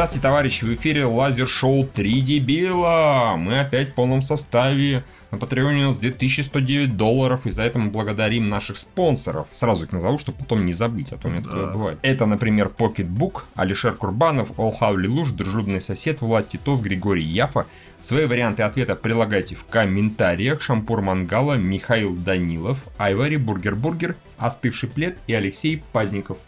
Здравствуйте, товарищи, в эфире лазер-шоу 3 дебила. Мы опять в полном составе. На Патреоне у нас 2109 долларов, и за это мы благодарим наших спонсоров. Сразу их назову, чтобы потом не забыть, а то у меня такое бывает. Это, например, Pocketbook, Алишер Курбанов, Олхаули Луж, Дружелюбный сосед, Влад Титов, Григорий Яфа. Свои варианты ответа прилагайте в комментариях. Шампур Мангала, Михаил Данилов, Айвари, Бургер Бургер, Остывший плед и Алексей Пазников.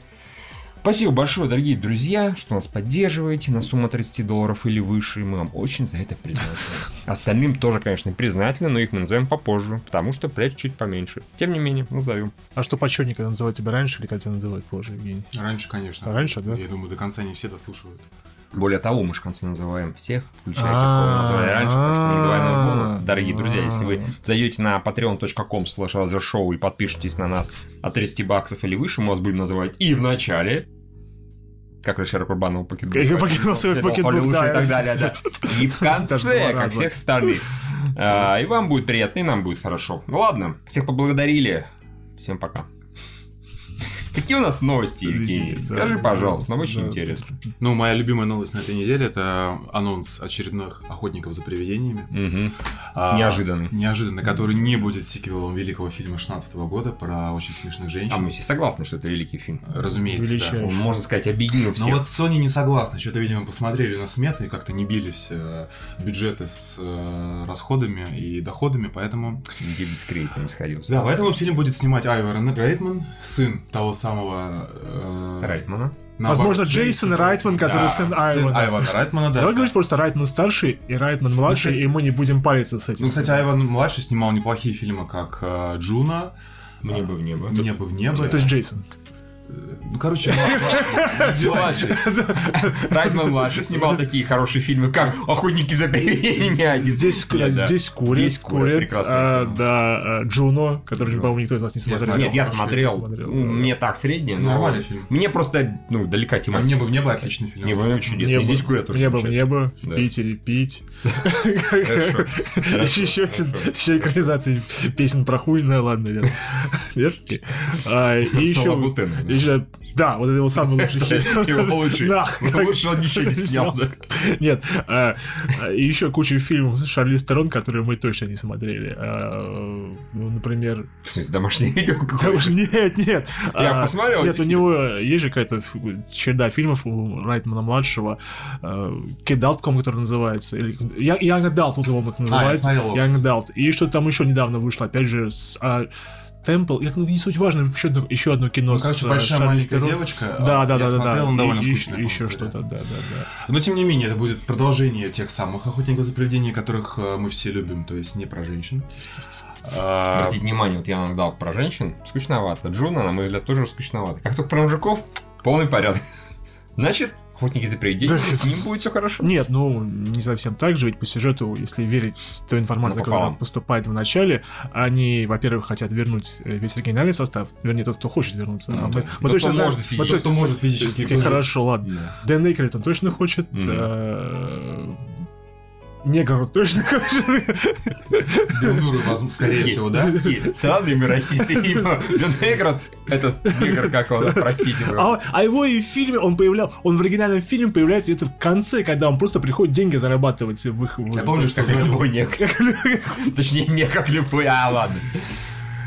Спасибо большое, дорогие друзья, что нас поддерживаете на сумму 30 долларов или выше. Мы вам очень за это признательны. Остальным тоже, конечно, признательны, но их мы назовем попозже, потому что плед чуть поменьше. Тем не менее, назовем. А что почетник, когда называют тебя раньше или когда тебя называют позже, Евгений? Раньше, конечно. А раньше, да? Я думаю, до конца не все дослушивают. Более того, мы же в конце называем всех, включая тех, кого мы назвали раньше, так что не давай бонус. Дорогие друзья, если вы зайдете на patreon.com slash шоу и подпишетесь на нас от 30 баксов или выше, мы вас будем называть и в начале, как Рашера Курбанова покинул свой покетбук, и да. так далее, да. И в конце, как всех остальных. А, И вам будет приятно, и нам будет хорошо. Ну ладно, всех поблагодарили. Всем пока. Какие у нас новости, Евгений? Да, Скажи, пожалуйста, нам да. очень интересно. Ну, моя любимая новость на этой неделе это анонс очередных охотников за привидениями. А, Неожиданный. Неожиданно, который не будет сиквелом великого фильма 16 года про очень смешных женщин. А мы все согласны, что это великий фильм. Разумеется, Величайший. да. Он, можно сказать, объединил Но всех. вот Sony не согласна. Что-то, видимо, посмотрели на сметы и как-то не бились э, бюджеты с э, расходами и доходами, поэтому... Нигде без кредита не сходился. Да, поэтому фильм будет снимать Айван Райтман, сын того самого... э, Райтмана. Возможно, Джейсон Райтман, который сын Айвана. Айвана Райтмана, да. Давай говорить просто Райтман старший и Райтман младший, Ну, кстати- и мы не будем париться с этим. Ну, кстати, Айван младший снимал неплохие фильмы, как э, Джуно, Мне бы в небо. Мне бы в небо. То есть Джейсон. Ну, короче, Младший. Райтман младший снимал такие хорошие фильмы, как «Охотники за привидениями». один». Здесь, курит, Здесь курит, а, да, а, Джуно, который, по-моему, никто из нас не смотрел. Нет, я смотрел. Ну. Мне так средне. но Нормальный фильм. Мне просто, ну, далека Там тематика. «Небо в небо» отличный фильм. Чудесно. Небо, И здесь курят тоже. небо в замечательно. небо, в. Питере пить. Еще экранизации песен про хуй, ну ладно, нет. А, И еще... Лабутены, да. вот это его самый лучший хит. Его. Нах, Лучше он ничего не снял. Нет, а, а, и еще куча фильмов с Шарли Стерон, которые мы точно не смотрели. А, Ну, например... В смысле, домашнее видео нет, нет. Я А, посмотрел Нет, у него есть же какая-то череда фильмов у Райтмана-младшего. По-моему, который называется. Young Adult, вот его он так называется. Young Adult. И что там еще недавно вышло, опять же, с... Темпл, я, ну, не суть важно, еще одно, еще одно кино Ну, с короче, а, большая Шарлиз маленькая Терон. девочка. Да, а, да, я да, да, смотрел, да. он довольно И- скучный, и- Еще что-то, да, да, да. Но тем не менее, это будет продолжение тех самых охотников за привидениями, которых э, мы все любим, то есть не про женщин. А, Обратите внимание, вот я нагадал про женщин, скучновато. Джуна, на мой взгляд, тоже скучновато. Как только про мужиков, полный порядок. Значит, охотники за привидениями, Да. с ним будет все хорошо. Нет, ну, не совсем так же, ведь по сюжету, если верить той информации, Ну, которая поступает в начале, они, во-первых, хотят вернуть э, весь оригинальный состав, вернее, тот, кто хочет вернуться. Ну, А мы, мы Тот, точно кто знаем- может физически. Тот, кто может физически хорошо, ладно. Да. Дэн Эйкройд, он точно хочет. Мгм. Негр он точно хочет. Белдуры, возможно, скорее всего, да? Странные мы расисты. Эгрот, этот негр, как он, простите. А, а его и в фильме он появлял, он в оригинальном фильме появляется это в конце, когда он просто приходит деньги зарабатывать в их. Я помню, что Как любой негр. Точнее, не как любой, а ладно.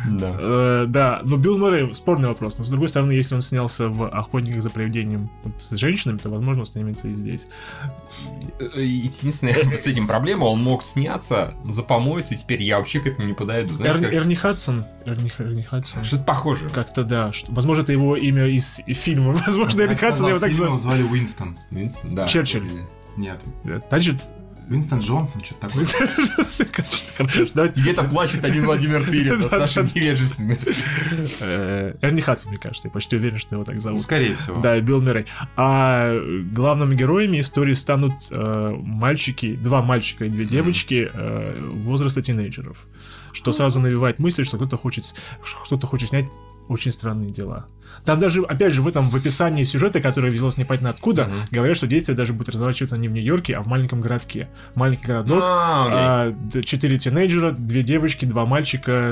Да. Э, да, но Билл Мurray спорный вопрос. Но с другой стороны, если он снялся в Охотниках за привидением вот с женщинами, то возможно он снимется и здесь. Э, Единственная с этим проблема, он мог сняться за помоиться, и теперь я вообще к этому не подойду. Знаешь, Эр- как- Эрни Хадсон. Эрни, Эрни Хадсон. Что-то похоже. Как-то да. что- возможно, это его имя из фильма. Возможно, Эрни Хадсон его так фильм его звали Уинстон. Винстон, да. Черчилль. Нет. Значит, Винстон Джонсон, что-то такое. Где-то плачет один Владимир Тырин от нашей невежественности. Э, Эрни Хадсон, мне кажется. Я почти уверен, что его так Ну, зовут. скорее всего. Да, Билл Мюррей. А главными героями истории станут э, мальчики, два мальчика и две девочки э, возраста тинейджеров. Что сразу навевает мысли, что кто-то хочет, кто-то хочет снять очень странные дела. Там даже, опять же, в этом в описании сюжета, которое взялось непонятно откуда, Мгм. говорят, что действие даже будет разворачиваться не в Нью-Йорке, а в маленьком городке. Маленький городок, А, а, четыре тинейджера, две девочки, два мальчика.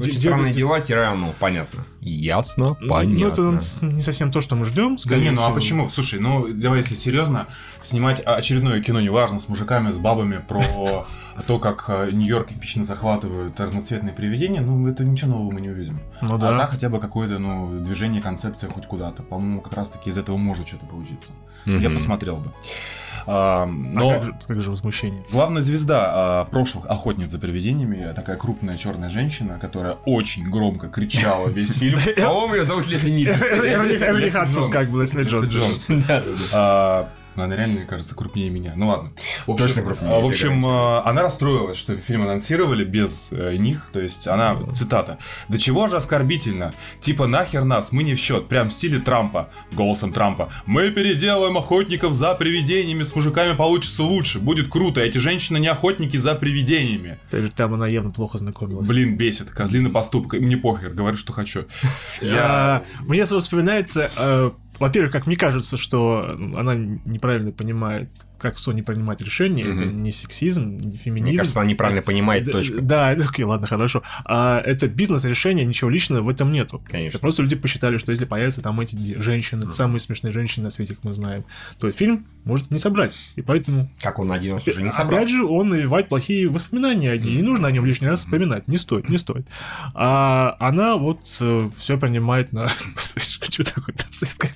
Очень странные де- дела, тире, ну, понятно. Ясно, Ну, понятно. это не совсем то, что мы ждем. Да не, ну а почему? Слушай, ну давай, если серьезно, снимать очередное кино, неважно, с мужиками, с бабами, про то, как э, Нью-Йорк эпично захватывают разноцветные привидения, ну это ничего нового мы не увидим. Ну А да. так хотя бы какое-то, ну, движение, концепция хоть куда-то. По-моему, как раз-таки из этого может что-то получиться. Я Мгм. посмотрел бы. А, А но как, же, как же возмущение? главная звезда а, прошлых охотниц за привидениями, такая крупная черная женщина, которая очень громко кричала весь фильм. По-моему, ее зовут Лесли Нильсон. Лесли Хадсон, как бы, Лесли Лесли Джонс. Но она реально, мне кажется, крупнее меня. Ну ладно. В общем, Точно крупнее, а, В общем, а, она расстроилась, что фильм анонсировали без э, них. То есть она, цитата, «До чего же оскорбительно? Типа нахер нас, мы не в счет». Прям в стиле Трампа, голосом Трампа. «Мы переделаем охотников за привидениями, с мужиками получится лучше, будет круто. Эти женщины не охотники за привидениями». Там она явно плохо знакомилась. Блин, бесит. Козлиный поступок. Мне похер, говорю, что хочу. Я... Я... Мне сразу вспоминается, э, во-первых, как мне кажется, что она неправильно понимает, как Sony принимает решения. Это Мгм. не сексизм, не феминизм. Мне кажется, она неправильно понимает Да, точку. Да, окей, ладно, хорошо. А, это бизнес-решение, ничего личного в этом нету. Конечно. Это просто люди посчитали, что если появятся там эти женщины, самые смешные женщины на свете, как мы знаем, то фильм может не собрать. И поэтому, Как он один раз уже не собрал. опять же, он навевает плохие воспоминания о ней. Не нужно о нем лишний раз вспоминать. Не стоит, не стоит. А она вот все принимает на... Что такое нацистское?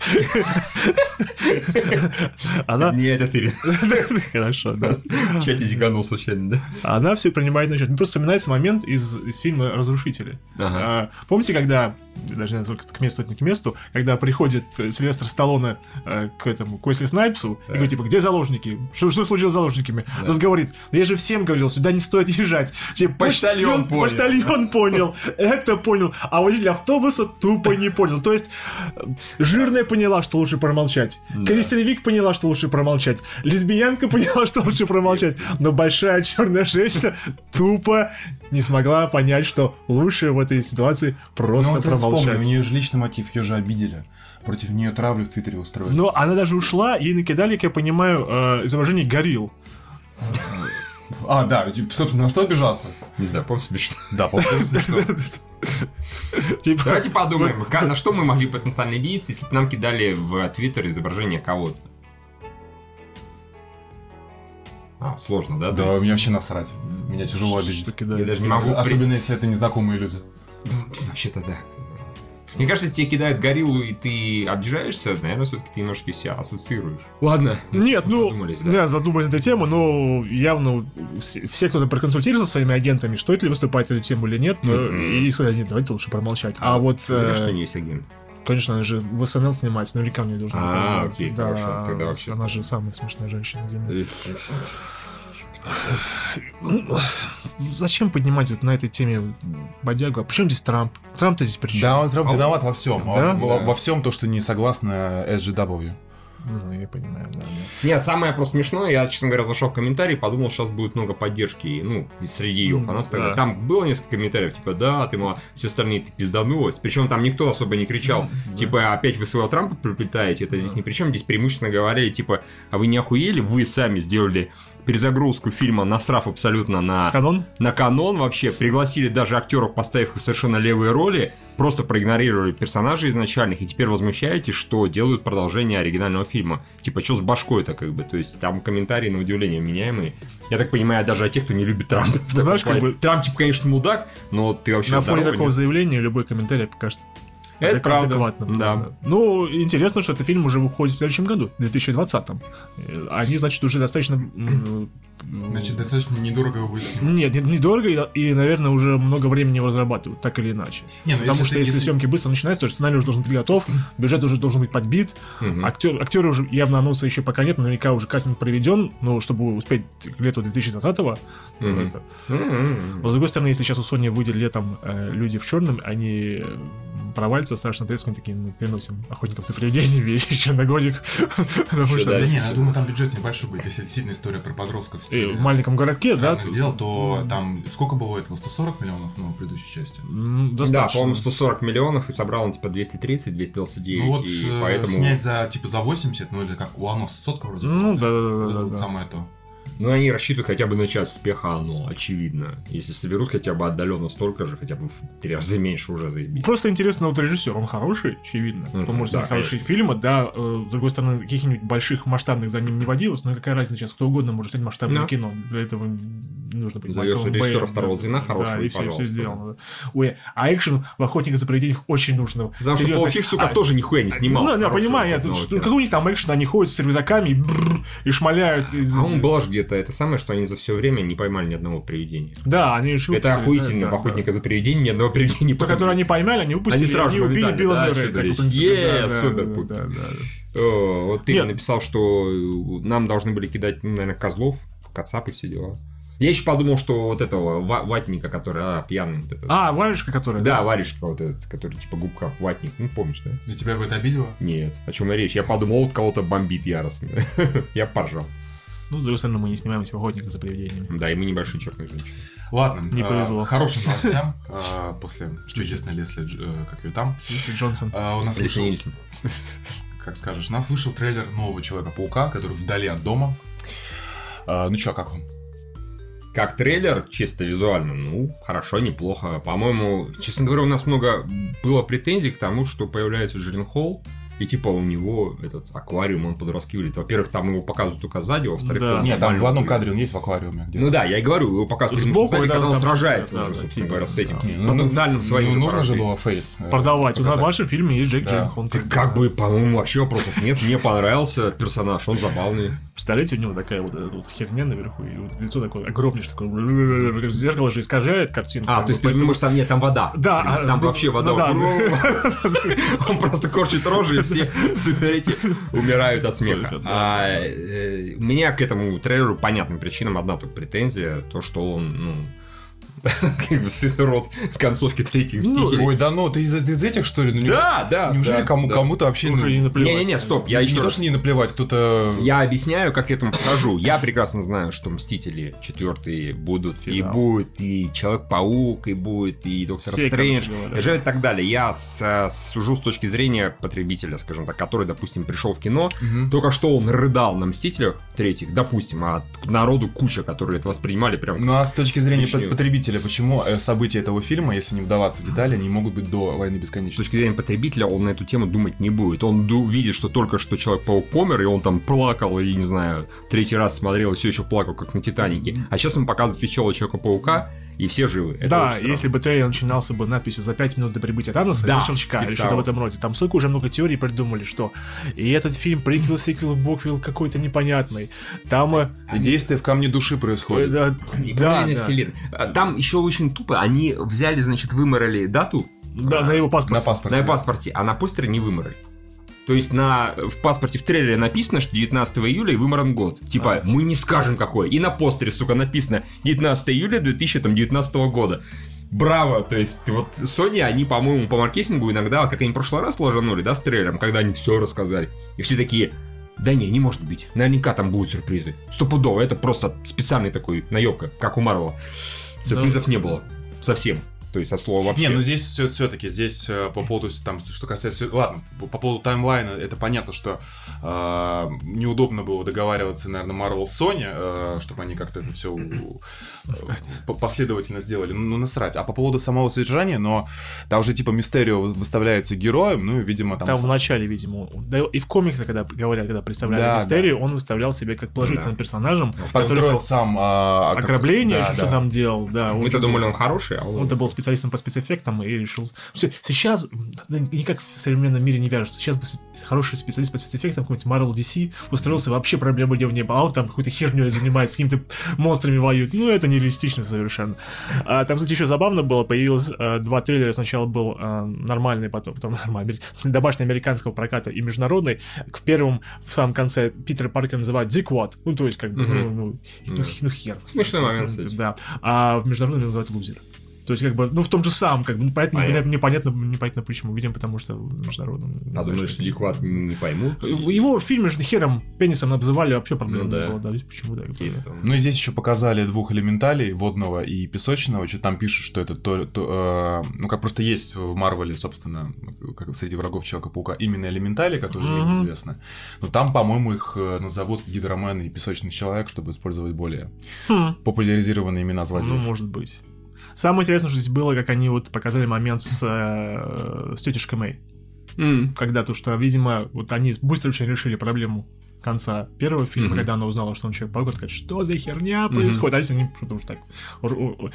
Она... Не, это ты. Хорошо, да. В чате зиганул случайно, да? Она все принимает на счет. Просто вспоминается момент из, из фильма «Разрушители». Ага. А, помните, когда, даже не знаю, сколько к месту, не к месту, когда приходит Сильвестр Сталлоне э, к этому, к Уэсли Снайпсу, и говорит, типа, где заложники? Что, что случилось с заложниками? Тот говорит, да я же всем говорил, сюда не стоит езжать. Типа, Почтальон понял. Почтальон понял, это понял, а водитель автобуса тупо не понял. То есть, э, жирная поняла, что лучше промолчать. Кристина Вик поняла, что лучше промолчать. Лесбиянка поняла, что лучше промолчать. Но большая черная женщина тупо не смогла понять, что лучше в этой ситуации просто Ну, ты вспомни, у нее же личный мотив, ее же обидели. Против нее травлю в Твиттере устроили. Но она даже ушла, ей накидали, как я понимаю, э, изображение горилл. А, да, собственно, на что обижаться? Не знаю, помню смешно. Да, по-моему, смешно. Типа, Давайте подумаем, ка- на что мы могли потенциально обидеться, если бы нам кидали в Твиттер изображение кого-то. А, сложно, да? Да, есть- мне вообще насрать. Меня тяжело обидеть. Я даже не могу Особенно, если это незнакомые люди. Вообще-то да. Мне кажется, если тебе кидают гориллу и ты обижаешься, наверное, все-таки ты немножко себя ассоциируешь. Ладно. Нет, ну, Задумались, да. да, задумались на эту тему, но явно все, все, кто проконсультировался со своими агентами, стоит ли выступать на эту тему или нет, но- Мгм. и сказали, нет, давайте лучше промолчать. А, вот, Уверен, э, что не есть агент. конечно, она же в СНЛ снимается, наверняка у нее должен А, быть. окей, да, хорошо, тогда вообще Она же самая смешная женщина на Земле. Зачем поднимать вот на этой теме бодягу? А почему здесь Трамп? Трамп-то здесь при чем? Да, он Трамп виноват во всем. Да? Во, Да. во всем то, что не согласно SGW. Ну, я понимаю, да. да. Нет, самое просто смешное, я, честно говоря, зашел в комментарии, подумал, сейчас будет много поддержки, ну, среди ее фанатов. да. Там было несколько комментариев, типа, да, ты, мол, все остальные ты пизданулась. Причем там никто особо не кричал, типа, опять вы своего Трампа приплетаете, это здесь ни при чем. Здесь преимущественно говорили, типа, а вы не охуели, вы сами сделали перезагрузку фильма, насрав абсолютно на Канон? на канон вообще, пригласили даже актеров, поставив их совершенно левые роли, просто проигнорировали персонажей изначальных, и теперь возмущаетесь, что делают продолжение оригинального фильма. Типа, что с башкой-то, как бы, то есть там комментарии на удивление меняемые. Я так понимаю, даже о тех, кто не любит Трампа. знаешь, как бы- Трамп, типа, конечно, мудак, но ты вообще На фоне такого нет? заявления любой комментарий покажется Это правда. адекватным. Да. Ну, интересно, что этот фильм уже выходит в следующем году, в 2020. Э, Они, значит, уже достаточно... м, Значит, достаточно недорого его будет снимать. Нет, не- недорого, и, и, наверное, уже много времени его разрабатывают, так или иначе. Не, ну, Потому если что ты- если, если- съемки быстро начинаются, то сценарий уже должен быть готов, бюджет уже должен быть подбит, актер, актеры уже явно анонса еще пока нет, наверняка уже кастинг проведен, но чтобы успеть к лету 2020-го, ну, это-. Но с другой стороны, если сейчас у Sony выйдет летом э, люди в черном, они э, провалятся страшно ответственно, такие, мы переносим охотников за привидениями еще на годик. Потому Что что Да не, я думаю, там бюджет небольшой будет. Если действительно история про подростков в э, в маленьком городке, да, дел, то там сколько было этого? 140 миллионов ну, в предыдущей части? Да, по-моему, 140 миллионов, и собрал он, типа, 230, 229, Ну вот и э, поэтому... снять за типа за 80, ну или как у Ано сотка вроде. Ну, была. да, да, Вот да, это да, вот да. самое то. Ну, они рассчитывают хотя бы на час успеха, оно очевидно. Если соберут хотя бы отдаленно столько же, хотя бы в три раза меньше уже заебись. Просто интересно, вот режиссер, он хороший, очевидно. Мгм, Он может да, хорошие конечно. фильмы, да, э, с другой стороны, каких-нибудь больших масштабных за ним не водилось, но какая разница сейчас, кто угодно может снять масштабное Да. кино. Для этого нужно быть Майклом режиссера Бэем, второго звена хорошего, Да, и и все, все сделано. Ой, а экшен в «Охотниках за привидениями» очень нужно. Потому что Серьезно. Пол Фиг, сука, А, тоже нихуя не снимал. Ну, я понимаю, я, что- кино. какой у них там экшен, они ходят с рюкзаками и, бррр, и шмаляют. из- А он была же где-то это самое, что они за все время не поймали ни одного привидения. Да, они решили... Это охуительно, да, в да, охотника за привидением ни одного привидения не По которой они поймали, они выпустили, Они сразу они убили Билла да, Мюррея. Е, да, да, супер, да, да, да. О, Вот ты Нет. написал, что э, нам должны были кидать, ну, наверное, козлов, кацапы, все дела. Я еще подумал, что вот этого ва- ватника, который, а, пьяный вот этот. А, варежка, которая... Да, варежка вот этот, который типа губка, ватник, ну помнишь, да? И тебя бы это обидело? Нет, о чем речь? Я подумал, вот кого-то бомбит яростно. Я поржал. Ну, с другой стороны, мы не снимаемся в «Охотниках за привидениями». Да, и мы небольшие черные женщины. Ладно, Не э, повезло. Хорошим новостям э, после чудесной Лесли, э, как ее там. Лисли Джонсон. У нас Лесли вышел, Нильсон. как скажешь, у нас вышел трейлер нового Человека-паука, который вдали от дома. Ну чё, как он? Как трейлер, чисто визуально, ну, хорошо, неплохо. По-моему, честно говоря, у нас много было претензий к тому, что появляется Джилен Холл, и типа у него этот аквариум, он под доски выглядит. Во-первых, там его показывают только сзади, во-вторых, Да. он Нет, там в одном кадре он есть в аквариуме. где-то. Ну да, я и говорю, его показывают Сбоку, сзади, да, когда он сражается да, уже, да, собственно говоря, с этим, да. с Ну, потенциальным ну, своим ну, же нужно же было фейс. э, Продавать. У нас в вашем фильме есть Джек Да. Так как бы, по-моему, вообще вопросов нет. Мне понравился персонаж, он забавный. Представляете, у него такая вот, вот херня наверху, и вот лицо такое огромнейшее, такое, зеркало же искажает картинку. А, то есть бы, ты думаешь, там нет, там вода. Да, а, Там ну, вообще вода. ну да. Он просто корчит рожи, и все смотрите, умирают от смеха. А, э, У меня к этому трейлеру понятным причинам одна только претензия, то, что он, ну, как бы рот в концовке третьих Ну, мстителей. Ой, да ну, ты из, из этих, что ли? Ну, не- Да, да. Неужели да, кому, да. кому-то вообще... Уже ну, не наплевать. Не-не-не, стоп, я не еще то, раз что не наплевать, кто-то... Я объясняю, как к этому подхожу. Я прекрасно знаю, что Мстители четвертые будут, и Финал. будет и Человек-паук, и будет и Доктор Все, Стрэндж, и же и так далее. Я с- сужу с точки зрения потребителя, скажем так, который, допустим, пришел в кино, Мгм. только что он рыдал на Мстителях третьих, допустим, а народу куча, которые это воспринимали прям... Ну а с точки зрения Лишнюю. Потребителя, почему э, события этого фильма, если не вдаваться в детали, не могут быть до войны С бесконечности? точки зрения потребителя он на эту тему думать не будет. Он видит, что только что Человек-паук помер, и он там плакал, и, не знаю, третий раз смотрел, и все еще плакал, как на Титанике. А сейчас он показывает веселого Человека-паука, и все живы. Это Да, если бы трейлер начинался бы надписью «За 5 минут до прибытия Таноса» Да, или щелчка, типа или что-то в этом роде. Там столько уже много теорий придумали, что и этот фильм приквел, сиквел, боквел какой-то непонятный. Там... э, И действие в камне души э, происходит. Да, И да, параллельно да. вселенной. Там еще очень тупо. Они взяли, значит, выморали дату Да, на его На паспорте. паспорте. на паспорте, а на постере не выморали. То есть на, в паспорте в трейлере написано, что 19 июля и выморан год. Типа, А. мы не скажем какой. И на постере, сука, написано 19 июля 2019 года. Браво! То есть, вот Sony, они, по-моему, по маркетингу иногда, как они в прошлый раз ложанули, да, с трейлером, когда они все рассказали. И все такие, да не, не может быть. Наверняка там будут сюрпризы. Стопудово, это просто специальный такой наебка, как у Марвела. Сюрпризов не было. Совсем. То есть, от слова вообще. Не, ну здесь все, все-таки здесь э, по поводу там, что касается, ладно, по по поводу таймлайна, это понятно, что э, неудобно было договариваться, наверное, Marvel Sony, э, чтобы они как-то это все последовательно сделали, ну насрать. А по поводу самого содержания, но там уже типа Мистерио выставляется героем, ну видимо там. Там в начале, видимо, да и в комиксах, когда говорят, когда представляли Да, Мистерию, он выставлял себя как положительным Да. персонажем. Построил сам а, как- ограбление, да, еще что да. там делал, да. Мы-то думали, он хороший, а он... Он-то был специалистом по спецэффектам и решил... Сейчас никак в современном мире не вяжется. Сейчас бы хороший специалист по спецэффектам, какой-нибудь Marvel DC, устроился вообще проблемы где в небо, а он там какой-то херней занимается, с какими-то монстрами воюет. Ну, это нереалистично совершенно. А, там, кстати, еще забавно было, появилось э, два трейлера. Сначала был э, нормальный, потом, потом нормальный, домашний американского проката и международный. В первом, в самом конце, Питер Паркер называют Диквот. Ну, то есть, как бы, Мгм. ну, ну, ну, ну, хер. Смешной момент. Да. А в международном называют лузер. То есть, как бы, ну, в том же самом, как бы, ну, понятно, Понятно. непонятно, непонятно почему. Видимо, потому что в международном. А думаешь, что лихват не поймут? Его в фильме же хером пенисом обзывали, вообще проблем Ну да. не было. Да, здесь почему, да. Есть там. Ну и здесь еще показали двух элементалей, водного и песочного, что там пишут, что это то, то, э, ну как просто есть в Марвеле, собственно, как среди врагов Человека-паука, именно элементали, которые Мгм. менее известны. Но там, по-моему, их э, назовут Гидромен и Песочный Человек, чтобы использовать более Хм. популяризированные имена Ну, злодеев. может быть. Самое интересное, что здесь было, как они вот показали момент с, э, с тетушкой Мэй. М. Когда то, что, видимо, вот они быстро очень решили проблему конца первого фильма, Мгм. когда она узнала, что он Человек-паук, такая, что за херня происходит? А здесь они потому что так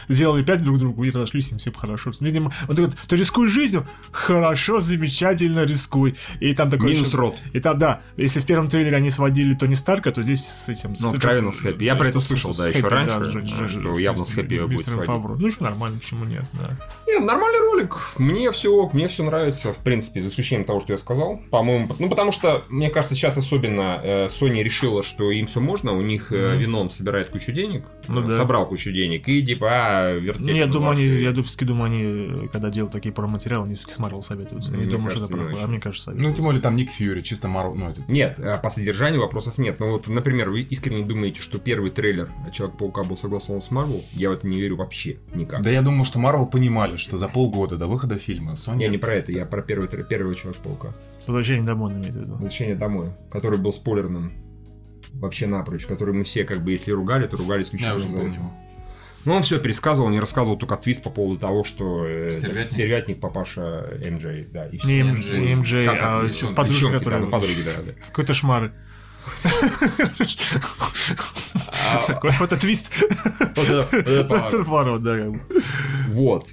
сделали пять друг другу и разошлись, им все хорошо. Видимо, он такой, ты рискуешь жизнью? Хорошо, замечательно, рискуй. И там такой... Минус еще- рот. И там, да, если в первом трейлере они сводили Тони Старка, то здесь с этим... Ну, откровенно с Хэппи. Я про это слышал, да, еще раньше, что явно с Хэппи будет сводить. Ну, что нормально, почему нет, да. Нет, нормальный ролик. Мне все, мне все нравится, в принципе, за исключением того, что я сказал. По-моему, ну потому что, мне кажется, сейчас особенно э, Sony решила, что им все можно, у них э, Мгм. Веном собирает кучу денег, Ну э, да. собрал кучу денег, и типа а, вертеть. Не, я на думаю, они, я все-таки думаю, они, когда делают такие промо-материалы, они все-таки с Марвел советуются. Я Мне думаю, кажется, что это правда. А мне кажется, Ну, советуются. тем более там Ник Фьюри, чисто Марвел, ну, это... Нет, э, по содержанию вопросов нет. Ну вот, например, вы искренне думаете, что первый трейлер Человек-паука был согласован с Марвел? Я в это не верю вообще никак. Да я думаю, что Марвел понимали, что за полгода до выхода фильма Sony... Я не про это, я про первый, первого Человека-паука. Возвращение домой он имеет в виду. Возвращение домой, который был спойлерным вообще напрочь, который мы все, как бы, если ругали, то ругали Я исключительно уже за помню это. его. Ну, он все пересказывал, не рассказывал только твист по поводу того, что э, Стервятник? стервятник папаша МJ, да, и все. Не MJ, Как а девчонки, подружка, Девчонки, да, которая... подруги, да, да. Какой-то шмары. Такой вот этот твист. Вот это- поворот. Да. Вот.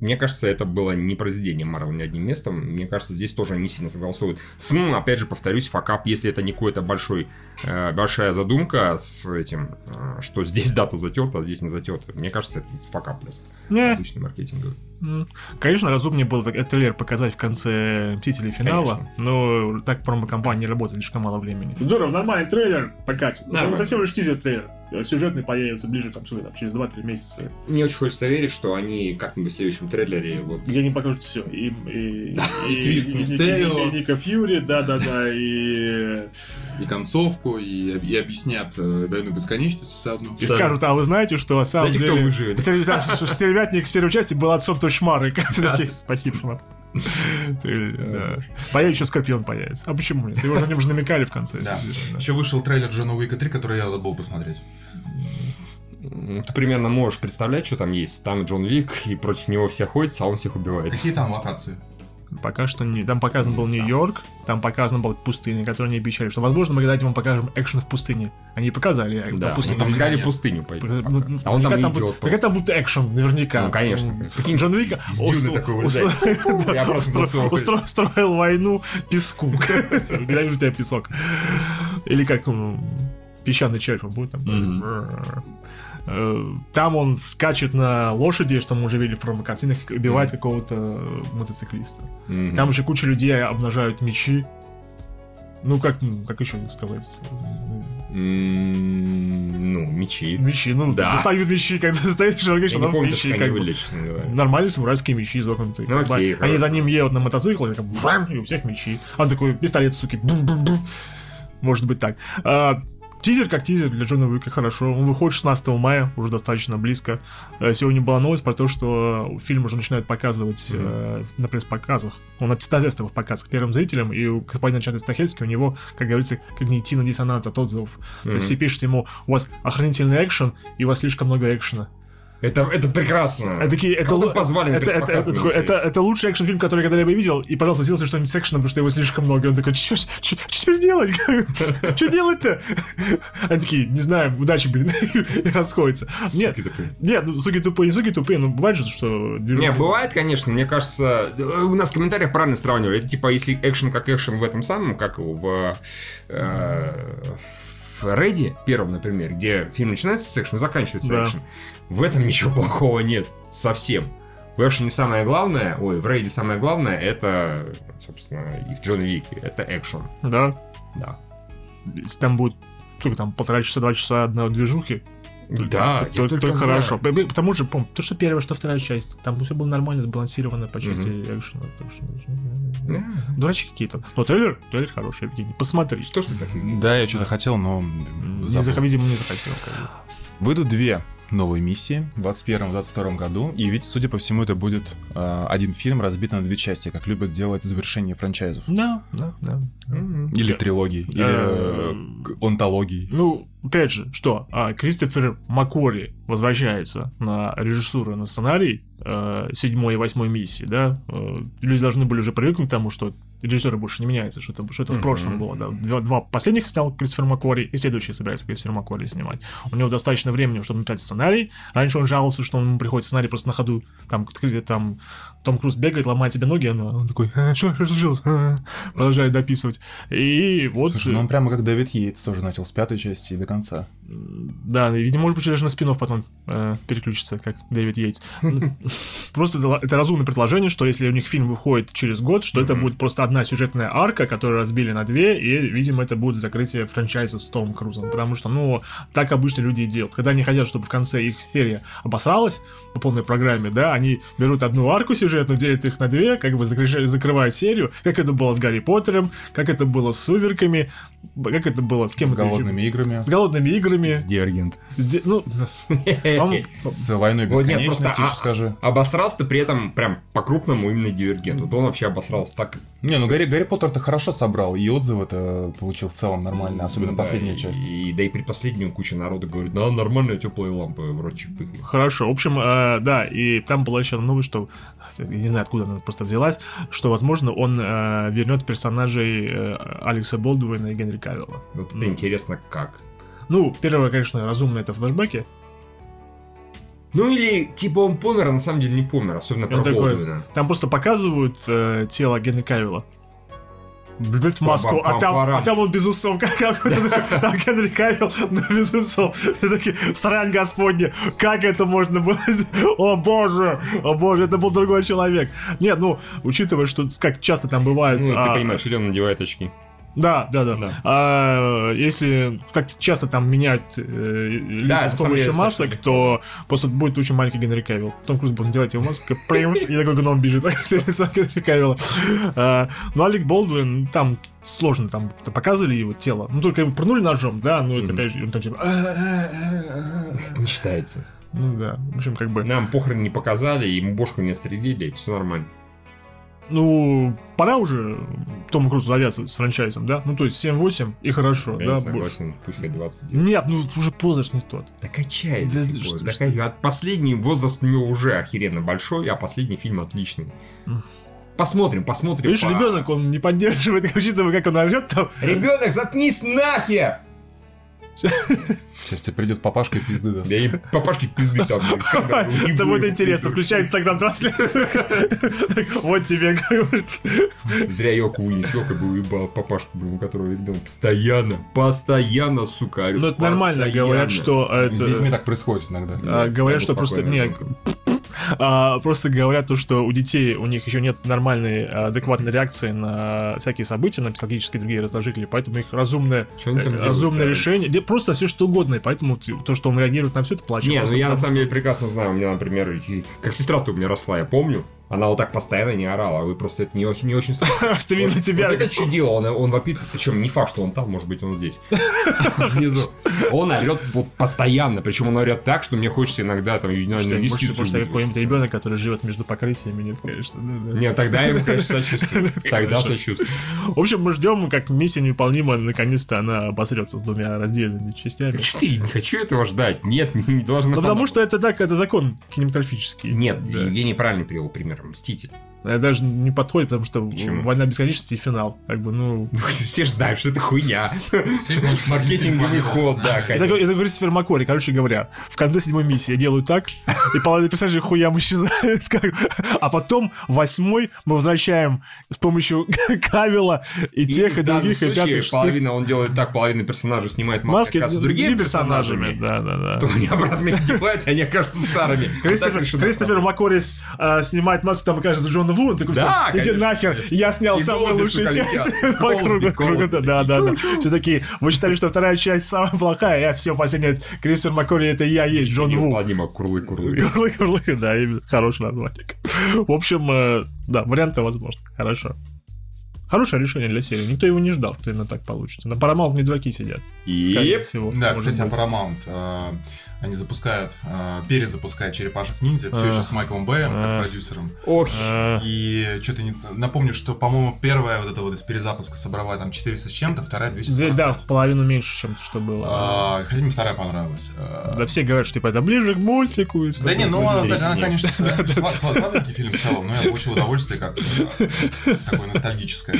Мне кажется, это было не произведение Марвел ни одним местом. Мне кажется, здесь тоже они сильно согласуют. С, м, опять же, повторюсь, факап, если это не какой-то большой, э, большая задумка с этим, э, что здесь дата затерта, а здесь не затерта. Мне кажется, это факап просто. Не, Отличный маркетинговый. Конечно, разумнее было этот трейлер показать в конце Мстителей финала, но так промо-компания работает слишком мало времени. Здорово, нормальный трейлер покатит. Нормально. Это всего лишь тизер-трейлер. Сюжетный появится ближе там, сюда, там, через 2-3 месяца. Мне очень хочется верить, что они как-нибудь в следующем трейлере вот Где они покажут все. И, и, и твист и- и- Мистерио. и- и Ника Фьюри, да-да-да, и... И концовку, и, и объяснят э, «Войну бесконечности» заодно. И скажут, а вы знаете, что на самом Знаете, кто деле... выживет? Да, Стервятник с первой части был отцом шмары. Такие, Спасибо, шмар. Ты, да. Появится, еще Скорпион появится. А почему нет? Его на нем же намекали в конце. Да. Еще вышел трейлер Джона Уика 3, который я забыл посмотреть. ты примерно можешь представлять, что там есть. Там Джон Вик, и против него все ходят, а он всех убивает. Какие там локации? Пока что не... Там показан был Нью-Йорк, там показана была пустыня, которую они обещали, что, возможно, мы когда-нибудь вам покажем экшен в пустыне. Они показали э, Да, ну, там пустыня сказали нет. пустыню пойдет. Ну, ну, А он там наверняка идет будет- там будет экшен, наверняка. Ну, конечно. М, Прикинь, Джон Вика устроил войну песку. Ненавижу тебя песок. Или как м, песчаный червь будет там. Э, Там он скачет на лошади, что мы уже видели в промо-картинах, и убивает какого-то э, мотоциклиста. Мгм. Там еще куча людей обнажают мечи. Ну, как, как еще сказать? М, Ну, мечи. Мечи, ну, Да. достают мечи, когда человек, Я что там помню, мечи, как бы. Нормальные самурайские мечи изогнутые. Ну, окей, Они за ним едут на мотоцикле, как и у всех мечи. А он такой, пистолет, суки, бум-бум-бум. Может быть так. А, Тизер как тизер для Джона Уика хорошо. Он выходит 16 мая, уже достаточно близко. Э, Сегодня была новость про то, что фильм уже начинают показывать э, на пресс-показах. Он на тестовых показах первым зрителям, и у господина Чада Стахельски у него, как говорится, когнитивный диссонанс от отзывов. То есть все пишут ему, у вас охранительный экшен, и у вас слишком много экшена. Это, это прекрасно. А такие, это, Кого лу- позвали это, это, это, такой, это, это лучший экшн-фильм, который я когда-либо видел. И, пожалуйста, сделайте что-нибудь с экшеном, потому что его слишком много. И он такой, что теперь делать? Что делать-то? Они такие, не знаю, удачи, блин. И расходятся. Нет, нет, ну, суки тупые, не суки тупые, ну, бывает же, что... Не, бывает, конечно, мне кажется, у нас в комментариях правильно сравнивали. Это типа, если экшен как экшен в этом самом, как в, э, в Рейде первом, например, где фильм начинается с экшена, заканчивается Да. экшен. В этом ничего плохого нет. Совсем. В экшене самое главное, ой, в Рейде самое главное, это, собственно, и в Джон Вике, это экшен. Да. Да. Если там будет, сколько там, полтора часа, два часа одной движухи, Да, то, я то- только то хорошо. Потому что, помню, то, что первая, что вторая часть, там все было нормально сбалансировано по части экшена. так что, Да. Дурачки какие-то. Но трейлер, трейлер хороший, Евгений. Посмотри. Что ж ты так? Да, я что-то хотел, но Не зах- видимо, не захотел. как бы. Выйдут две новые миссии в 2021-2022 году. И ведь, судя по всему, это будет э, один фильм разбит на две части, как любят делать завершение франчайзов. Да, да, да. Или трилогии, или э, к- онтологии. Ну, опять же, что? А, Кристофер Маккори возвращается на режиссуру, на сценарий э, седьмой и восьмой миссии, да? Э, люди должны были уже привыкнуть к тому, что режиссеры больше не меняются, что это, что это в Мгм. прошлом было, да. Два, два последних снял Кристофер Маккори, и следующий собирается Кристофер Маккори снимать. У него достаточно времени, чтобы написать сценарий. Раньше он жаловался, что ему приходит сценарий просто на ходу. Там, там Том Круз бегает, ломает себе ноги, а он такой, «А, что, что случилось? А, Продолжает дописывать. И вот... Слушай, ну он прямо как Дэвид Йейтс тоже начал с пятой части и до конца. Да, и, видимо, может быть, даже на спинов потом э, переключится, как Дэвид Йейтс. Ну, Просто это, это разумное предложение, что если у них фильм выходит через год, что это будет просто одна сюжетная арка, которую разбили на две, и, видимо, это будет закрытие франчайза с Томом Крузом. Потому что, ну, так обычно люди и делают. Когда они хотят, чтобы в конце их серия обосралась по полной программе, да, они берут одну арку сюжетную, делят их на две, как бы закрывают серию, как это было с Гарри Поттером, как это было с Сумерками, как это было с кем это еще? Голодными играми. С голодными играми. С Диаргент. Сде- Ну, по-моему, С войной Вот нет, бесконечности, просто, еще а- скажи. Обосрался при этом прям по-крупному именно Дивергент. Вот он вообще обосрался так. Не, ну Гарри, Гарри Поттер-то хорошо собрал, и отзывы-то получил в целом нормально, особенно Да, последняя часть. И, да и предпоследнюю куча народа говорит, да, нормальная теплая лампа, вроде чипы. Хорошо, в общем, э, да, и там была еще новость, что, я не знаю, откуда она просто взялась, что, возможно, он э, вернет персонажей э, Алекса Болдуина и Генри Кавилла. Вот это интересно как. Ну, первое, конечно, разумно, это флешбеки. Ну или типа он помер, а на самом деле не помер, особенно про такой- Болдуина. Там просто показывают э, тело Генри Кавилла. Блять маску, а там, а там он без усов, как какой-то, там Генри Кавилл, но без усов. Все такие, срань господня, как это можно было? О боже, о боже, это был другой человек. Нет, ну, учитывая, что как часто там бывает... Ну, а, ты понимаешь, или он надевает очки. Да, да, да. Да. А, если как часто там менять э, лица Да, с помощью масок, то просто будет очень маленький Генри Кавилл. Том Круз будет надевать его маску, и такой гном бежит, как лицо Генри Кавилла. А, Ну, Алик Болдуин, там сложно, там показывали его тело. Ну, только его пырнули ножом, да, ну, это опять же, он там типа... «А-а-а-а-а». Не считается. Ну, да, в общем, как бы... Нам похороны не показали, ему бошку не отстрелили, все нормально. Ну, пора уже Тому Крузу завязывать с франчайзом, да? Ну, то есть 7-8 и хорошо, Я да, больше. согласен, пусть хоть 29. Нет, ну, уже возраст не тот. Да качается. Да типа, что- да что- Последний возраст у него уже охеренно большой, а последний фильм отличный. Посмотрим, посмотрим. Видишь, по- ребенок, он не поддерживает, учитывая, как он орет там. Ребенок, заткнись нахер! Сейчас тебе придет папашка и пизды даст. Да и папашки пизды там. Это будет интересно. Включай инстаграм-трансляцию. Вот тебе, говорит. Зря Йоку вынес, Йока бы уебал папашку, блин, у которого ребенок постоянно, постоянно, сука, Ну, это нормально, говорят, что С детьми это... так происходит иногда. а, Говорят, что просто... а, просто говорят то, что у детей у них еще нет нормальной а, адекватной реакции на всякие события, на психологические и другие раздражители, поэтому их разумное, э, делают, разумное да? решение, да просто все что угодно, и поэтому то, что он реагирует на все, это плачет. Не, ну я на самом деле прекрасно знаю, у меня, например, как сестра-то у меня росла, я помню, она вот так постоянно не орала, вы просто это не очень, не очень что- Что видно тебя. Это чудило, он, он вопит, причем не факт, что он там, может быть, он здесь. Внизу. Он орет вот постоянно, причем он орет так, что мне хочется иногда там Может, юстицию может, какой-нибудь ребенок, который живет между покрытиями, нет, конечно. Нет, тогда я ему, конечно, сочувствую. Тогда сочувствую. В общем, мы ждем, как миссия невыполнима, наконец-то она обосрется с двумя раздельными частями. Что ты, не хочу этого ждать. Нет, не, должно. Ну, потому что это так, это закон кинематографический. Нет. Евгений правильно привел пример. Мститель. Это даже не подходит, потому что Почему? война бесконечности и финал. Как бы, ну. Все же знают, что это хуйня. Маркетинговый ход, да, Это, конечно. это Кристофер Маккори, короче говоря. В конце седьмой миссии я делаю так, и половина персонажей хуям исчезает. как. А потом восьмой мы возвращаем с помощью Кавила и тех, и, других, и пятых, шестых. половина он делает так, половина персонажей снимает маски, Маски с другими персонажами. Да, да, да. Потом они обратно их одевают, и они окажутся старыми. Кристофер. Кристофер Маккорис э, снимает маску, там окажется Джон Джон Ву, он такой, Да, «Всё, иди нахер, я снял самую лучшую часть. По кругу, кругу, да, да, да. Все такие, вы считали, что вторая часть самая плохая, я все, последняя, Кристофер Маккори, это я есть, Джон Ву. Неуплотнимо, курлы, курлы. Курлы, курлы, да, хорошее название. В общем, э, да, варианты возможны, хорошо. Хорошее решение для серии. Никто его не ждал, что именно так получится. На Paramount не дураки сидят. И... всего. Да, кстати, а быть. Paramount, э, они запускают, э, перезапускают Черепашек Ниндзя, все А. еще с Майклом Бэем, как продюсером. Ох, А, И что-то не... Напомню, что, по-моему, первая вот эта вот из перезапуска собрала там 400 с чем-то, вторая да, 240. да, в половину меньше, чем что было. А, хотя мне вторая понравилась. Да все говорят, что типа это ближе к мультику. и Да не, ну она, конечно, сла- сла- слабенький фильм в целом, но я получил удовольствие как э, такое ностальгическое.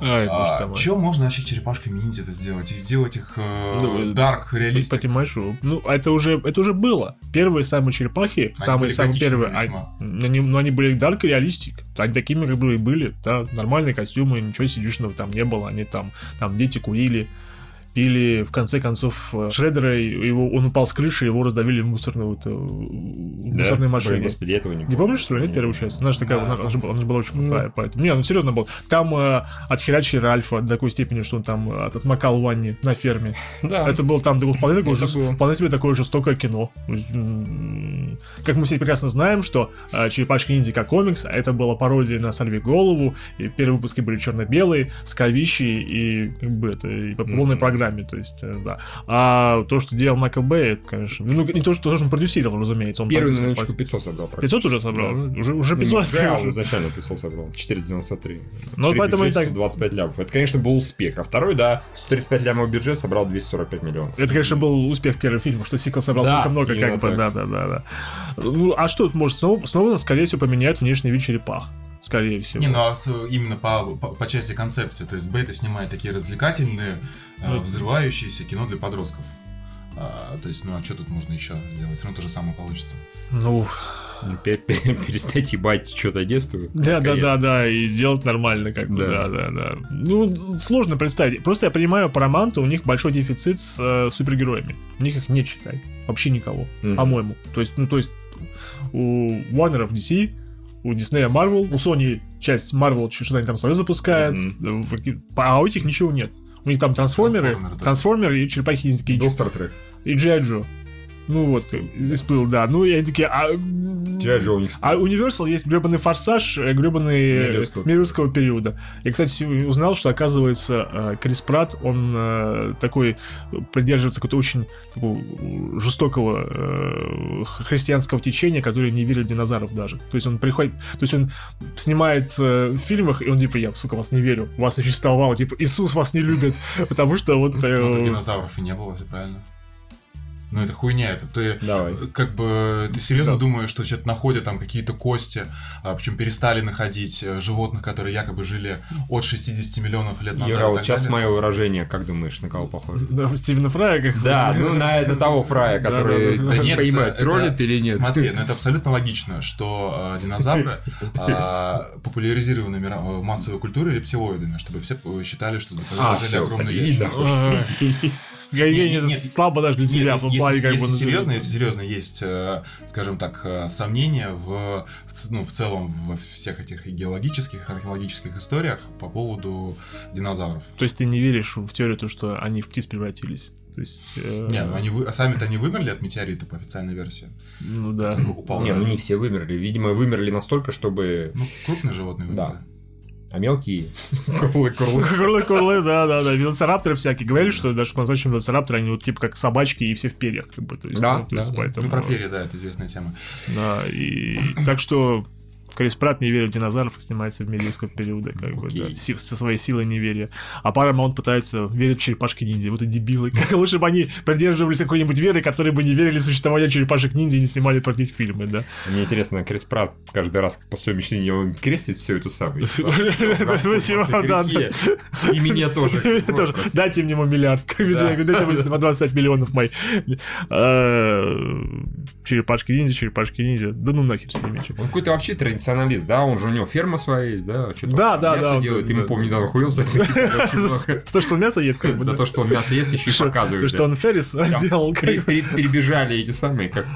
Ты мой. Че можно вообще черепашками ниндзя это сделать? И сделать их Ну, дарк, Ты реалистик? понимаешь, ну, это уже, это уже было. Первые самые черепахи, самые, были самые готичными первые, весьма. они, они- ну, они были дарк и реалистик. Они такими как бы и были, да, нормальные костюмы, ничего сидюшного там не было. Они там, там дети курили, пили, в конце концов, э, Шреддера, его, он упал с крыши, его раздавили в мусорную, вот, э, в да? мусорной Блин, господи, этого не Не помнишь, что ли, нет, первую часть? Она же такая, Да, она, же была, она же была очень крутая, поэтому... Не, ну серьезно был. Там э, отхерачили Ральфа до такой степени, что он там э, отмокал в ванне на ферме. Да. Это был там такой, вполне, такое Это жес- было. вполне себе такое жестокое кино. Как мы все прекрасно знаем, что э, Черепашки ниндзя как комикс, а это была пародия на Сальви Голову, и первые выпуски были черно-белые, с кровищей и как бы это и по полной Мгм. Программе, то есть, э, да. А то, что делал Майкл Бэй, конечно, ну, не то, что он продюсировал, разумеется, он Первый на продюсер, минуточку 500 собрал. 500 уже собрал? Да. Уже, уже 500? Да, он изначально 500 собрал. 493. Ну, поэтому и так... 125 лямов. Это, конечно, был успех. А второй, да, 135 лямов бюджет собрал 245 миллионов. Это, конечно, был успех первого фильма, что сиквел собрал Да, столько много, как бы, так. да, да, да, да. Ну, а что может снова, снова, скорее всего, поменяет внешний вид черепах, скорее всего. Не, ну а именно по, по, по части концепции. То есть Бейта снимает такие развлекательные, э, взрывающиеся кино для подростков. А, то есть, ну а что тут можно еще сделать? Все равно то же самое получится. Ну, Ну, пе- пе- Перестать ебать что-то детство. да, да, да, да, и сделать нормально, как бы, да, Да. да, да. Ну, сложно представить. Просто я понимаю, Paramount, у них большой дефицит с э, супергероями. У них их нет, считай. Вообще никого, по-моему. То есть, ну, то есть, у Warner в DC, у Disney Marvel, у Sony часть Marvel что-то они там свое запускают, в- а у этих ничего нет. У них там трансформеры, Трансформеры, да. трансформеры и черепахи ниндзя Был Стартрек. и Джей Джо. Ну вот, здесь был, да. Ну и они такие, а... А Universal есть гребаный форсаж, э, гребаный Миллерского. миллерского периода. Я, кстати, узнал, что, оказывается, э, Крис Пратт, он э, такой, придерживается какого-то очень такого жестокого э, христианского течения, который не верит в динозавров даже. То есть он приходит, то есть он снимает э, в фильмах, и он типа, я, сука, вас не верю, вас существовало, типа, Иисус вас не любит, потому что вот... э, Ну, динозавров и не было, все правильно. Ну, это хуйня, это ты... Давай. Как бы ты серьезно Да. думаешь, что что-то находят там какие-то кости, а, причем перестали находить э, животных, которые якобы жили от 60 миллионов лет назад. Юра, и вот сейчас далее? мое выражение, как думаешь, на кого похоже? Да, Стивена Фрая, как Да, ну на, на того фрая, который да, да. Да нет, понимает, это- троллит это- или нет. Смотри, ну это абсолютно логично, что э, динозавры э, популяризированы мира- в массовой культуре рептилоидами, чтобы все э, считали, что А, доказали всё, огромные и это не, слабо даже для тебя, если, в плане как если бы... ну, серьезно, если серьезно, есть, э, скажем так, э, сомнения в, ну, в целом во всех этих геологических, археологических историях по поводу динозавров. То есть ты не веришь в теорию, то, что они в птиц превратились? То есть... э, Не, ну они вы- а сами-то они вымерли от метеорита по официальной версии. Ну да. Упал. Не, ну не все вымерли. Видимо, вымерли настолько, чтобы... Ну, крупные животные Да. А мелкие... Курлы, курлы. Курлы, курлы, да, да, да. Велоцирапторы всякие. Говорили, что даже по-настоящему велоцирапторы, они вот типа как собачки и все в перьях, как бы. То есть, Да, ну, то есть, да, да. поэтому- Ну, про перья, да, это известная тема. Да, и так что Крис Пратт не верит в динозавров и снимается в медийского периода, как бы, Окей. да, со своей силой неверия. А Paramount пытается верить в черепашки ниндзя. Вот и дебилы. Как лучше бы они придерживались какой-нибудь веры, которые бы не верили в существование черепашек ниндзя и не снимали про них фильмы, да. Мне интересно, Крис Пратт каждый раз после мечтания он крестит всю эту самую. И меня тоже. Дайте мне ему миллиард. Бы. Дайте мне по 25 миллионов мои. А, Черепашки ниндзя, черепашки ниндзя. Да ну нахер с ними. Он какой-то вообще традиционный профессионалист, да? Он же у него ферма своя есть, да? Что-то Да, да, мясо да, делает. да, ему, да, помню, да. недавно за. За то, что он мясо ест, как бы. За то, что он мясо ест, еще и показывает. то, Что он Феррис сделал. Перебежали эти самые, как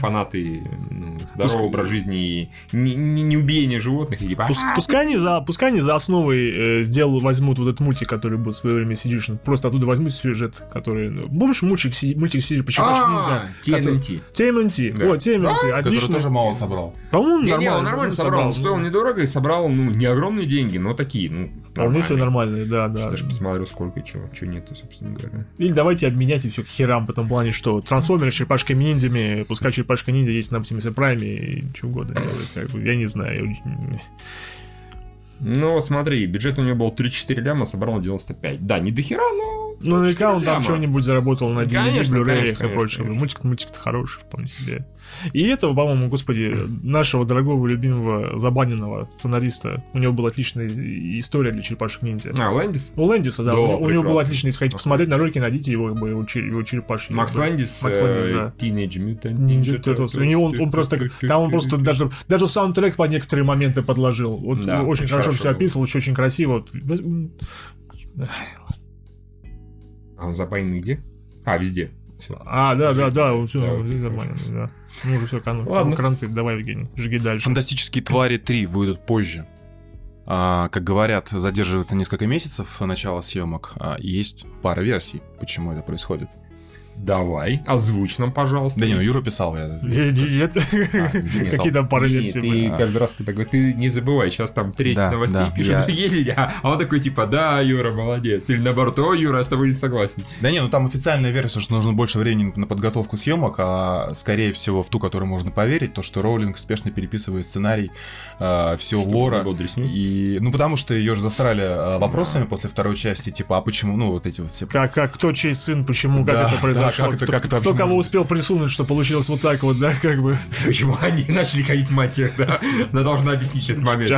фанаты ну, здорового образа жизни и не, убиения животных. Типа, «А, Пускай они за, пускай они за основой э, сделают, возьмут вот этот мультик, который был в свое время CG, просто оттуда возьмут сюжет, который... ну, Помнишь мультик, мультик CG по черепашкам ниндзя? который- TNT. TMNT. Да. О, TMNT, Который отлично. тоже мало собрал. По-моему, нормально. Нормально собрал, он стоил недорого и собрал, ну, не огромные деньги, но такие, ну, Вполне все нормальные. да, да. Даже посмотрю, сколько, чего, чего нету, собственно говоря. Или давайте обменяйте все к херам в том плане, что трансформеры с черепашками ниндзями, пускай черепашка ниндзя есть на Optimus Prime и что угодно делает, как бы, я не знаю. Ну, смотри, бюджет у него был 3-4 ляма, собрал 95. Да, не до хера, но... Ну, наверняка он там что-нибудь заработал на DVD, конечно, и конечно, прочее. конечно. Мультик, мультик-то хороший, вполне себе. И этого, по-моему, господи, нашего дорогого, любимого, забаненного сценариста, у него была отличная история для черепашек ниндзя. А, Лэндис? У Лэндиса, да, Да, у, него- у него было отлично, если хотите посмотреть на ролики, найдите его, его, чер- его черепашки. Макс. Лэндис, Макс Лэндис, э, да. Teenage Mutant Ninja Turtles. У него он, он просто, там он просто даже, даже саундтрек по некоторые моменты подложил. Вот Да, очень очень хорошо хорошо все описывал, очень, очень красиво. А он забаненный где? А, везде. Всё. А, да, да, да, все, Да, нормально, да. Ну уже все, канун. Ладно. Кранты, давай, Евгений, жги дальше. Фантастические твари 3 выйдут позже. А, как говорят, задерживается несколько месяцев начало съемок. А, есть пара версий, почему это происходит. Давай, озвучь нам, пожалуйста. Да не, ну Юра писал я. Нет, нет. не Какие там пары ты были? каждый раз ты такой, ты не забывай, сейчас там треть новостей пишет, я- еле, а он такой типа, да, Юра, молодец. Или наоборот, о, Юра, я с тобой не согласен. Да не, ну там официальная версия, что нужно больше времени на подготовку съемок, а скорее всего в ту, которую можно поверить, то, что Роулинг спешно переписывает сценарий э, всего Чтобы лора. И, ну, потому что ее же засрали э, вопросами после второй части, типа, а почему, ну, вот эти вот все... Как, как, кто чей сын, почему, как это произошло, как это- кто, как это кто кого успел присунуть, что получилось вот так вот, да, как бы. Почему они начали ходить в матех, да? Она должна объяснить этот момент.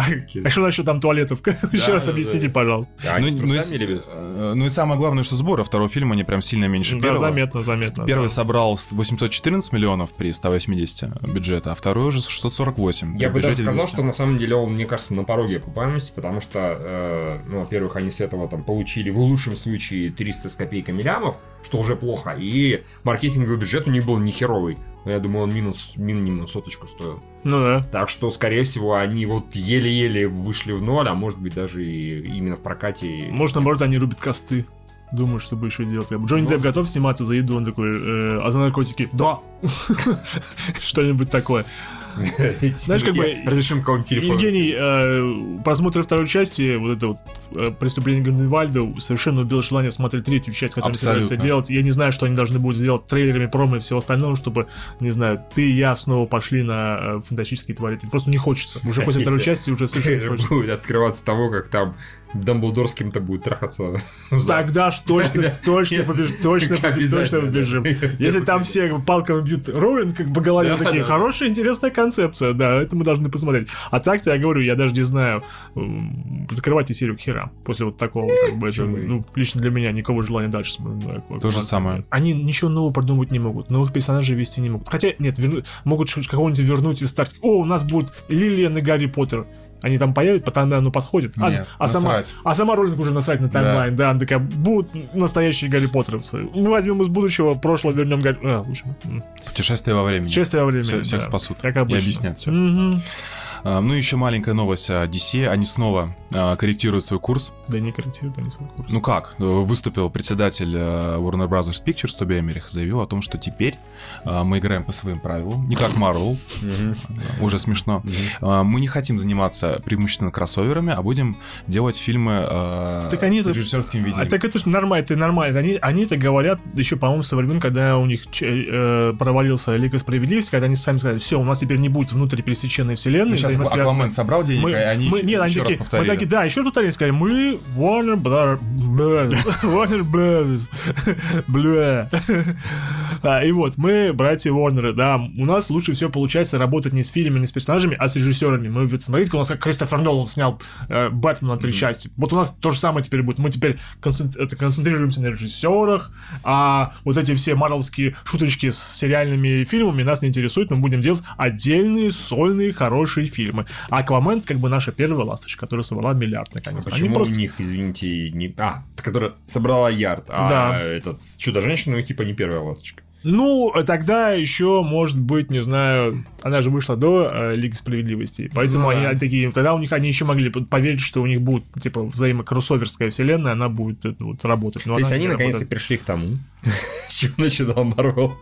А что насчет там туалетов? Еще раз объясните, пожалуйста. Ну, ну, и, э, ну и самое главное, что сборы второго фильма, они прям сильно меньше первого. заметно, заметно. Первый собрал с 814 миллионов при 180 бюджета, а второй уже 648. Я бы даже сказал, 200. что на самом деле он, мне кажется, на пороге окупаемости, потому что, э, ну, во-первых, они с этого там получили в лучшем случае 300 с копейками лямов, что уже плохо, и маркетинговый бюджет у них был нехеровый. Я думаю, он минус, минимум соточку стоил. Ну да. Так что, скорее всего, они вот еле-еле вышли в ноль, а может быть даже и именно в прокате. Может, наоборот, они рубят косты. Думаю, чтобы еще делать. Бы Джонни Депп Может. готов сниматься за еду, он такой, э, а за наркотики? Да. Что-нибудь такое. Знаешь, как бы- Разрешим кого-нибудь телефон. Евгений, э, просмотр второй части, вот это вот э, преступление Гриндевальда, совершенно убило желание смотреть третью часть, которую Абсолютно. собираются делать. Я не знаю, что они должны будут сделать трейлерами, промо и всего остального, чтобы, не знаю, ты и я снова пошли на э, фантастические твари. Просто не хочется. Уже после второй части уже совершенно не будет открываться того, как там Дамблдор с кем-то будет трахаться. Тогда ж точно, точно побежим, точно, точно побежим. Если там все палками бьют Роулинг, как бы по голове, Да, такие, да. хорошая, интересная концепция, да, это мы должны посмотреть. А так-то я говорю, я даже не знаю, закрывайте серию к херам после вот такого, как бы, это, ну, лично для меня никакого желания дальше смотреть. То же самое. Они ничего нового придумать не могут, новых персонажей вести не могут. Хотя, нет, верну- могут ш- кого-нибудь вернуть из старта. О, у нас будет Лилиан и Гарри Поттер. Они там появятся, потому оно подходит. А, Нет, а сама, а сама Роллинг уже насрать на таймлайн, да. она такая, будут настоящие Гарри Поттеровцы. Мы возьмем из будущего, прошлого вернем Гарри... А, лучше. Путешествие во времени. Честное время. Все- всех да. спасут Как и обычно. объяснят все. Мгм. Ну, еще маленькая новость о DC. Они снова а, корректируют свой курс. Да не корректирует, они свой курс. Ну как? Э, Выступил председатель э, Warner Brothers Pictures, Тоби Эмерих, заявил о том, что теперь э, мы играем по своим правилам, не как Marvel, уже смешно. Мы не хотим заниматься преимущественно кроссоверами, а будем делать фильмы Так они с режиссерским А видением. так это же нормально, это нормально. Они, они это говорят еще, по-моему, со времен, когда у них провалился Лига Справедливости, когда они сами сказали, все, у нас теперь не будет внутри пересеченной вселенной. Сейчас взаимосвязанной». Аквамен собрал денег, Мы, и они мы- еще, нет, они еще такие, раз повторили. мы такие, да, еще повторили, сказали, мы Warner. Brothers. Warner Brothers. Бля. А, и вот, мы, братья Уорнеры, да, у нас лучше всего получается работать не с фильмами, не с персонажами, а с режиссерами. Мы, смотрите, у нас как Кристофер Нолан снял э, Бэтмена на три части. Вот у нас то же самое теперь будет. Мы теперь концентрируемся на режиссерах, а вот эти все марвелские шуточки с сериальными фильмами нас не интересуют. Мы будем делать отдельные, сольные, хорошие фильмы. А Аквамен, как бы наша первая ласточка, которая собрала миллиард наконец. Они Почему просто- у них, извините, не... А, которая собрала ярд, а Да. этот Чудо-женщина, ну, типа, не первая ласточка. Ну, тогда еще, может быть, не знаю, она же вышла до э, Лиги Справедливости, поэтому Да. они такие, тогда у них они еще могли поверить, что у них будет типа взаимокроссоверская вселенная, она будет э, вот, работать. Но То есть они не наконец-то пришли к тому, с чего начинал Марвел.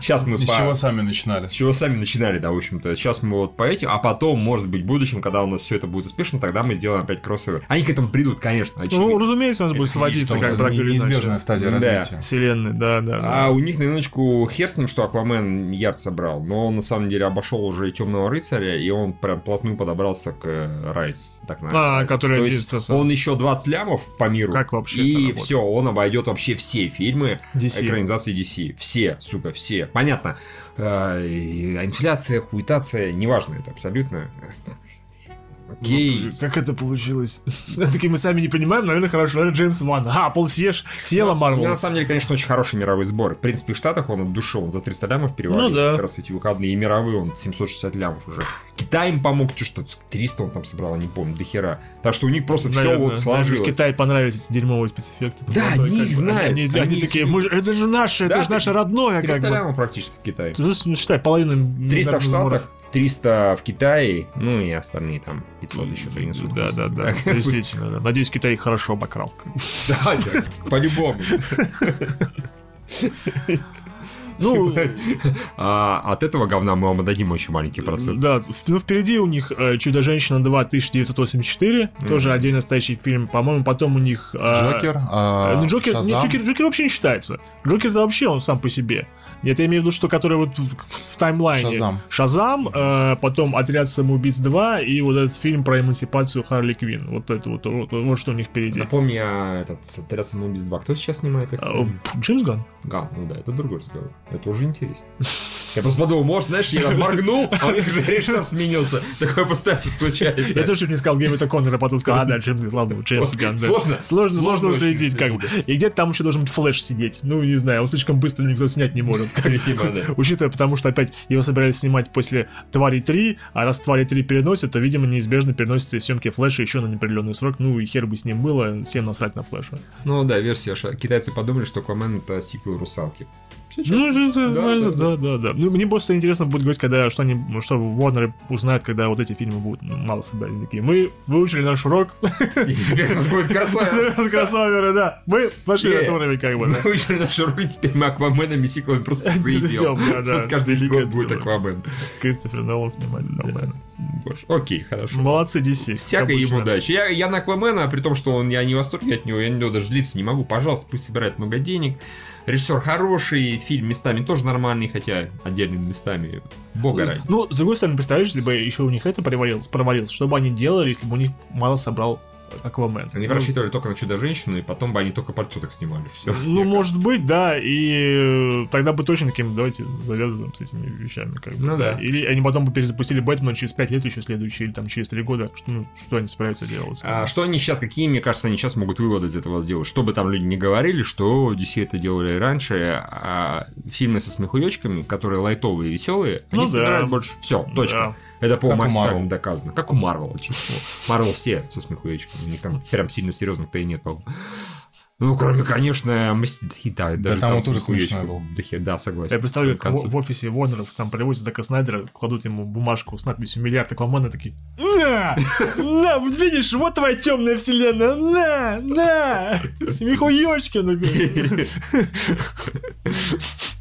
Сейчас мы С по- чего сами начинали? С чего сами начинали, да, в общем-то. Сейчас мы вот по этим, а потом, может быть, в будущем, когда у нас все это будет успешно, тогда мы сделаем опять кроссовер. Они к этому придут, конечно, Ну, очевидно. разумеется, у нас будет сводиться как так или неизбежная иначе. стадия Да. развития. Вселенной, да, да. да. А у них на минуточку хер с ним, что Аквамен ярд собрал, но он на самом деле обошел уже и Темного рыцаря, и он прям плотную подобрался к э, Райс. Так А, называемый. который То есть. Он еще 20 лямов по миру. Как вообще И все, он обойдет вообще все фильмы DC. экранизации DC. Все, сука, все. Понятно. Э, Инфляция, хуитация, неважно это абсолютно. Окей. Ну, Как это получилось? Такие мы сами не понимаем, наверное, хорошо. Наверное, Джеймс Ван. А, пол съешь, съела Марвел. на самом деле, конечно, очень хороший мировой сбор. В принципе, в Штатах он от души, он за 300 лямов перевалил. Ну да. Как раз эти выходные. И мировые он 760 лямов уже. Китай им помог, что 300 он там собрал, не помню, до хера. Так что у них просто все Наверное, вот наверное, сложилось. в Китае понравились эти дерьмовые спецэффекты. Да, они их знают, Они, они такие, это же наше, это же наше родное, как 300 бы. лямов практически Китай. Ну, считай, половина... 300 в. Штатах, 300 в Китае, ну и остальные там 500 еще принесут. Да, да, да, просто. действительно. да. Надеюсь, Китай их хорошо обокрал. Да, да, по-любому. Ну, А от этого говна мы вам отдадим очень маленький процент. да, ну впереди у них э, «Чудо-женщина 2» 1984, тоже один настоящий фильм. По-моему, потом у них... э, Джокер, а, Ну, Джокер, Шазам. Джокер, Джокер вообще не считается. Джокер это вообще он сам по себе. Нет, я имею в виду, что который вот в, таймлайне. Шазам. Шазам, э, потом Отряд самоубийц 2 и вот этот фильм про эмансипацию Харли Квин. Вот это вот, вот, вот что у них впереди. Напомни, а этот «Отряд самоубийц 2» кто сейчас снимает? их? Джеймс Ганн. Ганн, ну да, это другой разговор. Это уже интересно. Я просто подумал, может, знаешь, я моргнул, а у них же режиссер сменился. Такое постоянно случается. Я тоже не сказал Гэвина О'Коннора, потом сказал, а, да, Джеймс Ганн, ладно, Джеймс Ганн. Сложно. Сложно, сложно уследить, как бы. И где-то там еще должен быть флеш сидеть. Ну, не знаю, он слишком быстро никто снять не может. Учитывая, потому что опять его собирались снимать после Твари 3, а раз Твари 3 переносят, то, видимо, неизбежно переносятся съемки Флэша еще на неопределенный срок. Ну и хер бы с ним было, всем насрать на Флэша. Ну да, версия. Китайцы подумали, что Аквамен это сиквел русалки. Ну, это нормально, да, да, да, да. Ну, мне просто интересно будет говорить, когда что они, что Warner узнают, когда вот эти фильмы будут ну, мало собрать. Они такие, мы выучили наш урок, И теперь у нас будет кроссовер. кроссоверы, да. Мы пошли на уровень, как бы, Мы да. выучили наш урок, и теперь мы Акваменами сиквелами просто заебем. Да, да. Каждый год будет. Аквамен. Кристофер Нолан снимает Аквамена. Окей, хорошо. Молодцы DC. Всякой ему удачи. Я, я на Аквамена, при том, что он, я не в восторге от него, я даже злиться не могу. Пожалуйста, пусть собирает много денег. Режиссер хороший, фильм местами тоже нормальный, хотя отдельными местами. Бога ради. Ну, с другой стороны, представляешь, если бы еще у них это провалилось, провалилось, что бы они делали, если бы у них мало собрал Аквамен? Они Ну, рассчитывали только на Чудо-женщину, и потом бы они только портреток снимали. Все. Ну, может быть, да, и э, тогда бы точно таким, давайте завязываем с этими вещами. Как бы, Ну да. Или они потом бы перезапустили Бэтмена через 5 лет еще следующий, или там через 3 года, что, ну, что они справятся делать. А что они сейчас, какие, мне кажется, они сейчас могут выводы из этого сделать? Что бы там люди не говорили, что DC это делали раньше, а фильмы со смехуёчками, которые лайтовые и веселые, Ну они да. собирают больше. Все, точка. Да. Это, официально Marvel. доказано. Как у Марвел, честно. Марвел все со смехуёчками. У них там прям сильно серьезных-то и нет, по-моему. Ну, кроме, конечно, Мстителей, да, даже там он тоже смешной был. Да, да, согласен. Я представляю, как в, в офисе Вонеров там привозят Зака Снайдера, кладут ему бумажку с надписью «Миллиард Аквамена», такие «На! На! Вот видишь, вот твоя темная вселенная! На! На! Смехуёчки!» он такой.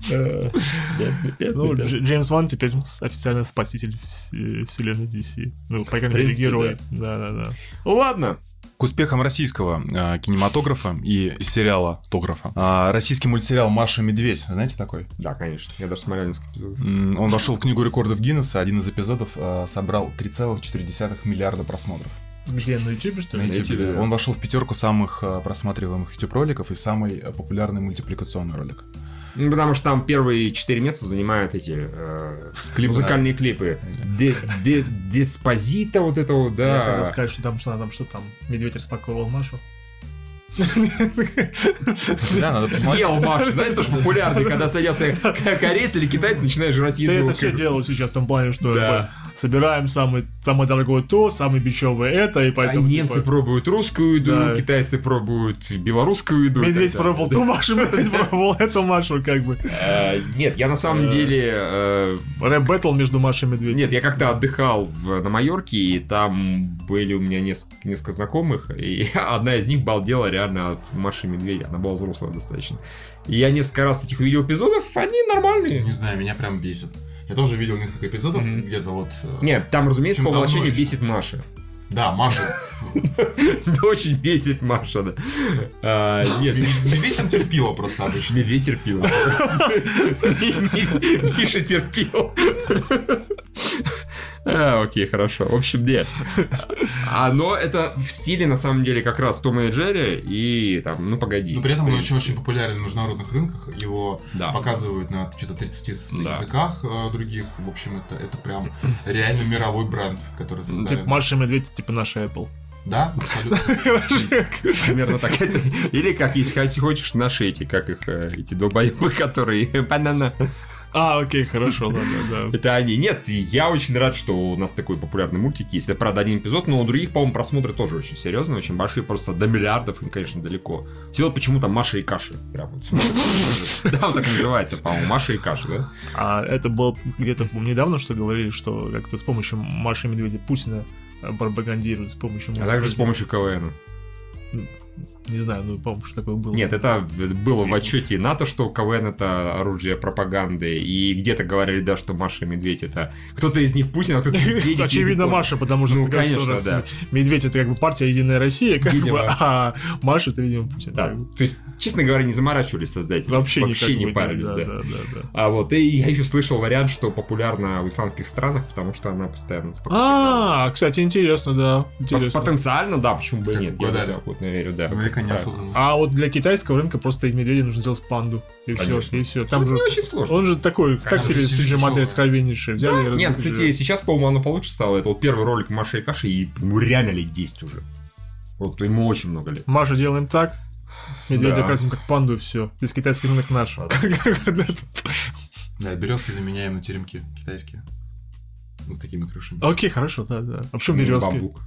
Ну, Дж- Джеймс Ван теперь официально спаситель вс- вселенной DC. Ну, по крайней мере, герой. Да-да-да. Ладно. К успехам российского э, кинематографа и сериала «Тографа». А, российский мультсериал «Маша и Медведь», знаете такой? Да, конечно. Я даже смотрел несколько эпизодов. Он вошел в книгу рекордов Гиннесса, один из эпизодов э, собрал 3,4 миллиарда просмотров. Где, на YouTube, что ли? На YouTube. Он вошел в пятерку самых э, просматриваемых YouTube роликов и самый э, популярный мультипликационный ролик. Ну, потому что там первые четыре места занимают эти э, Клипы, музыкальные клипы. Де- де- Деспозита вот это вот, Я хотел да. сказать, что там что там, что там медведь распаковывал Машу. Да, надо посмотреть. Ел Машу, да, это тоже популярно, когда садятся корейцы или китайцы, начинают жрать Ты еду. это все делал сейчас в том плане, что Да. бы, собираем самый, самое дорогое то, самое бичевое это, и А поэтому... немцы типа, пробуют русскую еду, Да. китайцы пробуют белорусскую еду. Медведь пробовал ту Машу, медведь пробовал эту Машу, как бы. Э, Нет, я на самом Э. деле... э, Рэп-бэтл между Машей и Медведем. Нет, я как-то отдыхал на Майорке, и там были у меня несколько, несколько знакомых, и одна из них балдела реально от Маши Медведя. Она была взрослая достаточно. И я несколько раз этих видел эпизодов, они нормальные. Не знаю, меня прям бесит. Я тоже видел несколько эпизодов, Мгм. где-то вот... э, Нет, там, разумеется, по умолчанию бесит Маша. Да, Маша. Да очень бесит Маша, да. А, Нет, Медведь там терпила просто обычно. Медведь терпил. Миша терпел. А, окей, хорошо. В общем, нет. А, но это в стиле, на самом деле, как раз Тома и Джерри и там, ну погоди. Но при этом он очень очень популярен на международных рынках. Его Да. показывают на что-то 30 с- Да. языках э, других. В общем, это, это прям реально мировой бренд, который Типа создали. Маша и Медведь, типа наша Apple. Да, абсолютно. Примерно так. Это- Или как, если хоч- хочешь, наши эти, как их, э, эти долбоебы, которые банана. А, окей, хорошо, ладно, да. Это они. Нет, я очень рад, что у нас такой популярный мультик есть. Это, правда, один эпизод, но у других, по-моему, просмотры тоже очень серьезные, очень большие, просто до миллиардов, им, конечно, далеко. Все вот почему-то Маша и Каши. Прям вот. Да, вот так называется, по-моему, Маша и Каши, да? А это было где-то недавно, что говорили, что как-то с помощью Маши и Медведя Путина пропагандируют с помощью А также с помощью КВН. Не знаю, ну, по-моему, что такое было. Нет, это было в отчете НАТО, что КВН это оружие пропаганды, и где-то говорили, да, что Маша и Медведь это... Кто-то из них Путин, а кто-то Медведев. я Очевидно. Маша, потому что Ну, конечно, да. Медведь это как бы партия Единая Россия, как бы, а Маша это, видимо, Путин. Да, то есть, честно говоря, не заморачивались создатели. Вообще, Вообще не парились, да, да. да, да, да. А вот, и я еще слышал вариант, что популярна в исламских странах, потому что она постоянно. А, кстати, интересно, да, интересно. Потенциально, да, почему бы нет. Я вот верю, да. Да. неосознанно. А вот для китайского рынка просто из медведя нужно сделать панду. И все, Конечно. и все. Там же... не очень сложно. Он же такой, так Конечно, себе сидишь CG модель откровеннейшая. Взяли и Нет, кстати, сейчас, по-моему, оно получше стало. Это вот первый ролик Маши и Каши, и ему реально лет 10 уже. Вот ему очень много лет. Маша делаем так, медведь Да. закрасим как панду, и все. Весь китайский рынок наш. Да, березки заменяем на теремки китайские. Ну, с такими крышами. Окей, хорошо, да, да. А почему Ну, березки? бамбук.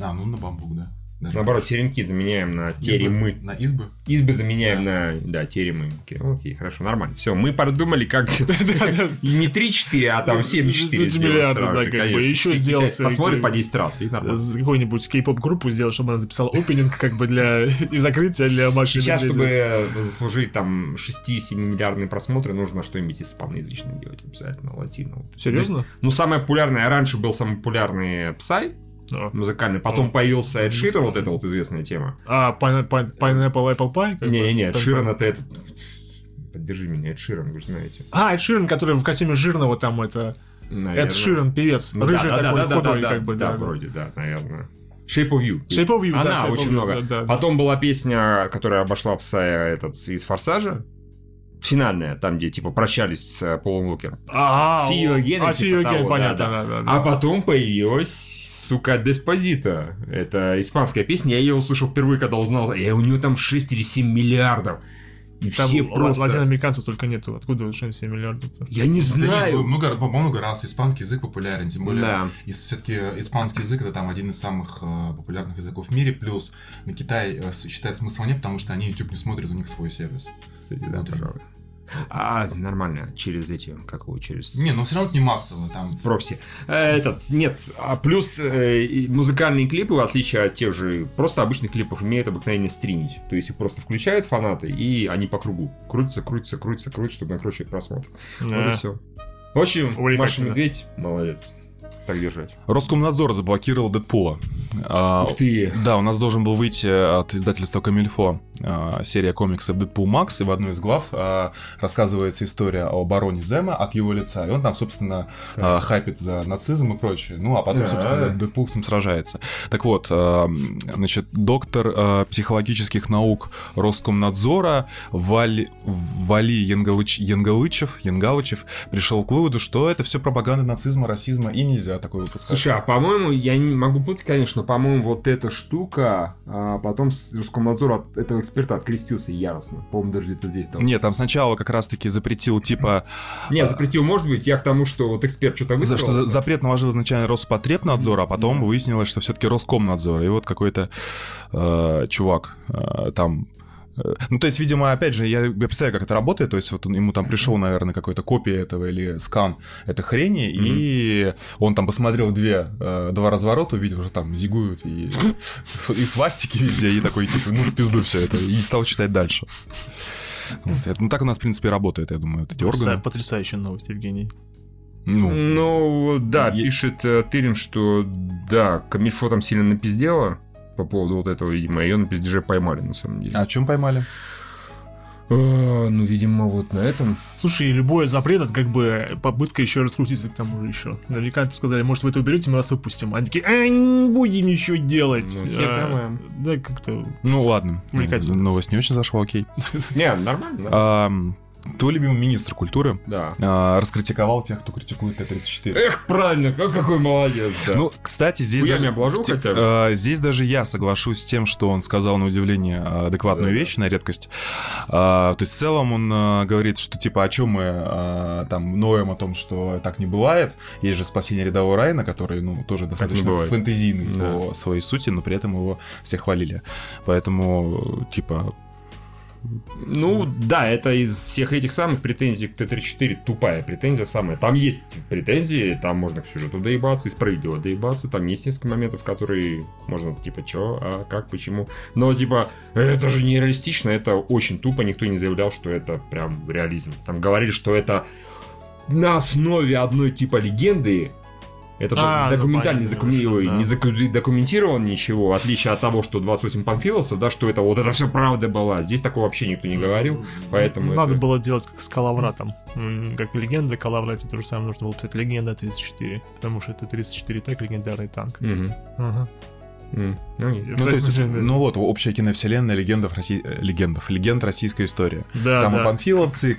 А, ну на бамбук, да. Даже Наоборот, теремки заменяем на Избы. теремы. На избы. Избы заменяем на, да, теремы. Окей, окей, хорошо, нормально. Все, мы продумали, как и не 3-4, а там 7-4 Миллиарды, сделать сразу да, как бы. Еще сделать, как по бы, 10 раз, и нормально. Какую-нибудь кей-поп-группу сделать, чтобы она записала опенинг как бы для и закрытия для Маши и Сейчас, чтобы заслужить там 6-7 миллиардные просмотры, нужно что-нибудь испаноязычное делать обязательно, латино. Серьезно? Ну, самое популярное, раньше был самый популярный Psy А. музыкальный, потом Ну, появился Эд знаю. вот эта вот известная тема. А, Pine- Pine- Pineapple Apple Pie? Не-не-не, Эд Ширан это этот... Поддержи меня, Эд Ширан, вы же знаете. А, Эд Ширан, который в костюме жирного там это... Наверное. Эд Ширан, певец. Ну, Рыжий да, да, такой, да, да, худой, да, как бы, да, да. да. вроде, да, наверное. Shape of You. Shape of You, да, Она Shape of очень You, много. да, да, да. Потом была песня, которая обошла Псая этот из Форсажа. Финальная, там, где, типа, прощались с э, Полом Уокером. А, See you again, А, типа see you again, того, понятно, да, да, да. А да. потом появилась, сука, Деспозита. Это испанская песня. Я ее услышал впервые, когда узнал. И у нее там 6 или 7 миллиардов. И Там все просто... латиноамериканцев только нету. Откуда 7 миллиардов? Я не Да знаю. нет, Много, по много раз испанский язык популярен, тем более Да. все-таки испанский язык это там один из самых э, популярных языков в мире, плюс на Китай э, считает смысла нет, потому что они YouTube не смотрят, у них свой сервис. Кстати, да, пожалуй. А, нормально, через эти, как его, через... Не, ну все равно не массово, там Прокси. Э, Этот, нет, а плюс э, музыкальные клипы, в отличие от тех же просто обычных клипов, имеют обыкновение стримить. То есть их просто включают фанаты, и они по кругу крутятся, крутятся, крутятся, крутятся, чтобы накручивать просмотр. Вот и Да. все. В общем, Маша. Медведь, молодец. Так держать. Роскомнадзор заблокировал Дэдпула. А, Ух ты. Да, у нас должен был выйти от издательства Камильфо а, серия комиксов Дэдпул Макс, и в одной из глав а, рассказывается история о бароне Зема от его лица, и он там, собственно, а, хайпит за нацизм и прочее. Ну, а потом, Да. собственно, Дэдпул с ним сражается. Так вот, а, значит, доктор а, психологических наук Роскомнадзора Вали, Вали Янгалыч, Янгалычев, Янгалычев пришел к выводу, что это все пропаганда нацизма, расизма, и нельзя такое выпускать. Слушай, а по-моему, я не могу путать, конечно, но, по-моему, вот эта штука, а потом Роскомнадзор от этого эксперта открестился яростно. По-моему, даже где-то здесь там. Нет, там сначала как раз-таки запретил, типа, Нет, запретил, может быть, я к тому, что вот эксперт что-то за высказал. что за- запрет наложил изначально Роспотребнадзор, а потом выяснилось, что все-таки Роскомнадзор. И вот какой-то э, чувак э, там э, ну, то есть, видимо, опять же, я, я представляю, как это работает. То есть, вот он- ему там пришел, наверное, какой-то копия этого или скан этой хрени, и он там посмотрел две, э, два разворота, увидел, что там зигуют и, и свастики везде, и такой, типа, ну, пизду все это, и стал читать дальше. Вот, это- ну, так у нас, в принципе, работает, я думаю, вот эти Потряса- органы. Потрясающая новость, Евгений. Ну, Ну, да, Е- пишет э, Тырин, что да, Камильфо там сильно напиздела по поводу вот этого, видимо, ее на пиздеже поймали, на самом деле. а о чем поймали? А, ну, видимо, вот на этом. Слушай, любой запрет это как бы попытка еще раскрутиться к тому же еще. Наверняка сказали, может, вы это уберете, мы вас выпустим. Они такие, а, не будем ничего делать. Ну, А, да, как-то. Ну ладно. Увлекательно. Новость не очень зашла, окей. Не, нормально, Твой любимый министр культуры Да. а, раскритиковал тех, кто критикует Т-34. Эх, правильно, как какой молодец, да. Ну, кстати, здесь Хуя даже... не обложил те- хотя бы? а, здесь даже я соглашусь с тем, что он сказал на удивление а, адекватную Да. вещь, на редкость. А, то есть в целом он а, говорит, что типа о чем мы а, там ноем о том, что так не бывает. Есть же спасение рядового Райана, который, ну, тоже достаточно фэнтезийный Да. по своей сути, но при этом его все хвалили. Поэтому, типа, Ну, да, это из всех этих самых претензий к Т-34 тупая претензия самая. Там есть претензии, там можно к сюжету доебаться и справедливо доебаться. Там есть несколько моментов, которые можно, типа, чё, а как, почему. Но, типа, это же не реалистично, это очень тупо, никто не заявлял, что это прям реализм. Там говорили, что это на основе одной типа легенды. Это же А, ну, документально не, понятно, закуми- хорошо, да. не заку- документировано ничего, в отличие от того, что 28 панфилосов, да, что это вот это все правда была. Здесь такого вообще никто не говорил, поэтому Надо это- было делать как с Калавратом. Как легенда Калаврате то же самое нужно было писать легенда 34. Потому что это 34 так легендарный танк. Мгм. Ага. М. Ну. Ну, то есть, ну вот, общая киновселенная легендов, России... э, легендов, легенд российской истории. Да, Там да. и Панфиловцы, и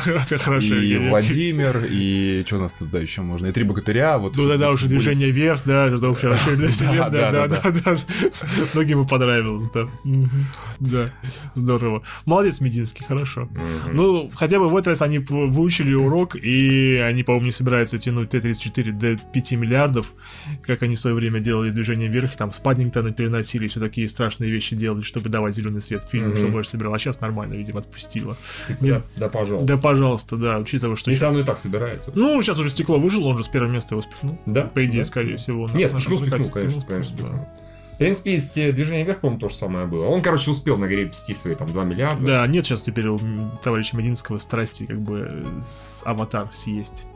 хорошо. и. Владимир, и что у нас туда еще можно? И три богатыря. Вот, Ну да, да, уже движение вверх, да, это ощущение для себя, Да, да, да. Многим бы понравилось, да. Да, здорово. Молодец, Мединский, хорошо. Ну, хотя бы в этот раз они выучили урок, и они, по-моему, не собираются тянуть Т-34 до 5 миллиардов, как они в свое время делали с движением вверх, там с Паддингтона переносили, все такие страшные вещи делали, чтобы давать зеленый свет фильму, Мгм. что больше собирал. А сейчас нормально, видимо, отпустило. Да, да, пожалуйста. Да, пожалуйста, да, учитывая, что... Не щас- со мной так собирается. Ну, сейчас уже стекло выжило, он же с первого места его спихнул. Да? По идее, Да. скорее всего. Нет, спихнул, спихнул, конечно, конечно, да. спихнул. В принципе, из э, движения вверх, по-моему, то же самое было. Он, короче, успел нагребсти свои там 2 миллиарда. Да, нет сейчас теперь у товарища Мединского страсти как бы э, с аватар съесть.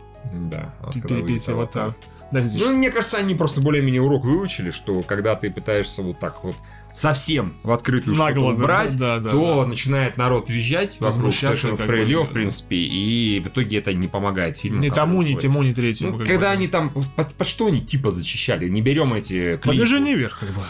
Да. когда Перепеть выйдет аватар. Да, здесь Ну, мне кажется, они просто более-менее урок выучили, что когда ты пытаешься вот так вот совсем в открытую что-то нагло да, убрать, да, да, то да. начинает народ визжать вокруг совершенно справедливо, в принципе, и в итоге это не помогает фильму. Ни тому, ни тему, ни третьему. Ну, когда бы. они там, под, под что они типа зачищали? Не берем эти По клиники. движению вверх, как бы.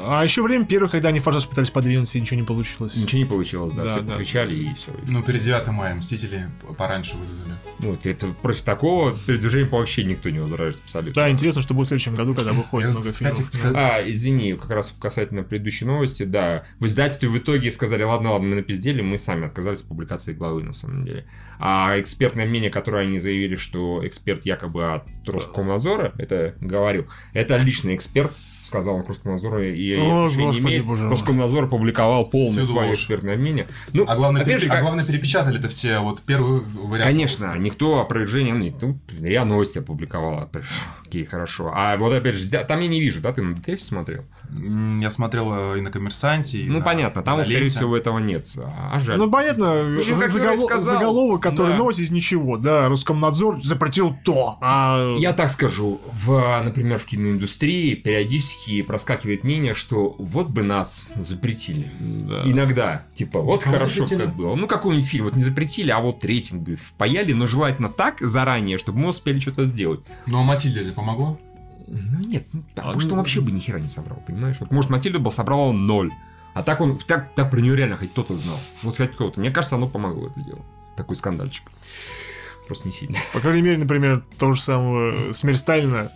А еще время первых, когда они форсаж пытались подвинуться, и ничего не получилось. Ничего не получилось, да, Да, все да. кричали и все. Ну, перед 9 мая Мстители пораньше выдвинули. Вот, это против такого передвижения вообще никто не возражает абсолютно. Да, интересно, что будет в следующем году, когда выходит много кстати, фильмов. А, извини, как раз касательно предыдущей новости, да, в издательстве в итоге сказали, ладно, ладно, мы напиздели, мы сами отказались от публикации главы, на самом деле. А экспертное мнение, которое они заявили, что эксперт якобы от Роскомнадзора, это говорил, это личный эксперт, сказал он Роскомнадзору, и О, господи, имеет. боже. Роскомнадзор опубликовал полное Всю свое экспертное мнение. Ну, А главное, опять же, а как- главное, перепечатали это все вот первый вариант. Конечно, новости. никто опровержения, ну, ну, блин, я новости опубликовал, окей, хорошо. А вот опять же, там я не вижу, да, ты на DTF смотрел? Я смотрел э, и на «Коммерсанте», и Ну, на понятно, там, скорее «Ленте». всего, этого нет. А жаль. Ну, понятно, общем, как загол- Юрий сказал, заголовок, который да. носит ничего, да, Роскомнадзор запретил то, а... Я так скажу, в, например, в киноиндустрии периодически проскакивает мнение, что вот бы нас запретили. Да. Иногда, типа, вот Кого хорошо запретили? как было. Ну, какой-нибудь фильм, вот не запретили, а вот рейтинг бы впаяли, но желательно так заранее, чтобы мы успели что-то сделать. Ну, а Матильда тебе помогло? Ну, нет, ну, так, А, может, ну, он вообще бы ни хера не собрал, понимаешь? Вот, может, Матильда бы собрала ноль. А так он, так, так про нее реально хоть кто-то знал. Вот хоть кто-то. Мне кажется, оно помогло это дело. Такой скандальчик. Просто не сильно. По крайней мере, например, то же самое «Смерть Сталина».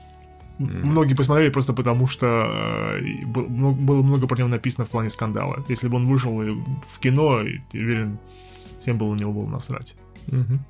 Мгм. Многие посмотрели просто потому, что э, было много про него написано в плане скандала. Если бы он вышел в кино, я уверен, всем было на него было насрать. Мгм.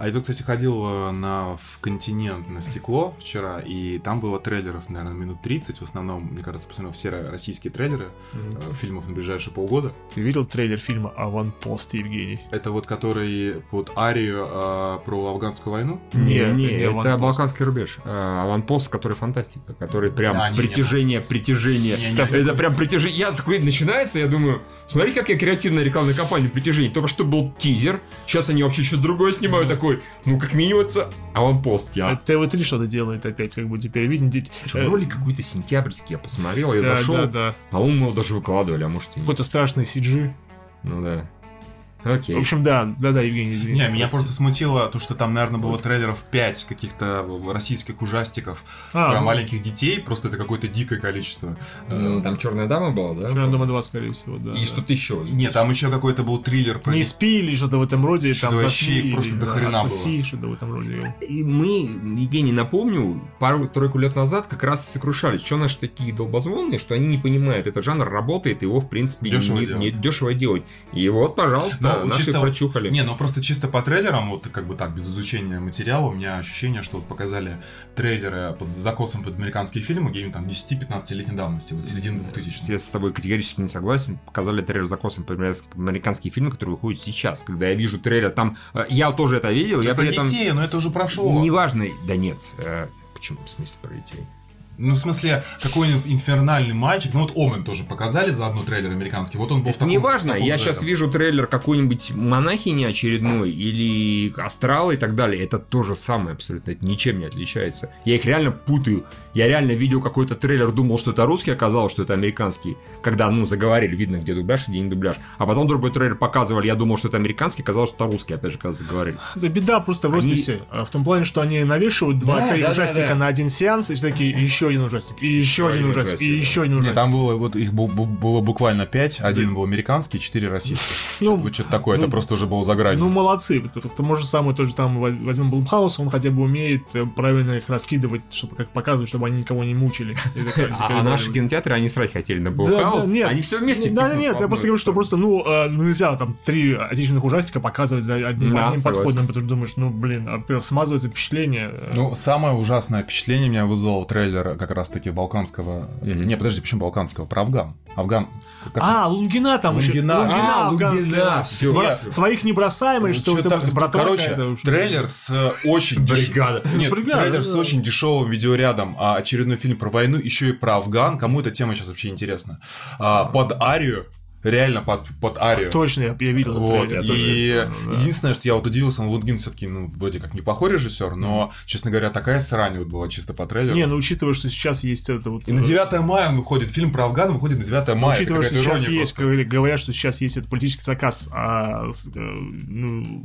А я тут, кстати, ходил э, на, в континент на стекло вчера, и там было трейлеров, наверное, минут 30. В основном, мне кажется, посмотрел все ро- российские трейлеры э, фильмов на ближайшие полгода. Ты видел трейлер фильма «Аванпост», Евгений? Это вот который под арию э, про афганскую войну. Не, Нет, не, это не это. Балканский рубеж. А, Аванпост, который фантастика, который прям Да, не, не, притяжение, притяжение. Не, не, это, не. прям притяжение. Я такой начинается, я думаю, смотри, как я креативная рекламная кампания притяжение. Только что был тизер, сейчас они вообще что-то другое снимают, такой, ну как минимум это Аванпост. Я А ТВ-3 что-то делает опять, как бы теперь видите. Что, э, ролик какой-то сентябрьский, я посмотрел, я да, зашел. Да, да. По-моему, его даже выкладывали, а может и нет. Какой-то страшный CG. Ну да. Окей. В общем, да, да, да, Евгений, извини. Не, меня просто смутило то, что там, наверное, было трейлеров 5 каких-то российских ужастиков А, про ну, маленьких детей, просто это какое-то дикое количество. Э, Ну, там черная дама была, да? «Черная дома 2», скорее всего, да. И да. что-то еще. Нет, там еще какой-то был триллер про Не спи или что-то в этом роде, Что-то там вообще засни, просто или, до да, хрена было. что-то в этом роде. И мы, Евгений, напомню, пару-тройку лет назад как раз и сокрушались, что наши такие долбозвонные, что они не понимают, этот жанр работает, его, в принципе, Дешево не, делать. не дешево делать. И вот, пожалуйста, Ну, наши чисто- прочухали. Не, ну просто чисто по трейлерам, вот как бы так, без изучения материала, у меня ощущение, что вот показали трейлеры под закосом под американские фильмы, где-нибудь там 10-15-летней давности, вот середины 2000 Я с тобой категорически не согласен. Показали трейлер за косом про американские фильмы, которые выходят сейчас. Когда я вижу трейлер, там... э, Я тоже это видел, я про при этом... детей, но это уже прошло. Неважно, да нет. э, Почему, в смысле, про детей? Ну, в смысле, какой-нибудь инфернальный мальчик. Ну, вот Омен тоже показали за одну трейлер американский. Вот он был в таком... Неважно, я сейчас этом. вижу трейлер какой-нибудь монахини очередной или астрала и так далее. Это то же самое абсолютно, это ничем не отличается. Я их реально путаю. Я реально видел какой-то трейлер, думал, что это русский, оказалось, что это американский. Когда, ну, заговорили, видно, где дубляж, где не дубляж. А потом другой трейлер показывали, я думал, что это американский, оказалось, что это русский, опять же, когда заговорили. Да беда просто в Они- росписи. А, В том плане, что они навешивают Да, два-три да, да, ужастика да. на один сеанс, и все такие, еще один ужастик, и еще один ужастик, и да. еще один ужастик. там было, вот их было буквально 5, один был американский, 4 российских. Ну, что-то такое, ну, это просто уже было за гранью. Ну, молодцы. Это может самое тоже там воз- возьмем Блумхаус, он хотя бы умеет э, правильно их раскидывать, чтобы как показывать, чтобы они никого не мучили. А, а наши кинотеатры, они срать хотели на нет. они все вместе Да, нет, я просто говорю, что просто, ну, э, ну, нельзя там три отечественных ужастика показывать за одним, подходом, потому что думаешь, ну, блин, а, во-первых, смазывается впечатление. Ну, самое ужасное впечатление меня вызвал трейлер как раз-таки балканского... Не, подожди, почему балканского? Про Афган. Афган... как- А, Лунгина там еще. Лунгина. Лунгина А, афганская. Лунгина, Нет. Своих не бросаем, что это Короче, трейлер с э, очень Бригада. Нет, трейлер с очень дешевым видеорядом, а очередной фильм про войну, еще и про Афган. Кому эта тема сейчас вообще интересна? А, под арию, реально под, под арию. Точно, я, я видел Вот, трейлер, я точно и вспомнил, да. единственное, что я вот удивился, ну, Лунгин все-таки, ну, вроде как неплохой режиссер, но, честно говоря, такая срань вот была чисто по трейлеру. Не, ну учитывая, что сейчас есть это вот... И на э, 9 мая он выходит, фильм про Афган выходит на 9 мая. Учитывая, что сейчас есть, говорили- говорят, что сейчас есть этот политический заказ а, э, ну,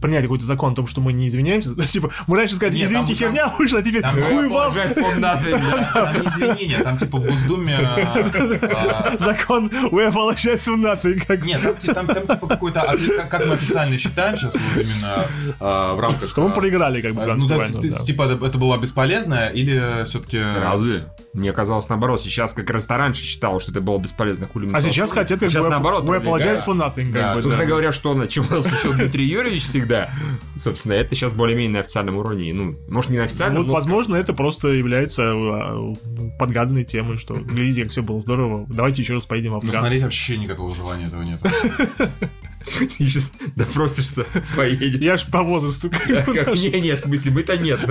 принять какой-то закон о том, что мы не извиняемся. Типа, мы раньше сказали, Нет, извините, там- херня вышла, а теперь там- хуй вам. Там не извинения, там типа в Госдуме... а, а, Закон we for nothing. Как... Нет, там, там, там типа какой-то, как- мы официально считаем сейчас вот именно а, в рамках... Что мы а, проиграли, как бы, а, Ну да, войну, да. типа это это было бесполезно или все-таки... Разве? Мне казалось наоборот. Сейчас как раз раньше считал, что это было бесполезно. Хули А сейчас хотят как Сейчас бы наоборот. продвигают. apologize for nothing. Да, Как бы, Собственно да. говоря, что на чем нас еще Дмитрий Юрьевич всегда. Собственно, это сейчас более-менее на официальном уровне. Ну, может, не на официальном, Вот, но- возможно, это просто является а, подгаданной темой, что глядите, как все было здорово, давайте еще раз поедем в Ну, Афган. смотреть вообще никакого желания этого нет. Ты сейчас допросишься, поедешь. Я ж по возрасту. как бы, Как- даже. Не, не, в смысле, мы-то нет.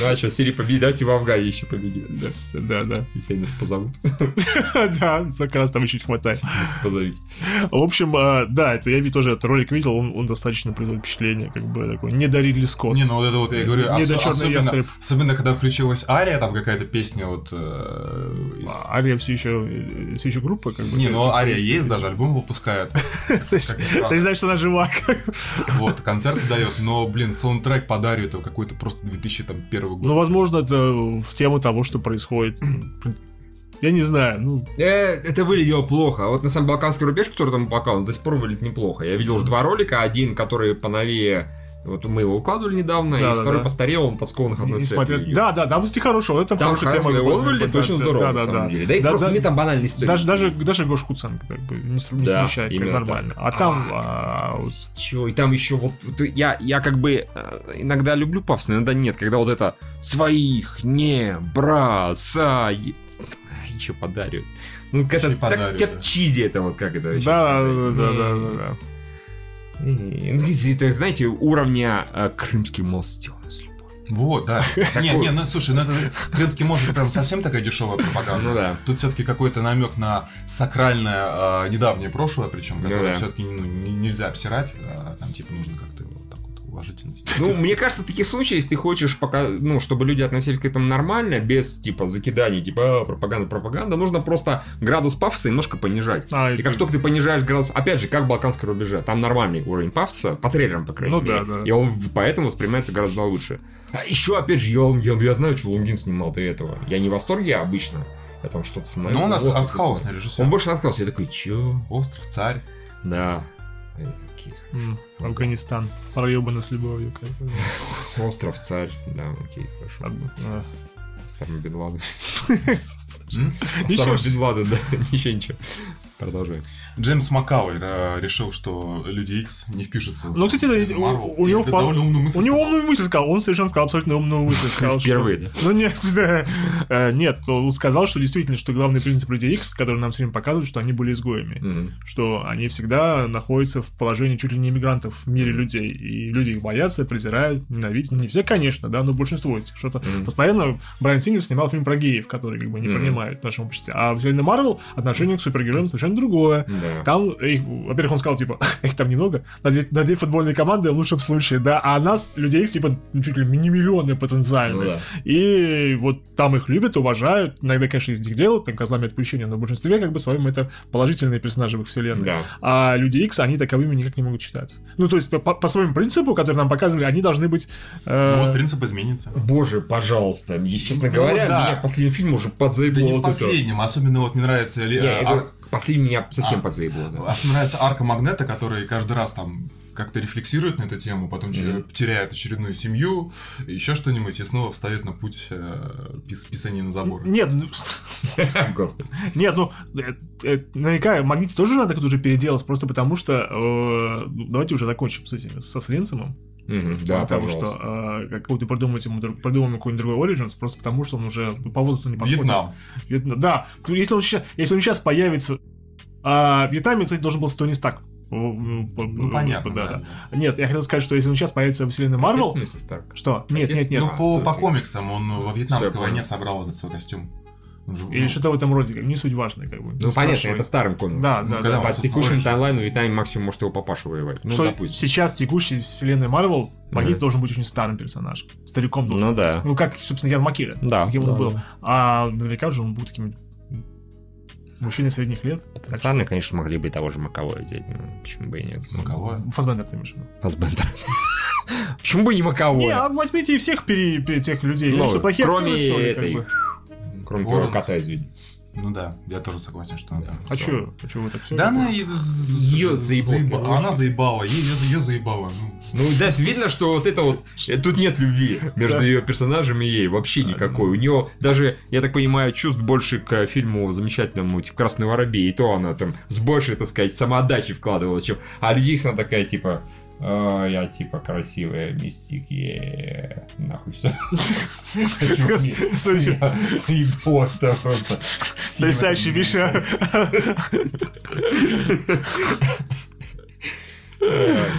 Ну а что, Сирия победит, давайте в Афгане еще победим. Да, да, да. Если они нас позовут, Да, как раз там чуть хватает. позовите. В общем, э, да, это я тоже этот ролик видел, он, достаточно производит впечатление, как бы такой, не дарили Скотт. Не, ну вот это вот я говорю, особенно, когда включилась Ария, там какая-то песня вот... э, А Ария все еще, все еще группа, как бы. Не, ну Ария есть, даже альбом выпускает. То есть ты знаешь, что она жива. Вот, концерты дает, но, блин, саундтрек по Дарью это какой-то просто 2001 год. Ну, возможно, это в тему того, что происходит. Я не знаю, ну, Э, Это выглядело плохо. А вот на самом Балканский рубеж, который там показал, он до сих пор выглядит неплохо. Я видел уже два ролика. Один, который поновее, вот мы его укладывали недавно, Да, и да, второй да. постарел, он подскованных одной цепью. Да, да, там, кстати, хороший, это Там хорошая тема. да, очень да, здорово, да, на да, самом да. деле. Да и Да, просто да, мне там банальный история. Даже, даже, даже Гош Куценко как бы не, не Да, смущает, как нормально. А там а, вот, Чё, и там еще вот, вот я, я как бы э, иногда люблю пафос, но иногда нет, когда вот это своих не бросай. Еще подарю. Ну, как и это, так, подарю, как да. чизи это вот, как это да, да, да, да, да, Не, Это, знаете, уровня э, Крымский мост сделан с. Вот, да. Не, не, ну слушай, ну это Крымский мост прям совсем такая дешевая пропаганда. Ну да. Тут все-таки какой-то намек на сакральное э, недавнее прошлое, причем, которое Ну да. все-таки нельзя обсирать, а там типа нужно как-то сделать. Ну, мне кажется, в таких случаях, если ты хочешь, пока, ну, чтобы люди относились к этому нормально, без, типа, закиданий, типа, «А, пропаганда, пропаганда, нужно просто градус пафоса немножко понижать. А, И как только ты понижаешь градус, опять же, как в Балканском рубеже, там нормальный уровень пафоса, по трейлерам, по крайней Ну мере. да, да. И он поэтому воспринимается гораздо лучше. А еще, опять же, я, я, я знаю, что Лунгин снимал до этого. Я не в восторге обычно. Я там что-то снимаю. Ну, он артхаусный режиссер. Он больше артхаус. Я такой, чё? Остров, царь. Да. Какие М, Афганистан. Проебано с любовью. Остров, царь. Да, окей, хорошо. А. Сам Бен Ладен. Ничего Бен Ладен, да. Ничего, ничего. Продолжай. Джеймс Маккауэй э, решил, что Люди Икс не впишутся Ну, кстати, Marvel. у, у него это впол- довольно умную мысль У него умную мысль сказал. Он совершенно сказал абсолютно умную мысль. Сказал, что- Впервые, да? Ну нет, да. Э, нет, он сказал, что действительно, что главный принцип людей X, который нам все время показывают, что они были изгоями. Мгм. Что они всегда находятся в положении чуть ли не иммигрантов в мире людей. И люди их боятся, презирают, ненавидят. Не все, конечно, да, но большинство из них. Что-то Мгм. постоянно Брайан Сингер снимал фильм про геев, который как бы не Мгм. принимают в нашем обществе. А в вселенной Марвел отношение к супергероям совершенно другое. Да. Там, их, во-первых, он сказал, типа, их там немного, на две, на две футбольные команды в лучшем случае, да, а нас, людей, их, типа, ну, чуть ли не миллионы Ну потенциальные. да. И вот там их любят, уважают, иногда, конечно, из них делают, там, козлами отпущения, но в большинстве, как бы, своем это положительные персонажи в их вселенной. Да. А люди X, они таковыми никак не могут считаться. Ну, то есть, по, по своему принципу, который нам показывали, они должны быть... э, Ну, вот принцип изменится. Боже, пожалуйста. И, честно Ну, говоря, да. меня последний фильм уже Да подзаебло не в вот это. последнем, особенно вот мне нравится... ли- Не, э, это последний меня совсем А. подзаебло, да. Особенно нравится арка Магнета, который каждый раз там как-то рефлексирует на эту тему, потом Мгм. теряет очередную семью, еще что-нибудь, и снова встает на путь э, пис- писания на забор. Нет, ну, Господи. Нет, ну, э, э, наверняка Магните тоже надо как-то уже переделать, просто потому что... э, ну, давайте уже закончим с этим, со Свенцемом. Мгм, Да, потому пожалуйста. что э, какой-то придумать ему, придумаем какой-нибудь другой Origins, просто потому что он уже по возрасту не подходит. Вьетнам. Вьетна- Да, ну, если он сейчас, если он сейчас появится... А в Вьетнаме, кстати, должен был Тони Стак. Ну, понятно, да, да. да. Нет, я хотел сказать, что если он сейчас появится в вселенной Марвел... Что? Нет, Отец? нет, нет. Ну, А, по, по комиксам он во Вьетнамской войне собрал этот свой костюм. Или ну, что-то в этом роде, как не суть важно, как бы. не Ну, понятно, это старым комиксом. Да, Ну, да, когда да. По текущему Origins. таймлайну Виталий максимум может его папашу воевать. Ну, что допустим. сейчас в текущей вселенной Марвел Магнит должен быть очень старым персонажем. Стариком должен Ну быть. да. Ну, как, собственно, Ян Макира. Да, Каким он был. А наверняка же он будет таким мужчиной средних лет. Потенциально, конечно, могли бы и того же Маковое взять. ну, почему бы и нет? Маковое. Фасбендер ты имеешь в виду? Фасбендер. Почему бы и Не, Маковое? а возьмите и всех пере- пере- тех людей. Ну, что, плохие кроме что как этой- бы? Кроме твоего Лоренс. кота из видео. Ну да, я тоже согласен, что она там. А чё? А чё вы так все? Да она и- Её заебала, заеба- короче. Она заебала, ее, ее заебала. ну. Ну, да, видно, что вот это вот... э, Тут нет любви между Да. ее персонажем и ей. Вообще никакой. У нее даже, я так понимаю, чувств больше к фильму замечательному, типа «Красный воробей». И то она там с большей, так сказать, самоотдачей вкладывала, чем... А людей она такая, типа... А, я типа красивая мистики. Нахуй все. Слушай, Слепот просто. Потрясающий Миша.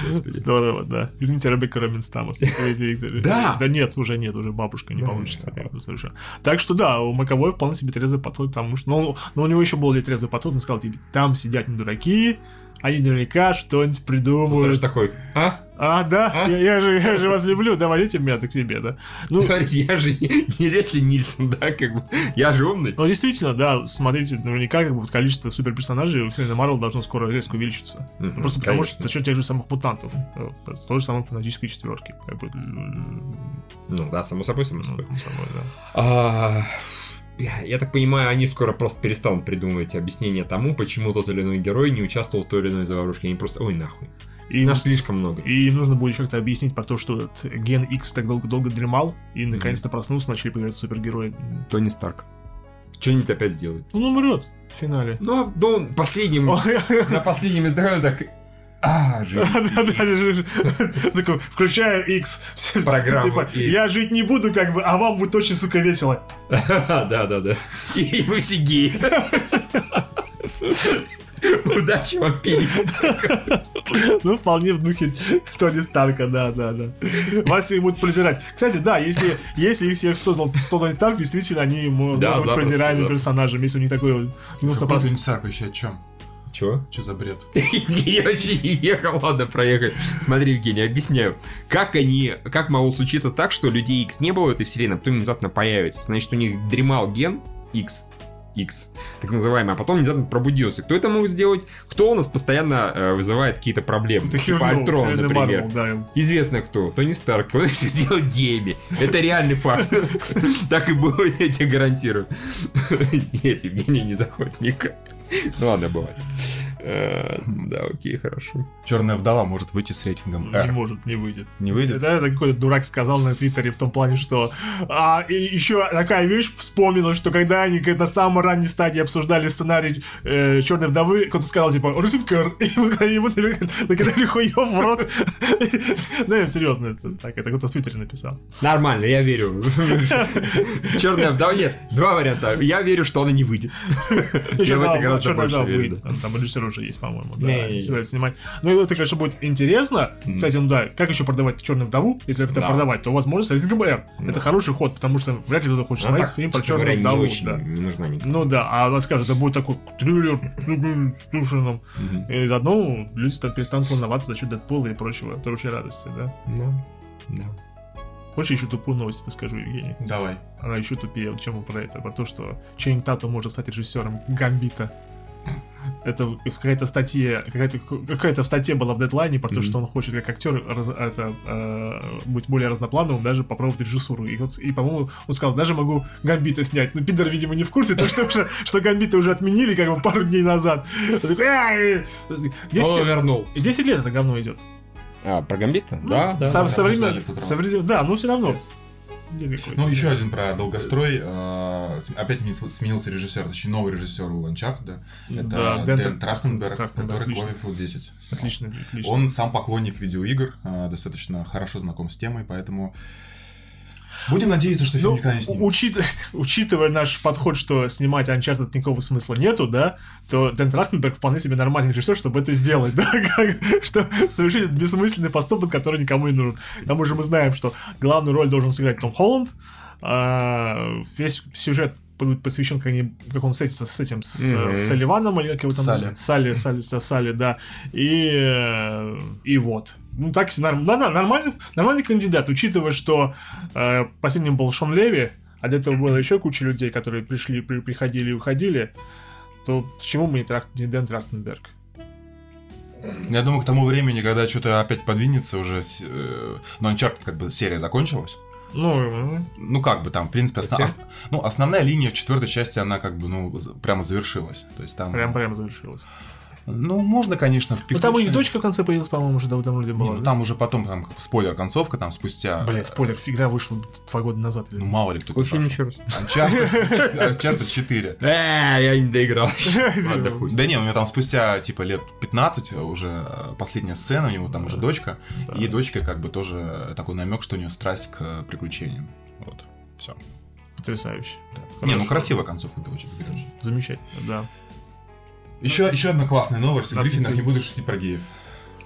Здорово, да. Верните Ребекка Робинстамус. Да! Да нет, уже нет, уже бабушка не получится совершенно. Так что да, у Маковой вполне себе трезвый подход, потому что... Ну, но у него еще был трезвый подход, он сказал, типа, там сидят не дураки, они наверняка что-нибудь придумают. Саша такой, а? А, да, А? Я, я же, я же вас люблю, давайте меня так себе, да. Ну, Говорите, я же не не Лесли Нильсон, да, как бы. Я же умный. ну, действительно, да, смотрите, наверняка как бы, вот количество суперперсонажей у вселенной Марвел должно скоро резко увеличиться. Ну, Просто потому конечно. что за счет тех же самых мутантов, э, той же самой фантастической четверки. Как бы, Ну да, само собой, само ну, собой. само собой, да. А, Я так понимаю, они скоро просто перестанут придумывать объяснение тому, почему тот или иной герой не участвовал в той или иной заварушке. Они просто, ой, нахуй. И, Нас слишком много. и нужно будет как-то объяснить про то, что этот ген X так долго, долго дремал, и наконец-то проснулся, начали появляться супергерои. Тони Старк. Что-нибудь опять сделает. Он умрет в финале. Ну, а, он последним, на последнем издыхании так... А. Да-да-да. Такой, включаю X. Программу Типа, я жить не буду, как бы, а вам будет очень, сука, весело. Да, да, да. И вы все геи. Удачи вам пили. Ну, вполне в духе Тони Старка, да, да, да. Вас и будут презирать. Кстати, да, если, если их всех создал Тони Старк, действительно, они могут быть запросто, презираемым запросто. персонажем, если у них такой Какой прос- Тони Старк вообще о чем? Чего? Что за бред? Я вообще не ехал, ладно, проехали. Смотри, Евгений, объясняю. Как они, как могло случиться так, что людей X не было в этой вселенной, а потом внезапно появится? Значит, у них дремал ген X, X, так называемый, а потом внезапно пробудился. Кто это мог сделать? Кто у нас постоянно э, вызывает какие-то проблемы? Это Типа Альтрон, например. Марвел, да. Известно кто. Тони Старк. Он их сделал геями. Это реальный факт. Так и будет, я тебе гарантирую. Нет, Евгений не заходит никак. Ну ладно, бывает. Э, Да, окей, хорошо. Черная вдова может выйти с рейтингом Не R. может, не выйдет. Не выйдет? Это, это какой-то дурак сказал на Твиттере в том плане, что а, и еще такая вещь вспомнила, что когда они на самой ранней стадии обсуждали сценарий э, Черной вдовы, кто-то сказал, типа, рейтинг R, и ему сказали, ему накидали хуев в рот. Ну, серьезно, это так, это кто-то в Твиттере написал. Нормально, я верю. Черная вдова, нет, два варианта. Я верю, что она не выйдет. Я в это гораздо Черная больше вдова верю. выйдет. Там, там режиссер уже есть, по-моему, да, они собираются снимать. Ну, это, конечно, будет интересно. Кстати, ну да, как еще продавать Черную вдову? Если это Да. продавать, то, возможно, с R. Да. Это хороший ход, потому что вряд ли кто-то хочет Ну, смотреть так, фильм про честно говоря, Черную не вдову. очень, да. не нужна никакая. Ну да, а она скажет, это будет такой триллер с Тушином. Мгм. И заодно люди ста- перестанут волноваться за счет Дэдпула и прочего, прочей радости, да. Да, да. Хочешь еще тупую новость расскажу, Евгений? Давай. Она еще тупее, чем про это, про то, что Ченнинг Татум может стать режиссером Гамбита. Это какая-то статья, какая-то, какая-то в статье была в дедлайне про то, Мгм. что он хочет как актер раз- это, э, быть более разноплановым, даже попробовать режиссуру. И, вот, и по-моему, он сказал, даже могу Гамбита снять. Но Пидор, видимо, не в курсе, то, что, уже- что Гамбита уже отменили как бы пару дней назад. Он такой, «Ай!» 10 Он лет, вернул. и 10 лет это говно идет. А, про Гамбита? Да, да. Со, да, да, ну все равно. Ну, еще один про долгострой. с- Опять сме- сменился режиссер, точнее, новый режиссер у Uncharted. Это Да, Дэн, Дэн Трахтенберг, который. Cloverfield 10 снял. Отлично, отлично. Он сам поклонник видеоигр, э, достаточно хорошо знаком с темой, поэтому будем надеяться, что фильм Ну, никогда не снимут. учит- учитывая наш подход, что снимать Uncharted никакого смысла нету, да, то Дэн Трахтенберг вполне себе нормальный режиссер, чтобы это сделать, да, как- что совершить этот бессмысленный поступок, который никому не нужен. К тому же мы знаем, что главную роль должен сыграть Том Холланд, а, весь сюжет будет посвящен, как, они, как он встретится с этим, с, Мгм. с Салливаном, или как его там Салли. Салли, Салли, да, Салли, да. И, э, и вот. Ну, так, да, да, нормальный, нормальный кандидат, учитывая, что э, последним был Шон Леви, а до этого было еще куча людей, которые пришли, при- приходили и уходили, то почему мы не, Трак- не Дэн Трахтенберг? Я думаю, к тому времени, когда что-то опять подвинется уже, с- э, ну, Uncharted как бы серия закончилась. Ну, Ну, как бы там, в принципе, осно- Совсем? ос- ну, основная линия в четвертой части, она как бы, ну, прямо завершилась. То есть там... прям прям завершилось. Ну, можно, конечно, Ну впихнуть. там у них дочка в конце появилась, по-моему, уже да, там вроде Не, была. ну, да? там уже потом, там, спойлер, концовка, там спустя... Блять, спойлер, игра вышла два года назад. или- Ну, мало ли кто Какой фильм еще раз? Uncharted Uncharted 4. Э, я не доиграл. Да не, у него там спустя, типа, лет 15 уже э, последняя сцена, у него там уже дочка, и дочка как бы тоже такой намек, что у нее страсть к приключениям. Вот, все. Потрясающе. Не, ну красивая концовка, ты очень берешь. Замечательно, да. Еще, еще одна классная новость. В Гриффинах не будут шутить про геев.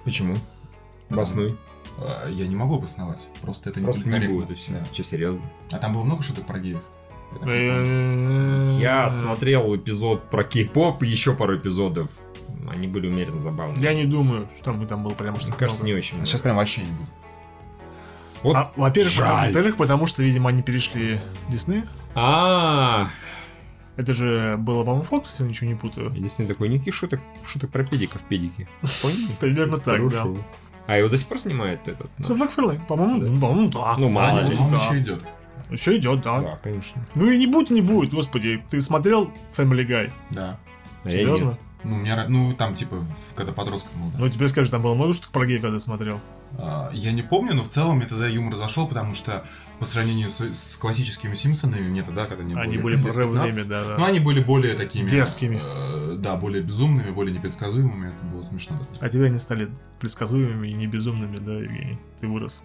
Почему? Обоснуй. Э, Я не могу обосновать. Просто это не Просто будет не корректно. будет. Че, серьезно? А там было много шуток про геев? Я не смотрел эпизод про кей-поп и еще пару эпизодов. Они были умеренно забавные. Я не думаю, что там, там было прямо что Мне кажется, не очень. А сейчас прям вообще не будет. Вот А, во-первых, потому, во-первых, потому что, видимо, они перешли Дисней. А, Это же было, по-моему, Fox, если я ничего не путаю. единственный такой никаких шуток, шуток про педиков, педики. Поняли? Примерно так, да. Хорошо. А его до сих пор снимает этот? ну, Сэм Макферлейн, по-моему, Да. ну, по-моему, да. Ну, мало Да, ли. Он да. еще идет. Еще идет, да. Да, конечно. Ну и не будет, не будет, господи. Ты смотрел Family Guy? Да. А Серьезно? Ну, меня, ну, там, типа, в- когда подростком был, да. Ну, тебе скажи, там было много штук про геев, когда смотрел. А, Я не помню, но в целом мне тогда юмор зашел, потому что по сравнению с, с классическими Симпсонами, мне тогда, когда они, Они были, были прорывными, 15, да, да. Ну, они были более такими... Дерзкими. э, да, более безумными, более непредсказуемыми, это было смешно. А тебе они стали предсказуемыми и не безумными, да, Евгений? Ты вырос.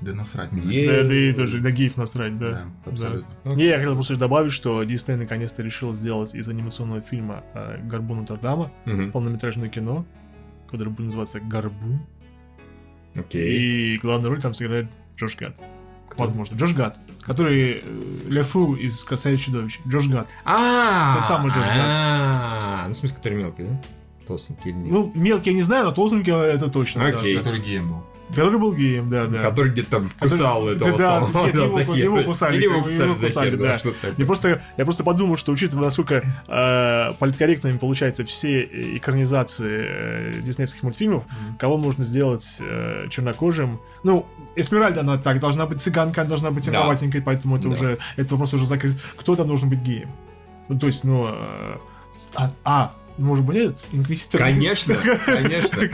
Да насрать мне. Е- Да, да и тоже на геев насрать, да. Да, абсолютно. Не, я хотел просто добавить, что Дисней наконец-то решил сделать из анимационного фильма э, «Горбун Нотр-Дама» Мгм. полнометражное кино, которое будет называться «Горбун». Окей. И главную роль там сыграет Джош Гад. Возможно. Джош Гад, который э, Лефу из «Красавиц и чудовищ». Джош Гад. А, Тот самый Джош Гад. А, ну, в смысле, который мелкий, да? Толстенький или нет? Ну, мелкий я не знаю, но толстенький это точно. Окей. Который геем был. Который был геем, да, да. Который где-то там кусал Который- этого да, самого. нет, да, его- за хер. его кусали, Или его кусали да. такое. Я просто, я просто подумал, что учитывая, насколько э, политкорректными получаются все экранизации э, диснеевских мультфильмов, кого можно сделать э, чернокожим. Ну, Эсмеральда, она так должна быть цыганка, она должна быть Да. серповатенькой, поэтому это Да. уже, этот вопрос уже закрыт. Кто там должен быть геем? Ну, то есть, ну... э, а, а, может быть? Инквизитор? Конечно, конечно.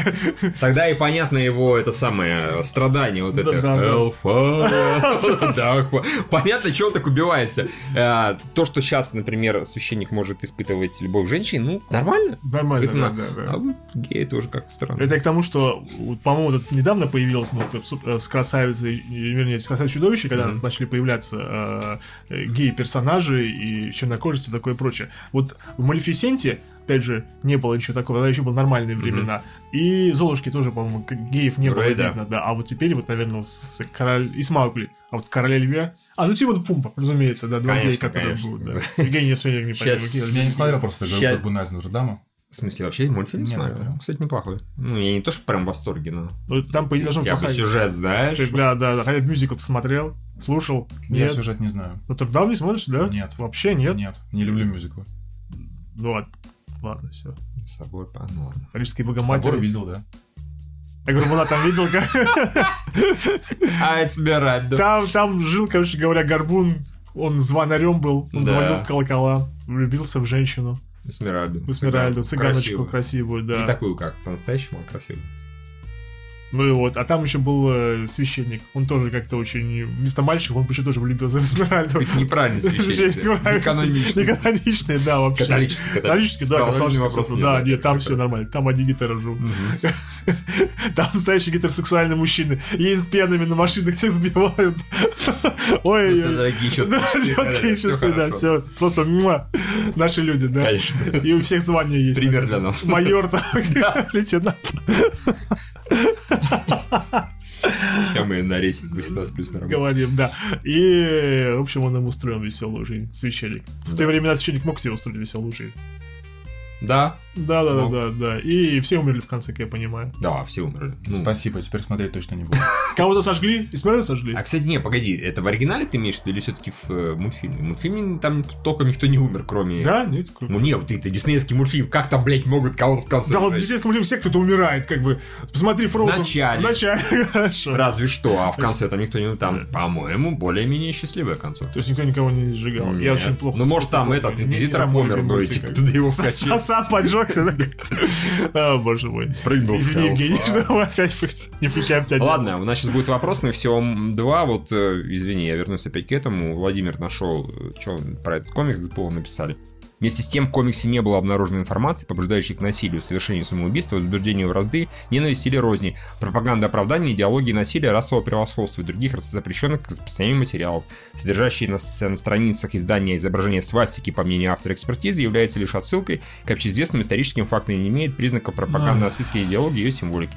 Тогда и понятно его это самое страдание, вот это по- понятно, чего он так убивается. А, То, что сейчас, например, священник может испытывать любовь женщин, ну, нормально. Нормально, да, да. А вот гей тоже как-то странно. Это к тому, что, по-моему, недавно появилось с- э, с красавицей, и, вернее, с красавицей чудовище, когда начали появляться э, э, гей-персонажи и чернокожие и такое прочее. Вот в Малефисенте, опять же, не было ничего такого, тогда еще были нормальные времена. И Золушки тоже, по-моему, геев не было Вроде да. видно, да. А вот теперь, вот, наверное, с король... и с Маугли. А вот Короле Льве... А, ну Тимон Пумпа, разумеется, да, два Конечно, гея, которые конечно. будут, да. Евгений все никак не Евгений, Я не смотрел просто Ща- «Горбуна из Нотр-Дама». В смысле, вообще мультфильм Не смотрел? смотрел. Кстати, неплохой. Ну, я не то, что прям в восторге, но... Ну, там, по идее, должен Я бы сюжет знаешь. Ты- Да, да, да. Хотя мюзикл ты смотрел, слушал. Я Нет. сюжет не знаю. Ну, Нотр-Дам не смотришь, да? Нет. Вообще нет? Нет, не люблю мюзиклы. Ну, ладно. Ладно, все. Собор, а, ну ладно. Парижские Собор богоматери. видел, да. Я говорю, была там видел, как... А, Эсмеральда. Там, там жил, короче говоря, горбун. Он звонарем был, он Да. звонил в колокола, влюбился в женщину, Эсмеральду. Эсмеральду, цыганочку Красивую. красивую, да. Не такую, как по-настоящему, а красивую. Ну и вот, а там еще был э, священник. Он тоже как-то очень... Вместо мальчиков он почему тоже влюбился в Эсмеральду. Это неправильный священник. Священник, Каноничный. Неканоничный, да, вообще. Католический, католический. Да, католический, нет, да, нет, там все нормально, там одни гитары жрут. Там настоящий гетеросексуальный мужчина. Ездят пьяными на машинах, всех сбивают. Ой, Просто дорогие четкие часы, да, все. Просто наши люди, да. Конечно. И у всех звания есть. Пример для нас. Майор, лейтенант. Сейчас мы на рейтинг 18 плюс работу. Говорим, да. И, в общем, он им устроил веселую жизнь, священник. В те времена священник мог себе устроить веселую жизнь. Да, Да, да, да, да, да. И все умерли в конце, как я понимаю. да, все умерли. Ну, Спасибо, теперь смотреть точно не буду. Кого-то сожгли, и смотрели сожгли. А, кстати, не, погоди, это в оригинале ты имеешь в виду или все-таки в э, мультфильме? В мультфильме там только никто не умер, кроме... Да, нет, Ну нет, это диснеевский мультфильм, как там, блядь, могут кого-то в конце... Да, вот в естественном мультфильме все кто-то умирает, как бы. Посмотри, Фроузен. Начале. В начале, хорошо. Разве что, а в конце там никто не... Там, по-моему, более-менее счастливая концовка. То есть никто никого не сжигал. Я очень плохо... Ну, может, там этот инквизитор помер, но и типа его Сам поджег Да? О, боже мой. Прыгнул Извини, Евгений, что мы опять не включаем тебя. Ладно, у нас сейчас будет вопрос, но всего два. Вот, э, извини, я вернусь опять к этому. Владимир нашел, что про этот комикс Дэдпула написали. Вместе с тем, в комиксе не было обнаружено информации, побуждающей к насилию, совершению самоубийства, возбуждению вразды, ненависти или розни, пропаганда оправдания, идеологии насилия, расового превосходства и других запрещенных к распространению материалов. Содержащие на, на страницах издания изображение свастики, по мнению автора экспертизы, является лишь отсылкой к общеизвестным историческим фактам и не имеет признаков пропаганды нацистской идеологии и ее символики.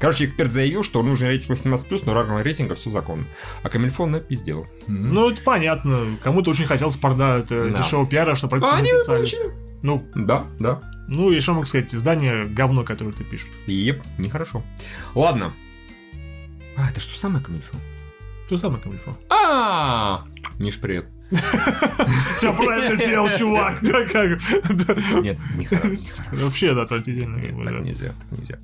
Короче, эксперт заявил, что нужен рейтинг 18+, но равного рейтинга все законно. А Камильфон напиздел. Ну, это понятно. Кому-то очень хотелось порда, это, Да. шоу пиара, что про это А они написали. получили. Ну, Да, да. ну и что мог сказать, издание говно, которое ты пишешь. Еп, нехорошо. Ладно. А, это что самое Камильфон? То самое камильфо. А, Миш, привет. Все правильно сделал, чувак. Да, как? Нет, нехорошо. Вообще, да, отвратительно. Нет, так нельзя, так нельзя.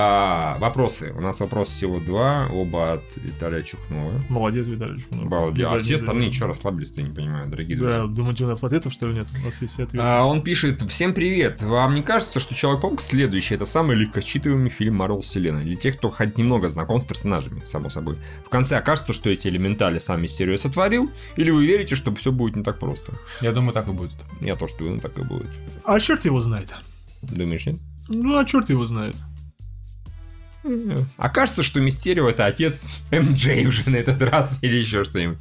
А, вопросы. У нас вопрос всего два, оба от Виталия Чухнова. Молодец, Виталий. Чухнов. Балдеж. А Да, все да, остальные да. что расслабились-то, я не понимаю, дорогие Да, друзья. думаете, у нас ответов, что ли, нет? У нас есть ответ. А, он пишет, всем привет. Вам не кажется, что Человек-паук следующий это самый легкосчитываемый фильм Марвел Вселенной? Для тех, кто хоть немного знаком с персонажами, само собой. В конце окажется, что эти элементали сам Мистерио сотворил, или вы верите, что все будет не так просто? Я думаю, так и будет. Я тоже думаю, так и будет. А черт его знает. Думаешь, нет? Ну, а черт его знает. Окажется, что Мистерио это отец МД уже на этот раз или еще что-нибудь.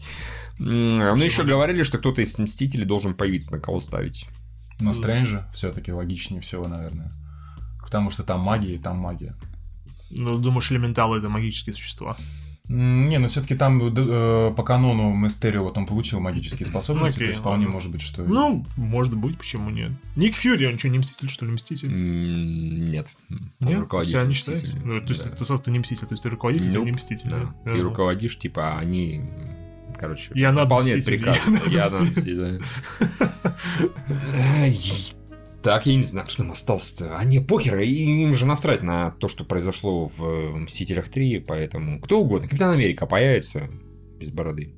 М, Ну, еще говорили, что кто-то из Мстителей должен появиться, на кого ставить. Но Стрэнджа все-таки логичнее всего, наверное. Потому что там магия и там магия. Ну, думаешь, элементалы это магические существа. Не, но все-таки там э, по канону Мистерио вот он получил магические способности, Окей, то есть вполне ладно. может быть, что... Ну, может быть, почему нет. Ник Фьюри, он что, не мститель, что ли, мститель? М, Нет. Он Нет, руководитель себя не считаете? Мстителей. Ну, то есть Да. ты сам-то не мститель, то есть ты руководитель, ты Nope. не мститель. Да. да? Ты Да. руководишь, типа, а они, короче, Я мститель, приказ. я надо Я надо мститель. мститель, да. Так, я не знаю, кто там остался-то. А не, похер, им же насрать на то, что произошло в э, «Мстителях 3», поэтому кто угодно. Капитан Америка появится без бороды.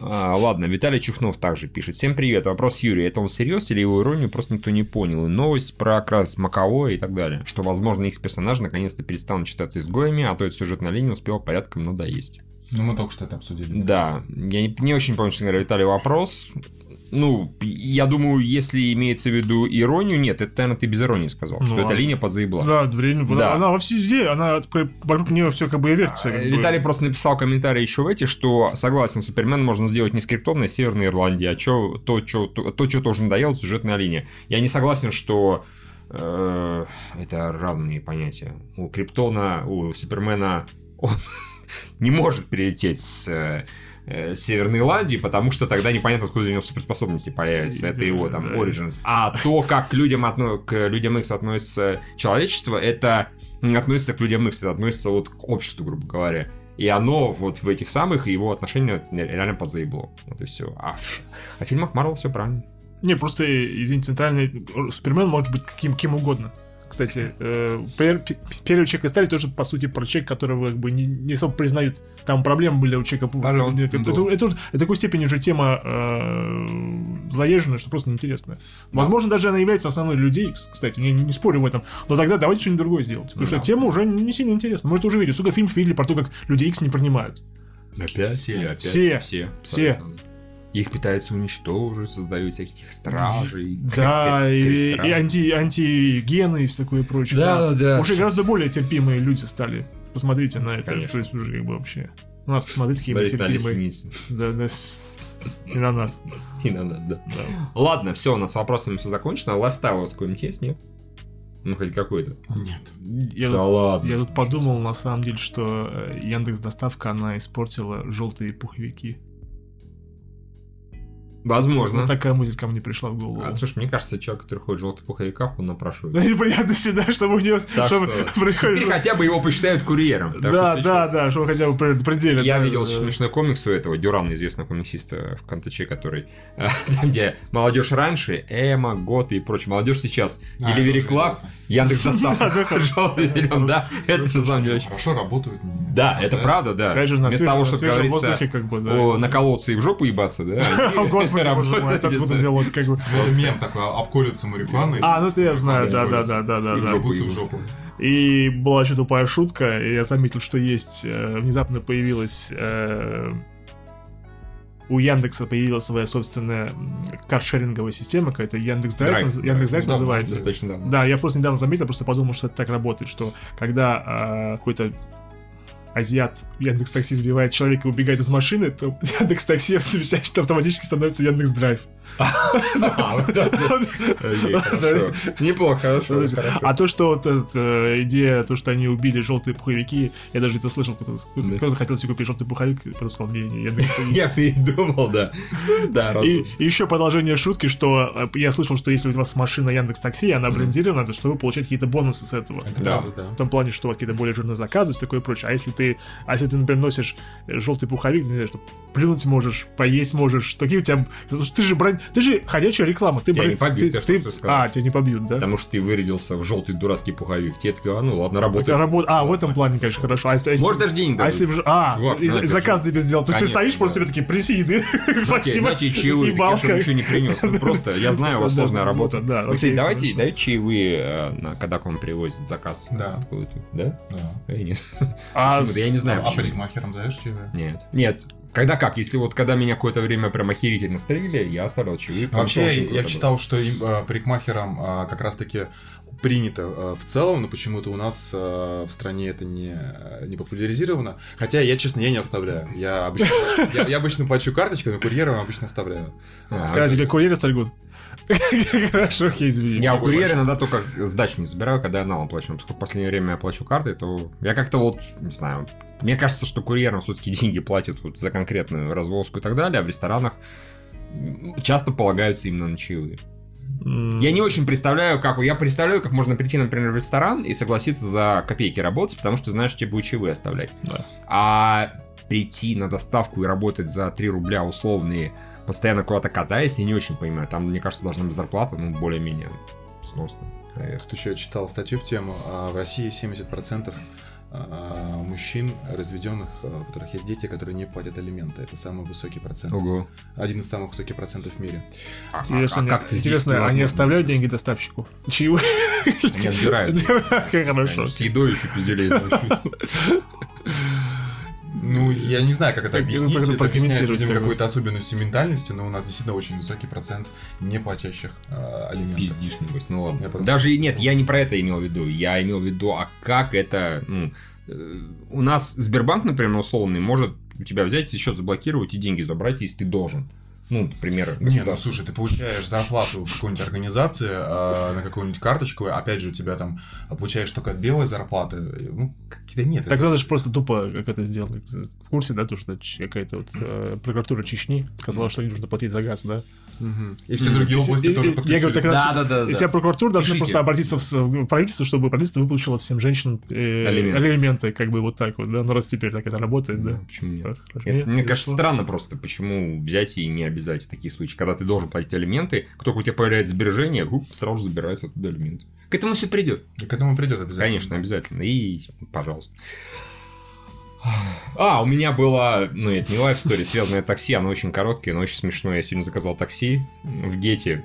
А, ладно, Виталий Чухнов также пишет. Всем привет. Вопрос Юрия. Это он всерьез или его иронию просто никто не понял? И новость про окрас Маковое и так далее. Что, возможно, их персонажи наконец-то перестанут считаться изгоями, а то эта сюжетная линия успела порядком надоесть. Ну, мы только что это обсудили. Да, я не, не очень помню, честно говоря, Виталий, вопрос. Ну, я думаю, если имеется в виду иронию, нет, это, наверное, ты без иронии сказал, Ну, что эта линия позаебла. Да, время. Да. Она во везде, она вокруг нее все как бы и вертится. как А, бы. Виталий просто написал комментарий еще в эти, что согласен, Супермен можно сделать не скриптованной Северной Ирландии, а чё, то, что то, то, чё тоже надоело, сюжетная линия. Я не согласен, что э, это равные понятия. У Криптона, у Супермена он не может перелететь с э, э, Северной Ирландии, потому что тогда непонятно, откуда у него суперспособности появятся. Это его там. Origins. А то, как к людям, отно- к людям X относится человечество, это не относится к людям X, это относится вот к обществу, грубо говоря. И оно вот в этих самых его отношениях реально подзаебло. Вот и все. А в, а в фильмах Марвел все правильно. Не, просто, извините, центральный Супермен может быть каким, кем угодно. Кстати, э, первый человек из стали тоже, по сути, про человека, которого как бы не, не особо признают. Там проблемы были у человека. Пожалуйста, это, это, да. это уже до такой степени уже тема э, заезженная, что просто неинтересно. Возможно, даже она является основной людей, кстати, не, не спорю в этом. Но тогда давайте что-нибудь другое сделать. Потому что Да. тема уже не сильно интересна. Мы это уже видели. Сколько фильмов видели про то, как люди X не принимают. Опять? Все. опять. Все. Все. Все. Их пытаются уничтожить, создают всяких стражей. Да, и, и анти, антигены и все такое прочее. Да, да, да. Уже гораздо более терпимые люди стали. Посмотрите на это. Конечно. То есть уже как бы вообще. У нас посмотрите, какие мы терпимые. Да, да, и на нас. И на нас, да. Да. Ладно, все, у нас с вопросами все закончено. Лайфстайл у вас какой-нибудь есть, нет? Ну, хоть какой-то. Нет. Я, Да тут, ладно. я тут подумал, на самом деле, что э, Яндекс Доставка, она испортила желтые пуховики. Возможно. Вот такая мысль ко мне пришла в голову. А, слушай, мне кажется, человек, который ходит в желтых пуховиках, он напрашивает. Да, неприятности, да, чтобы у него... Так чтобы что происходит- Теперь хотя бы его посчитают курьером. Да, да, да, чтобы хотя бы пред- пределе. Я да, видел да. смешной комикс у этого Дюрана, известного комиксиста в Кантаче, который, там, где молодежь раньше, Эма, Готы и прочее, молодежь сейчас, А, Delivery Club. Яндекс доставка. Желтый, зеленый, да. Это на самом деле очень... Хорошо работают. Да, это правда, да. Опять же, на Вместо свежем, того, на чтобы свежем говорится, воздухе, как бы, да. о, наколоться и в жопу ебаться, да? О, Господи, боже мой, это откуда взялось, как бы. Мем такой, обколется марихуаной. А, ну это я знаю, Да, да, да, да, да, И в жопу. И была еще тупая шутка, и я заметил, что есть, э, внезапно появилась э, у Яндекса появилась своя собственная каршеринговая система, какая-то Яндекс Драйв, Драйв, наз- Яндекс Драйв да, называется. Достаточно давно. Да, я просто недавно заметил, просто подумал, что это так работает, что когда а, какой-то азиат Яндекс Такси сбивает человека и убегает из машины, то Яндекс Такси замечает, что автоматически становится Яндекс Драйв. А, да. Неплохо, хорошо. хорошо. А то, что вот эта идея, то, что они убили желтые пуховики, я даже это слышал, кто-то, Да. хотел себе купить желтый пуховик, и просто сказал, не, не. Я передумал, да. Да, И, и еще продолжение шутки, что э, я слышал, что если у вас машина Яндекс Такси, она брендирована, то что вы получаете какие-то бонусы с этого. Это Да. правда, В да. том плане, что у вас какие-то более жирные заказы, все такое прочее. А если ты, а если ты, например, носишь желтый пуховик, ты не знаю, что плюнуть можешь, поесть можешь, такие у тебя... Ты же бренд... Ты же ходячая реклама. Ты Тебя бренд- не побьют, ты- я ты- сказал. А, тебя не побьют, да? Потому что ты вырядился в желтый дурацкий пуховик. Тебе такие, а ну ладно, Это работает. работа- А, в этом плане, конечно, хорошо. А если, а если- Может, даже денег А если А, Чувак, и- ну, и это заказ же- тебе сделал. То есть ты стоишь, просто да. себе такие, приси еды. Спасибо. знаете, чаевые, чтобы как. ничего не принес. Ну, Просто, я знаю, у вас сложная да, работа. да, кстати, давайте, давайте чаевые, э, когда к вам привозят заказ. Да. Откуда-то. Да? Да. Э. А Почему-то я не знаю. А почему. парикмахерам даешь чего? Нет. Нет. Когда как? Если вот когда меня какое-то время прям охерительно стрелили, я оставлял чаевые. Вообще, я, было. читал, что им, э, парикмахерам э, как раз-таки принято э, в целом, но почему-то у нас э, в стране это не, не популяризировано. Хотя я, честно, я не оставляю. Я обычно, я, я обычно плачу карточкой, но курьерам обычно оставляю. А, Когда тебе курьеры стригут. Хорошо, окей, извини. Я у курьера иногда только сдачу не забираю, когда я налом плачу. Но Поскольку в последнее время я плачу картой, то я как-то вот, не знаю, мне кажется, что курьерам все-таки деньги платят вот за конкретную развозку и так далее, а в ресторанах часто полагаются именно на чаевые. Я не очень представляю, как... Я представляю, как можно прийти, например, в ресторан и согласиться за копейки работать, потому что ты знаешь, тебе будет чаевые оставлять. Да. А прийти на доставку и работать за 3 рубля условные, постоянно куда-то катаясь, я не очень понимаю. Там, мне кажется, должна быть зарплата, ну, более-менее сносно, наверное. Тут еще я читал статью в тему. а, В России 70% а, мужчин разведенных, а, у которых есть дети, которые не платят алименты. Это самый высокий процент. Ого. Один из самых высоких процентов в мире. А, а- Интересно, а как ты интересно, они оставляют деньги доставщику? Чаевые? Они отбирают. Хорошо. С едой еще пизделеют. Ну, я не знаю, как это объяснить. как это Это объясняется, видимо, какой-то особенностью ментальности, но у нас действительно очень высокий процент не платящих а, алиментов. Пиздишь, небось, ну Я ладно. просто- Даже нет, я не про это имел в виду. Я имел в виду, а как это... ну, э, у нас Сбербанк, например, условный, может у тебя взять и счет заблокировать и деньги забрать, если ты должен. Ну, например, Не, ну слушай, ты получаешь зарплату в какой-нибудь организации а, на какую-нибудь карточку, опять же, у тебя там получаешь только от белой зарплаты. Ну, какие-то нет. Так надо же просто тупо как это сделано. В курсе, да, то, что какая-то вот э, прокуратура Чечни сказала, что не нужно платить за газ, да? Мгм. И все другие области И- тоже и- Я подключили. говорю, так Да, да, да, И да. вся прокуратура должна Пишите. просто обратиться в в правительство, чтобы правительство выплачило всем женщинам э, Алименты. алименты, как бы вот так вот, да? Ну раз теперь так это работает, да? Да, почему нет? Так, хорошо. Это, Нет, мне кажется, странно просто, почему взять и не обязать такие случаи. Когда ты должен платить алименты, только у тебя появляется сбережение, хуп, сразу же забирается оттуда алименты. К этому все придет. К этому придет обязательно. Конечно, обязательно. И, пожалуйста. А, у меня была, ну, это не лайф стори, связанное такси, оно очень короткое, но очень смешное. Я сегодня заказал такси в Гете.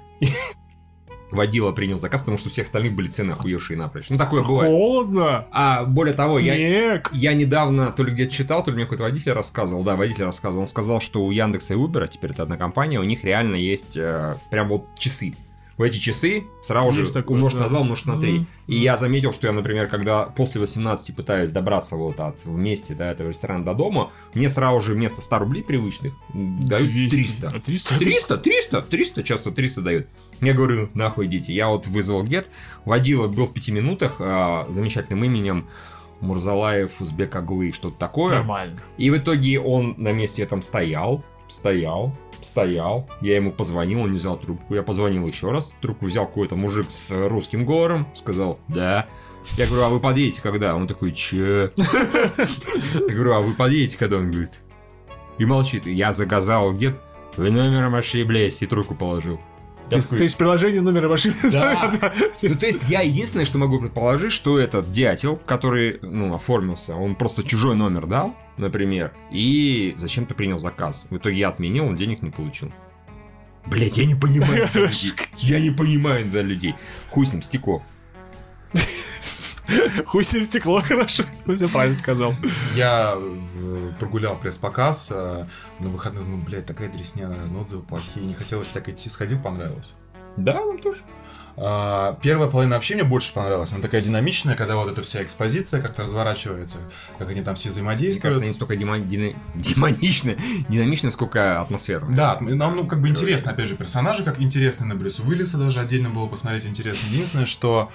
Водила принял заказ, потому что у всех остальных были цены охуевшие напрочь. Ну, такое бывает. Холодно! А более того, я, Снег! я недавно то ли где-то читал, то ли мне какой-то водитель рассказывал. Да, водитель рассказывал. Он сказал, что у Яндекса и Uber, теперь это одна компания, у них реально есть э, прям вот часы. В эти часы сразу Есть же такое, умножь да. на 2, умножь на 3. Мгм. И я заметил, что я, например, когда после 18 пытаюсь добраться вот от вместе до этого ресторана до дома, мне сразу же вместо 100 рублей привычных дают 200. 300. А 300? 300, 300, 300, часто 300 дают. Я говорю, нахуй идите. Я вот вызвал гет, водила был в пяти минутах, а, замечательным именем Мурзалаев, Узбек Аглы, что-то такое. Нормально. И в итоге он на месте там стоял, стоял, стоял. Я ему позвонил, он не взял трубку. Я позвонил еще раз. Трубку взял какой-то мужик с русским говором. Сказал, да. Я говорю, а вы подъедете когда? Он такой, че? Я говорю, а вы подъедете когда? Он говорит, и молчит. Я заказал где Вы номером ошиблись и трубку положил. То есть, то есть приложение номера машины. Да. Ну, то есть я единственное, что могу предположить, что этот дятел, который, ну, оформился, он просто чужой номер дал, например, и зачем-то принял заказ. В итоге я отменил, он денег не получил. Блять, я не понимаю. Я не понимаю да, людей. Хуй с ним, стекло. Хуй ним стекло, хорошо. Ну, все правильно сказал. Я э, прогулял пресс-показ э, на выходных, ну, блядь, такая дресня, отзывы плохие. Не хотелось так идти, сходил, понравилось. Да, нам тоже. А, Первая половина вообще мне больше понравилась. Она такая динамичная, когда вот эта вся экспозиция как-то разворачивается, как они там все Мне взаимодействуют. кажется, не столько дима- дина- демонично, динамично, сколько атмосфера. Да, нам ну, как бы интересно, опять же, персонажи как интересны на Брюса Уиллиса даже отдельно было посмотреть интересно. Единственное, что,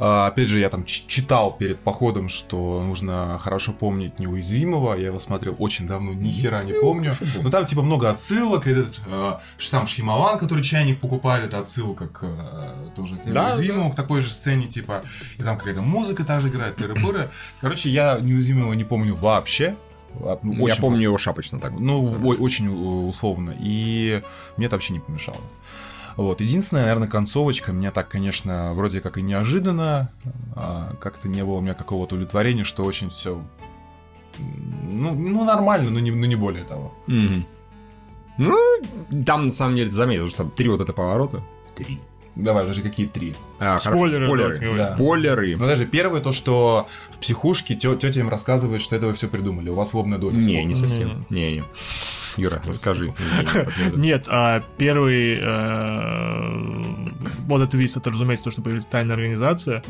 опять же, я там читал перед походом, что нужно хорошо помнить неуязвимого. Я его смотрел очень давно, ни хера не помню. Но там типа много отсылок. Этот э, сам Шьямалан, который чайник покупает, это отсылка к э, тоже к Да, неуязвимому, к такой же сцене, типа, и там какая-то музыка та же играет, тыры-пыры. Короче, я неуязвимого не помню вообще. А, ну, Я очень помню его шапочно так. ну, о- очень э, условно. И мне это вообще не помешало. Вот. Единственная, наверное, концовочка меня так, конечно, вроде как и неожиданно, а как-то не было у меня какого-то удовлетворения, что очень все ну, ну, нормально, но не, ну, не более того. Мгм. Ну, там на самом деле заметил, что там три вот это поворота. Три. Давай, даже какие три. А, хорошо, Спойлеры, спойлеры. давайте говорим. Спойлеры. Ну, даже первое то, что в психушке тетя им рассказывает, что это вы все придумали, у вас лобная доля. Не, не совсем. Не, не. Юра, расскажи. Не, не, не, не. Нет, а первый э, вот этот твист, это, разумеется, то, что появилась тайная организация.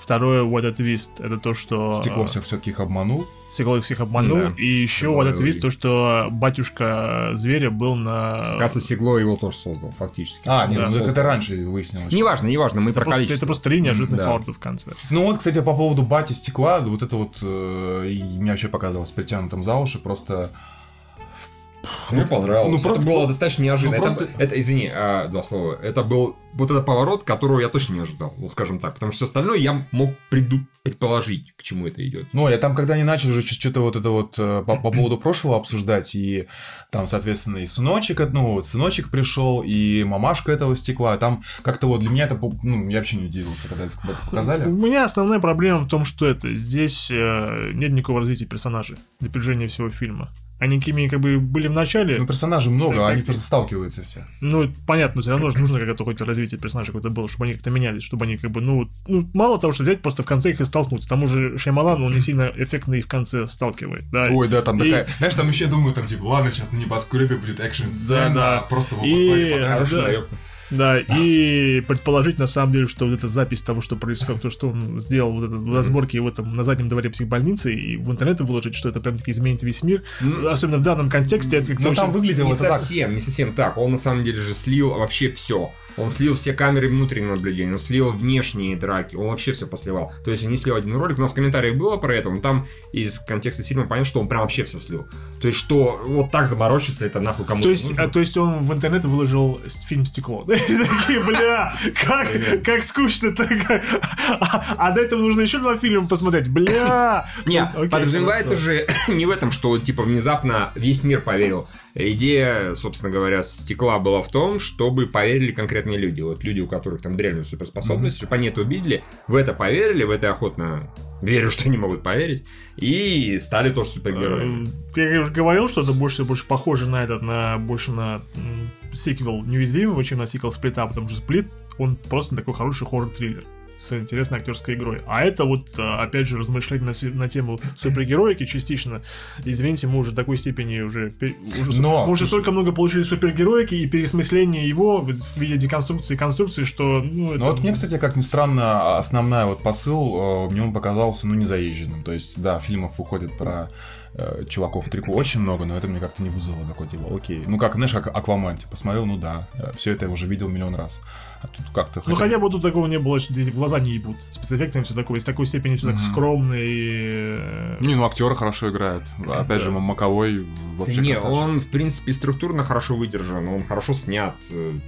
Второе what a twist, это то, что... Стекло всех все-таки их обманул. Стекло их всех обманул. И еще Это what a было twist, то, что батюшка зверя был на... Кажется, Сигло его тоже создал, фактически. А, нет, ну, это, это раньше выяснилось. Неважно, неважно, мы про количество. это просто три неожиданных Да. поворота в конце. Ну вот, кстати, по поводу бати стекла, вот это вот э, мне вообще показалось притянутым за уши, просто... Мне понравилось. Ну, просто- это было достаточно неожиданно. ну, Это- просто- это, извини, а, два слова. Это был вот этот поворот, которого я точно не ожидал, вот скажем так. Потому что все остальное я мог приду- предположить, к чему это идет. Ну, я там, когда они начали уже что-то вот это вот э, по, по поводу прошлого обсуждать, и там, соответственно, и сыночек, от- ну, вот сыночек пришел, и мамашка этого стекла, там как-то вот для меня это, ну, я вообще не удивился, когда это показали. У меня основная проблема в том, что это здесь э, нет никакого развития персонажей на протяжении всего фильма. Они какими как бы были в начале, Ну, персонажей много, Так, они так. просто сталкиваются все. Ну, понятно, но все равно же нужно какое-то какое-то развитие персонажа какое-то было, чтобы они как-то менялись, чтобы они как бы, ну, ну, мало того, что взять, просто в конце их и столкнуть. К тому же Шаймалан, он не сильно эффектно их в конце сталкивает, да. Ой, да, там И- такая... Знаешь, там еще думаю, там, типа, ладно, сейчас на небоскребе будет экшн-сцена, Да, да. просто в И- упаковке да. Да, и предположить на самом деле, что вот эта запись того, что происходит, то, что он сделал вот это, разборки в этом на заднем дворе психбольницы, и в интернет выложить, что это прям таки изменит весь мир, особенно в данном контексте, это как-то Ну, там выглядело Не это так. совсем, не совсем так. Он на самом деле же слил вообще все. Он слил все камеры внутреннего наблюдения, он слил внешние драки, он вообще все посливал. То есть он не слил один ролик, у нас в комментариях было про это, но там из контекста фильма понятно, что он прям вообще все слил. То есть что вот так заморочиться, это нахуй кому-то То есть, нужно. а, то есть он в интернет выложил фильм «Стекло». Такие, бля, как, как скучно так. А, а до этого нужно еще два фильма посмотреть, бля. Не, Окей, подразумевается же не в этом, что типа внезапно весь мир поверил. Идея, собственно говоря, стекла была в том, чтобы поверили конкретные люди. Вот люди, у которых там древние суперспособности, чтобы они это увидели, в это поверили, в это охотно верю, что они могут поверить, и стали тоже супергероями. Эм, Я уже говорил, что это больше больше похоже на этот, на больше на сиквел неуязвимого, чем на сиквел сплита, потому что сплит он просто такой хороший хоррор-триллер с интересной актерской игрой. А это вот, а, опять же, размышлять на, на тему супергероики частично. Извините, мы уже в такой степени уже... уже Но, мы уже слушай- столько много получили супергероики и пересмысления его в, виде деконструкции и конструкции, что... Ну, это... Ну вот мне, кстати, как ни странно, основная вот посыл, э, мне он показался, ну, незаезженным. То есть, да, фильмов выходит про э, чуваков в трико очень много, но это мне как-то не вызвало такой, типа, окей. Ну, как, знаешь, как Аквамен, типа, посмотрел, ну да, все это я уже видел миллион раз. А тут как-то... Ну, хотя- бы тут такого не было, что в глаза не ебут. Спецэффектами все такое. Из такой степени все так Мгм. скромно и... э, Не, ну актеры хорошо играют. Опять же, Маковой вообще не, красавчик. он, в принципе, структурно хорошо выдержан, он хорошо снят.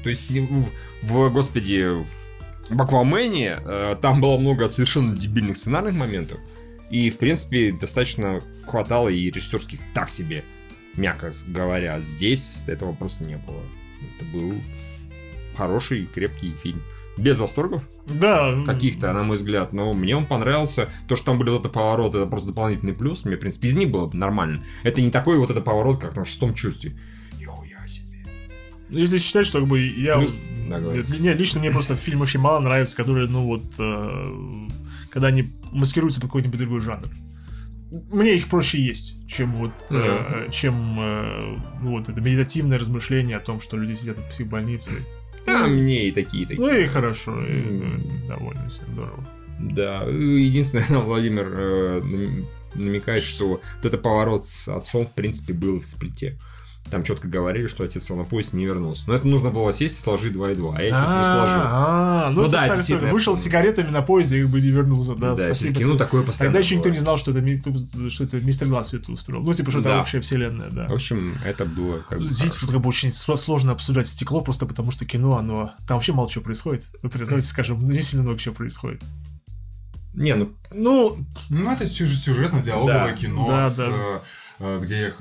То есть, не- в, в, господи, в Аквамене э, там было много совершенно дебильных сценарных моментов. И, в принципе, достаточно хватало и режиссерских так себе, мягко говоря. Здесь этого просто не было. Это был хороший, крепкий фильм. Без восторгов Да. каких-то, на мой взгляд, но мне он понравился. То, что там были вот это поворот, это просто дополнительный плюс. Мне, в принципе, из них было бы нормально. Это не такой вот это поворот, как в шестом чувстве. Нихуя себе. Если считать, что как бы я... Плюс- да, говори. Нет, не, лично мне просто фильм очень мало нравится, который, ну вот, э, когда они маскируются под какой-нибудь другой жанр. Мне их проще есть, чем вот, э, чем э, ну, вот это медитативное размышление о том, что люди сидят в психбольнице. А, мне и такие, и такие. Ну и хорошо, и, довольно все здорово. Да, единственное, Владимир э, нам- намекает, что вот это поворот с отцом, в принципе, был в сплите. Там четко говорили, что отец сел на поезд не вернулся. Но это нужно было сесть и сложить 2 и 2, а я что-то не сложил. А, ну Ну это да, действительно, Вышел с сигаретами на поезде и бы не вернулся, да, Да, спасибо. спасибо. ну такое постоянно Тогда еще никто не знал, что это, ми- что это мистер Глаз все это устроил. Ну, типа, что это общая вселенная, да. В общем, это было как бы Видите, хорошо. тут как бы очень сло- сложно обсуждать стекло, просто потому что кино, оно... Там вообще мало чего происходит. Вы признавайте, скажем, не сильно много чего происходит. Не, ну, Ну, Ну, это сюж- сюжетно-диалоговое Да. кино, Да, с, да. Э, где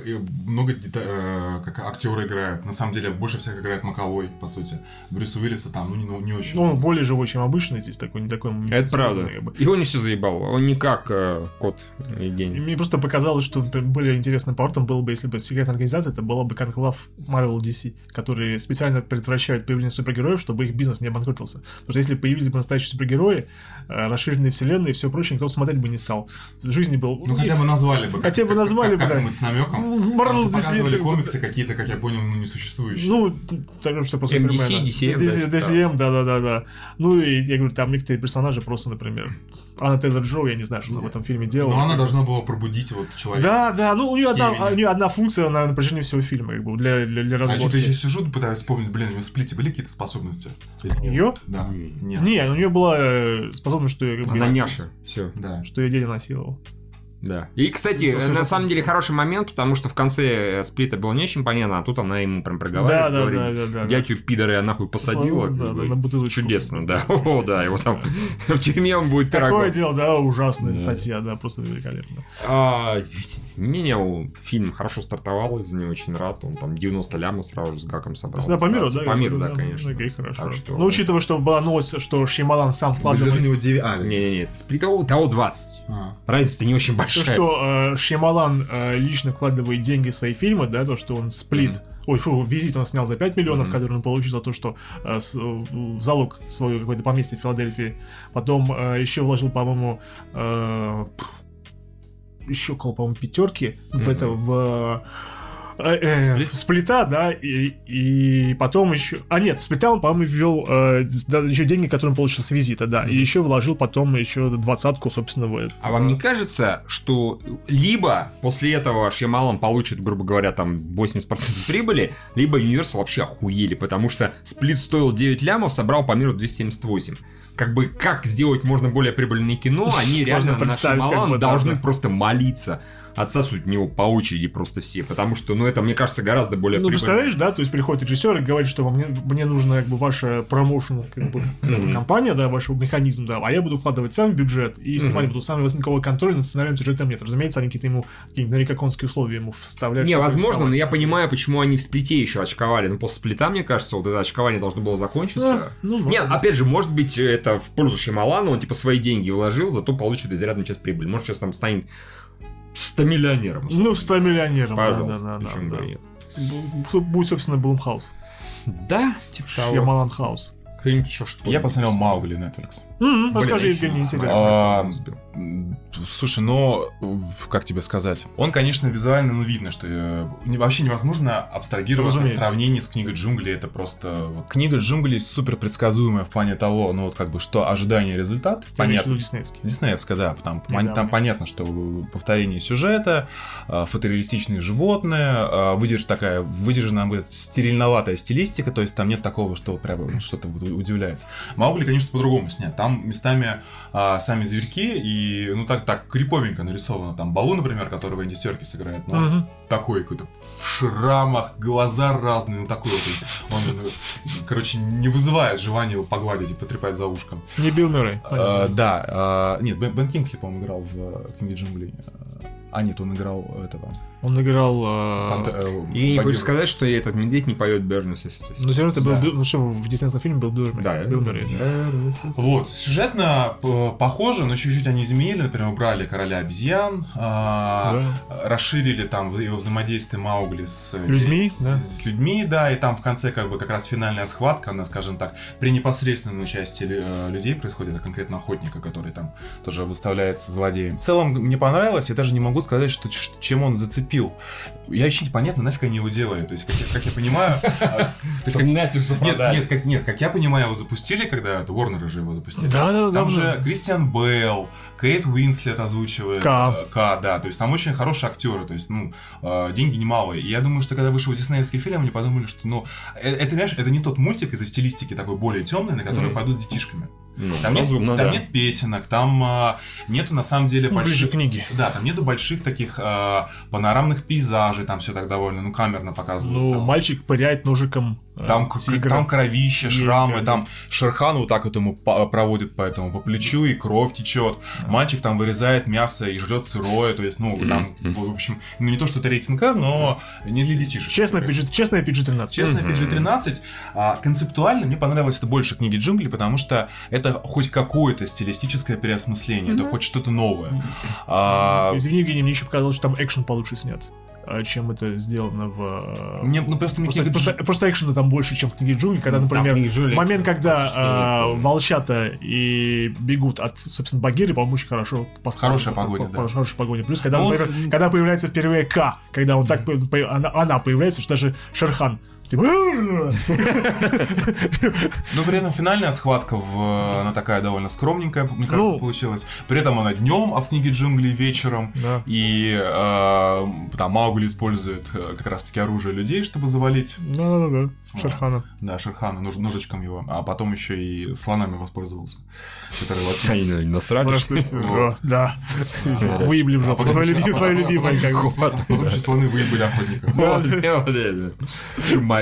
много дета- э, как актеры играют. На самом деле, больше всех играет Маковой, по сути. Брюс Уиллиса там, ну, не, ну, не очень. ну, он много. более живой, чем обычно здесь, такой, не такой... это правда. как бы. Его не все заебало. Он не как э, кот И Евгений. мне просто показалось, что например, более интересным поворотом было бы, если бы секретная организация, это была бы конклав Marvel DC, которые специально предотвращают появление супергероев, чтобы их бизнес не обанкротился. Потому что если появились бы настоящие супергерои, э, расширенные вселенные и все прочее, никто смотреть бы не стал. В жизни был... Ну, хотя бы назвали бы. Хотя бы назвали как- бы, да. Как-нибудь с намеком. Же DC, показывали комиксы какие-то, как я понял, ну, несуществующие. Ну, так что. DCM, DC, да, DCM, да-да-да-да. Ну, и я говорю, там некоторые персонажи просто, например, Анна Тейлор Джо, я не знаю, что она в этом фильме делала. Но она должна была пробудить вот человека. Да, да, ну у нее одна, Имени. у нее одна функция на протяжении всего фильма, как бы, для, для, для А разборки. что-то я сейчас сижу, пытаюсь вспомнить, блин, у нее в сплите были какие-то способности? Нет? Её? Да. Нет. Не, у нее была э, способность, что, я, как бы, Она няша. Все. Да. что ее дядя насиловал. Да. И, кстати, Сюжет- на самом деле хороший момент, потому что в конце э, сплита было не очень понятно, а тут она ему прям Да, проговаривает, да, говорит, да, да, да. дядю пидора я нахуй посадила. Да, да, на бутылочку. Чудесно, да. Да. О, да, его там в тюрьме он будет Такое пирогом. дело, да, ужасная Да. статья, да, просто великолепно. А, Меня у- фильм хорошо стартовал, из него очень рад. Он там 90 лямов сразу же с гаком собрал. Да, по миру, да? По миру, да, да, конечно. Окей, хорошо. Ну, учитывая, что была новость, что Шьямалан сам 9... А, Не-не-не, это сплит того, того 20. а. Разница-то не очень То, большая. что э, Шьямалан э, лично вкладывает деньги в свои фильмы, да, то, что он сплит, ой, фу, визит он снял за 5 миллионов, Мгм. который он получил за то, что э, с- в залог свое какое-то поместье в Филадельфии. Потом э, еще вложил, по-моему, э, еще около, по-моему, пятерки в Мгм. это, в... э, э, Сплит? в сплита, да, и, и потом еще... А нет, сплита он, по-моему, ввел э, да, еще деньги, которые он получил с визита, да, и еще вложил потом еще двадцатку, собственно, в это. А вам не кажется, что либо после этого Шьямалан получит, грубо говоря, там 80% прибыли, либо Universal вообще охуели, потому что сплит стоил 9 лямов, собрал по миру 278. Как бы, как сделать можно более прибыльное кино, они Сложно реально на да, должны да. просто молиться. Отсасывать в него по очереди просто все, потому что, ну, это, мне кажется, гораздо более Ну, прибыльно. представляешь, да, то есть приходит режиссер и говорит, что мне, мне нужна как бы ваша промоушен как бы, Мгм. компания, да, ваш механизм, да, а я буду вкладывать сам в бюджет и снимать Мгм. буду сам, у вас никакого контроля над сценарием сюжетом нет. Разумеется, они какие-то ему какие-нибудь нарикоконские условия ему вставляют. Не, возможно, но я понимаю, почему они в сплите еще очковали. Но после сплита, мне кажется, вот это очкование должно было закончиться. Ну, Нет, быть. опять же, может быть, это в пользу Шималана, он типа свои деньги вложил, зато получит изрядную часть прибыли. Может, сейчас там станет 100 миллионером. Ну, 100 миллионером, да, Пожалуйста, да, да, да, да. нет. Будет, собственно, Блумхаус. Да, типа того. Ямалан Хаус. Кто-нибудь еще что Я посмотрел Маугли Netflix. М, Расскажи, Блин, Евгений, интересно. А, Слушай, ну, как тебе сказать? Он, конечно, визуально, ну, видно, что э, вообще невозможно абстрагироваться Разумеется. сравнении с книгой джунглей. Это просто... вот, Книга джунглей супер предсказуемая в плане того, ну, вот как бы, что ожидание результат. Ты в Понятно. диснеевский? Диснеевская, да, там, Недавно. там понятно, что повторение сюжета, э, фотореалистичные животные, э, выдерж, такая выдержанная говорит, стерильноватая стилистика, то есть там нет такого, что прям ну, что-то удивляет. Маугли, конечно, по-другому снят. Там местами а, сами зверьки и, ну, так, так криповенько нарисовано. Там Балу, например, которого Энди Серкис играет, ну, Мгм. такой какой-то в шрамах, глаза разные, ну, такой вот. Он, короче, не вызывает желания его погладить и потрепать за ушком. Не Билл Мюррей. Э, да, э, нет, Бен, Бен Кингсли, по-моему, играл в Книге джунглей. А нет, он играл этого. Он играл... э, Там, э, И не погиб. хочешь сказать, что этот медведь не поет Бернес, если то Но все равно это был... Да. Ну что, в диснейском фильме был Мюррей. Да, Билл Мюррей. Вот, сюжетно п- похоже, но чуть-чуть они изменили. Например, убрали короля обезьян, а, расширили там его взаимодействие Маугли с э, Людьми, с, да. с людьми, да, и там в конце как бы как раз финальная схватка, она, скажем так, при непосредственном участии лю- э, людей происходит, а конкретно охотника, который там тоже выставляется злодеем. В целом мне понравилось, я даже не могу сказать, что чем он зацепил. Я вообще непонятно, нафиг они его делали. То есть, как я, как я понимаю, то есть, как- Netflix нет, нет, как, нет, как я понимаю, его запустили, когда это Warner же его запустили. Да, да, Там давно. же Кристиан Бейл, Кейт Уинслет озвучивает. К. э, К, да. То есть там очень хорошие актеры, то есть, ну, э, деньги немалые. И я думаю, что когда вышел диснеевский фильм, они подумали, что, ну, э, это, знаешь, это не тот мультик из-за стилистики такой более темный, на который пойдут с детишками. Ну, Там, нет, разумно, там да. нет песенок, там а, нету на самом деле Ну, ближе больших... к книге. Да, там нету больших таких а, панорамных пейзажей, там все так довольно, ну, камерно показывается. Ну, мальчик пыряет ножиком Там, к- тигра. там кровище, Есть, шрамы, да, там Шерхан вот так вот ему проводит по этому по плечу, и кровь течет. Мальчик там вырезает мясо и жрет сырое, то есть, ну, там, в общем, ну, не то, что это рейтинг А, но не для детишек. Честно, PG, честная PG-13. Честно, Мгм. PG-13, а, концептуально мне понравилось это больше книги джунглей, потому что это хоть какое-то стилистическое переосмысление, это хоть что-то новое. А, Извини, Евгений, мне еще показалось, что там экшен получше снят, э, чем это сделано в... э, мне, ну, просто Просто, книга просто, просто экшена там больше, чем в книге джунглей, когда, Ну, например, в «Книге джунглей» момент, когда э, нет. волчата и бегут от, собственно, Багиры, по-моему, очень хорошо поставлено. Хорошая погоня, По- да. Хорошая погоня. Плюс, когда, Ну, он в- когда появляется впервые К, когда он так, она, она появляется, что даже Шерхан типа, Ну, при этом финальная схватка, в, она такая довольно скромненькая, мне кажется, Ну. получилась. При этом она днем, а в книге джунглей вечером. Да. И э, там Маугли использует э, как раз-таки оружие людей, чтобы завалить, Да-да-да, Шерхана. да, Шерхана нож- ножичком его. А потом еще и слонами воспользовался. Который вот Они насрали. О, Да. Выебли в А жопу. Твоя любимая, потом- еще слоны выебали охотника.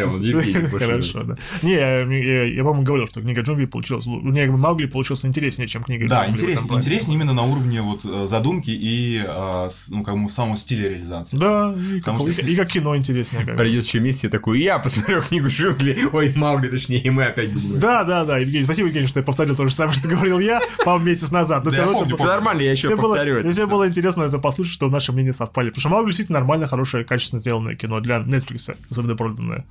Шумайл, Евгений Хорошо, да. Не, я, я, я, по-моему, говорил, что книга джунглей получилась... лу- Не, Маугли получился интереснее, чем книга Да, интереснее, интереснее именно на уровне вот э, задумки и с- ну, как бы самого стиля реализации. Да, и как, Потому что- и как кино интереснее. как. Придет еще месяц, я такой, я посмотрел книгу Джунгли, ой, Маугли, точнее, и мы опять будем. Да, да, да. Евгений, спасибо, Евгений, что я повторил то же самое, что говорил я, по месяц назад. Но Да я равно помню, это Все нормально, я еще Все было, повторю это. мне всё. было интересно это послушать, что наши мнения совпали. Потому что Маугли действительно нормально, хорошее, качественно сделанное кино для Netflix, особенно проданное.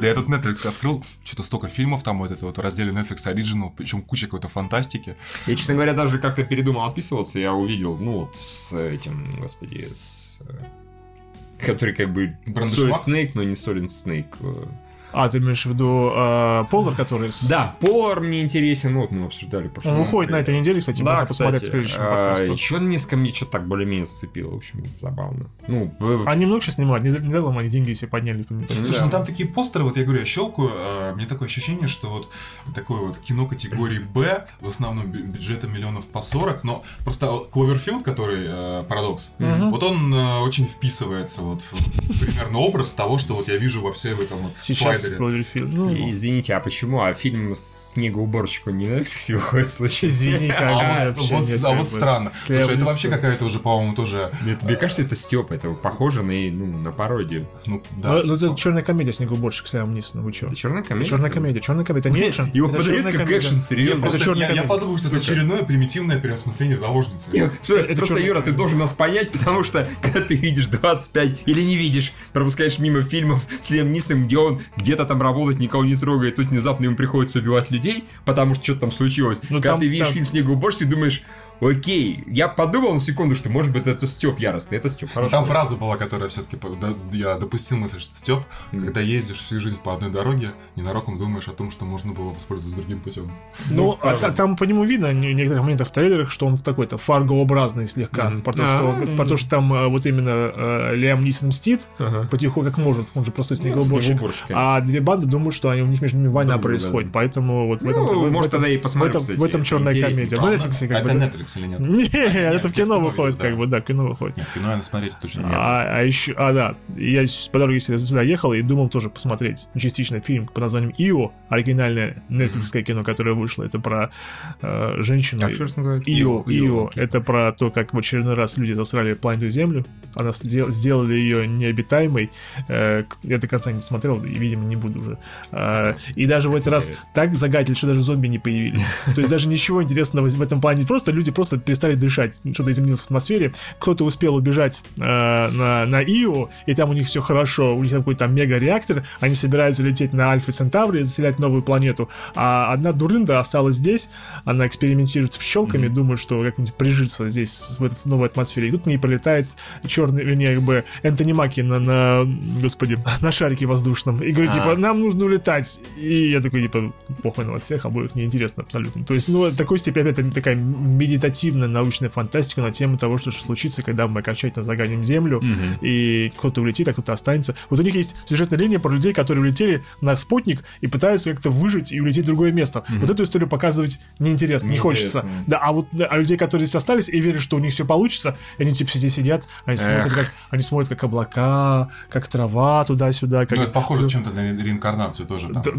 Я тут Netflix открыл, что-то столько фильмов там вот это вот в разделе Netflix Original, причем куча какой-то фантастики. Я, честно говоря, даже как-то передумал отписываться, я увидел, ну, вот с этим, господи, с... э, Который как бы? Solid Snake, но не Solid Snake. Э. А, ты имеешь в виду э, Полар, который... с- Да, Повар мне интересен, ну, вот мы обсуждали. в Он уходит на этой неделе, кстати, Да, можно посмотреть кстати, к следующему а, еще несколько мне что-то так более-менее зацепило, в общем, забавно. Ну, в- Они много сейчас снимают, не недаром они деньги себе подняли. Слушай, ну там такие постеры, вот я говорю, я щелкаю, а, мне такое ощущение, что вот такое вот кино категории Б, в основном бю- бюджета миллионов по 40, но просто Кловерфилд, который э, парадокс, Мгм. вот он э, очень вписывается вот в примерно образ того, что вот я вижу во всем этом вот Сейчас. Кловерфилд. Ну, Извините, а почему? А фильм «Снегоуборщик» он не на Netflix выходит случайно? извини, как бы, А вообще вот, нет, а как вот странно. Слушай, это вообще какая-то уже, по-моему, тоже... Мне, мне кажется, это Степ, это похоже на, ну, на пародию. Ну, да. ну, это черная комедия Снегоуборщик, слева вниз, ну вы чё? Это черная комедия? Черная комедия, черная комедия, это не экшен. Его подают как экшен, Я, серьезно. я, подумал, что это очередное примитивное переосмысление заложницы. Не, слушай, Это просто, Юра, ты должен нас понять, потому что, когда ты видишь 25 или не видишь, пропускаешь мимо фильмов с Лем Нисом, где он где-то там работает, никого не трогает, тут внезапно ему приходится убивать людей, потому что что-то там случилось. Ну, когда там- ты видишь там- фильм «Снегоуборщик», ты думаешь, окей, я подумал на секунду, что, может быть, это Степ яростный, это Степ, хорошо. Там фраза была, которая все-таки я допустил мысль, что Степ, когда ездишь всю жизнь по одной дороге, ненароком думаешь о том, что можно было воспользоваться другим путем. Ну, а та- там по нему видно в некоторых моментах в трейлерах, что он в такой-то фаргообразный слегка. Мгм. Про, то, что, А. про то, что там э, вот именно э, Лиам Нисон мстит, потихоньку как может, он же простой снегоуборщик. Снегоуборщик, а две банды думают, что они, у них между ними война происходит. да. Поэтому вот в этом, Ну, в, может, этом, тогда и в посмотрим, этом, кстати, в этом это черная комедия. А, Netflix как это бы- Netflix. Или нет? Не, нет, это в кино видел, выходит, да. как бы, да, в кино выходит. Нет, в кино я насмотреть точно не А, а еще, а да, я по дороге сюда сюда ехал и думал тоже посмотреть частично фильм под названием Ио, оригинальное нетфликсское кино, которое вышло. Это про э, женщину. Как же это называется? Ио, Ио, Ио, это про то, как в очередной раз люди засрали планету Землю. Она сдел- сделали ее необитаемой. Э, я до конца не смотрел, и, видимо, не буду уже. А, и даже в этот раз так загадили, что даже зомби не появились. То есть даже ничего интересного в этом плане. Просто люди просто перестали дышать. Что-то изменилось в атмосфере. Кто-то успел убежать э, на, на Ио, и там у них все хорошо. У них там какой-то мега-реактор. Они собираются лететь на Альфа Центаври и заселять новую планету. А одна дурында осталась здесь. Она экспериментирует с пчелками, думает, что как-нибудь прижиться здесь в этой новой атмосфере. И тут к ней пролетает черный, вернее, как бы Энтони Маки на, на, господи, на шарике воздушном. И говорит, А. типа, нам нужно улетать. И я такой, типа, похуй на вас всех, обоих неинтересно абсолютно. То есть, ну, такой степени, опять, такая медитативная научная фантастика на тему того, что случится, когда мы окончательно заганим Землю, и кто-то улетит, а кто-то останется. Вот у них есть сюжетная линия про людей, которые улетели на спутник и пытаются как-то выжить и улететь в другое место. Вот эту историю показывать неинтересно, не хочется. Неинтересно. Да, а вот а людей, которые здесь остались и верят, что у них все получится, они типа здесь сидят, они смотрят, как, они смотрят, как облака, как трава туда-сюда, как Ну, это похоже чем-то на ре- реинкарнацию тоже. Там, Да,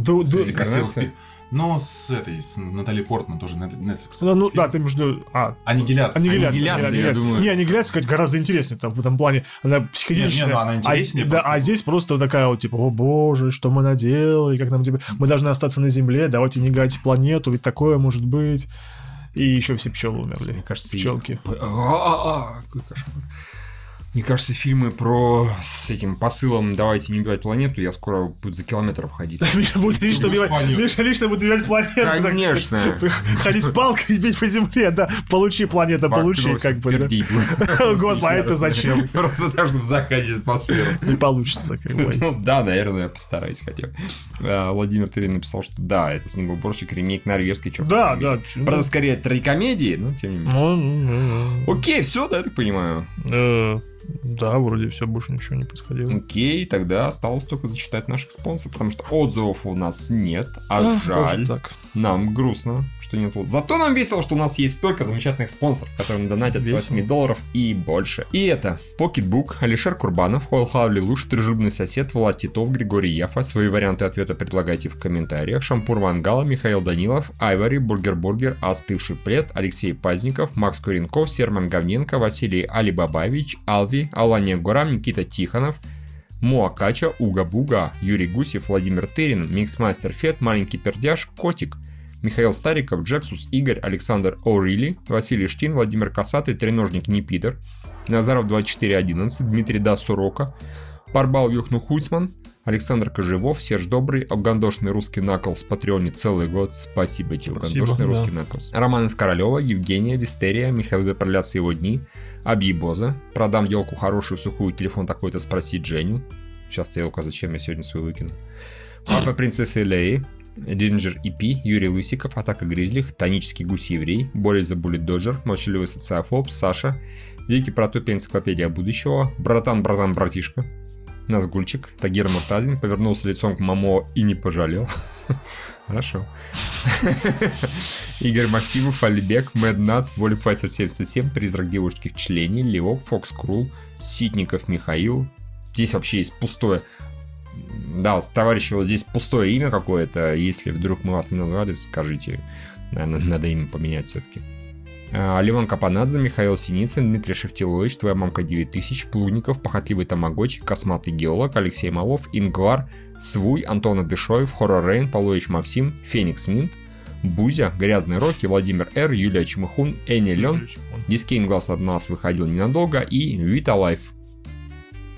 да, да. Ну, с этой, с Натали Портман тоже, нет- Netflix. Ну, ну, да, ты между... А, Аннигиляция. Аннигиляция. Аннигиляция, не, я думаю. Не, аннигиляция, кстати, гораздо интереснее там, в этом плане. Она психоделичная. Не, не, ну, она интереснее а, да, а здесь просто вот такая вот, типа, о боже, что мы наделали, как нам теперь... Мы должны остаться на Земле, давайте не гать планету, ведь такое может быть. И еще все пчелы умерли. Мне кажется, и- Пчелки. А-а-а, какой кошмар. Мне кажется, фильмы про с этим посылом «давайте не убивать планету» я скоро буду за километров ходить. Миша будет лично убивать, лично будет убивать планету. Конечно. Ходить с палкой и бить по земле, да. Получи, планета, получи, как бы. Господи, а это зачем? Просто так, чтобы загадить атмосферу. Не получится, как бы. Ну да, наверное, я постараюсь хотя бы. А, Владимир Тырин написал, что да, это снегоуборщик ремейк норвежской черной Да, да. Правда, скорее трагикомедии, но тем не менее. Ну, ну, ну. Окей, все, да, я так понимаю. Да, вроде все, больше ничего не происходило. Окей, тогда осталось только зачитать наших спонсоров, потому что отзывов у нас нет, а Да, жаль. Так. Нам грустно, что нет. вот. Зато нам весело, что у нас есть столько замечательных спонсоров, которые донатят Весело. 8 долларов и больше. И это Pocketbook, Алишер Курбанов, Холхавли Луш, Дружелюбный сосед, Влад Титов, Григорий Яфа. Свои варианты ответа предлагайте в комментариях. Шампур Мангала, Михаил Данилов, Айвари, Бургер Бургер, Остывший Плед, Алексей Пазников, Макс Куренков, Серман Говненко, Василий Алибабаевич, Алви, Алания Гурам, Никита Тихонов, Муакача, Уга Буга, Юрий Гусев, Владимир Тырин, Миксмастер Фет, Маленький Пердяж, Котик, Михаил Стариков, Джексус, Игорь, Александр О'Рилли, Василий Штин, Владимир Касатый, Треножник Непидер, Назаров 2411, Дмитрий Да Сурока, Парбал Юхну Хуйцман, Александр Кожевов, Серж Добрый, Обгандошный русский накол с Патреоне целый год. Спасибо тебе, Обгандошный да. русский накол. Роман из Королева, Евгения, Вистерия, Михаил да продлятся его дни, Абьебоза, продам елку хорошую, сухую, телефон такой-то спросить Женю. Сейчас елка, зачем я сегодня свою выкину. Папа принцессы Леи, Динджер EP, Юрий Лысиков, Атака Гризлих, Тонический гусь-еврей, Борис за Буллет-Доджер, Молчаливый социофоб, Саша, Великий протопия энциклопедия будущего, Братан, братан, братишка, Назгульчик, Тагир Муртазин, повернулся лицом к Мамо и не пожалел. Хорошо. Игорь Максимов, Алибек, Мэднат, Волифайса 77, Призрак девушки в члене, Лео, Фокс Крул, Ситников Михаил. Здесь вообще есть пустое... Да, товарищи, вот здесь пустое имя какое-то. Если вдруг мы вас не назвали, скажите. Наверное, надо имя поменять все-таки. Леван Капанадзе, Михаил Синицын, Дмитрий Шевтилович, Твоя мамка 9000, Плудников, Похотливый Тамагочи, Косматый геолог, Алексей Малов, Ингвар, Свуй, Антона Дышоев, Хоррор Рейн, Павлович Максим, Феникс Минт, Бузя, Грязный Роки, Владимир Р, Юлия Чмыхун, Энни Лен, Дискейн Глаз от нас выходил ненадолго и Виталайф. Ну,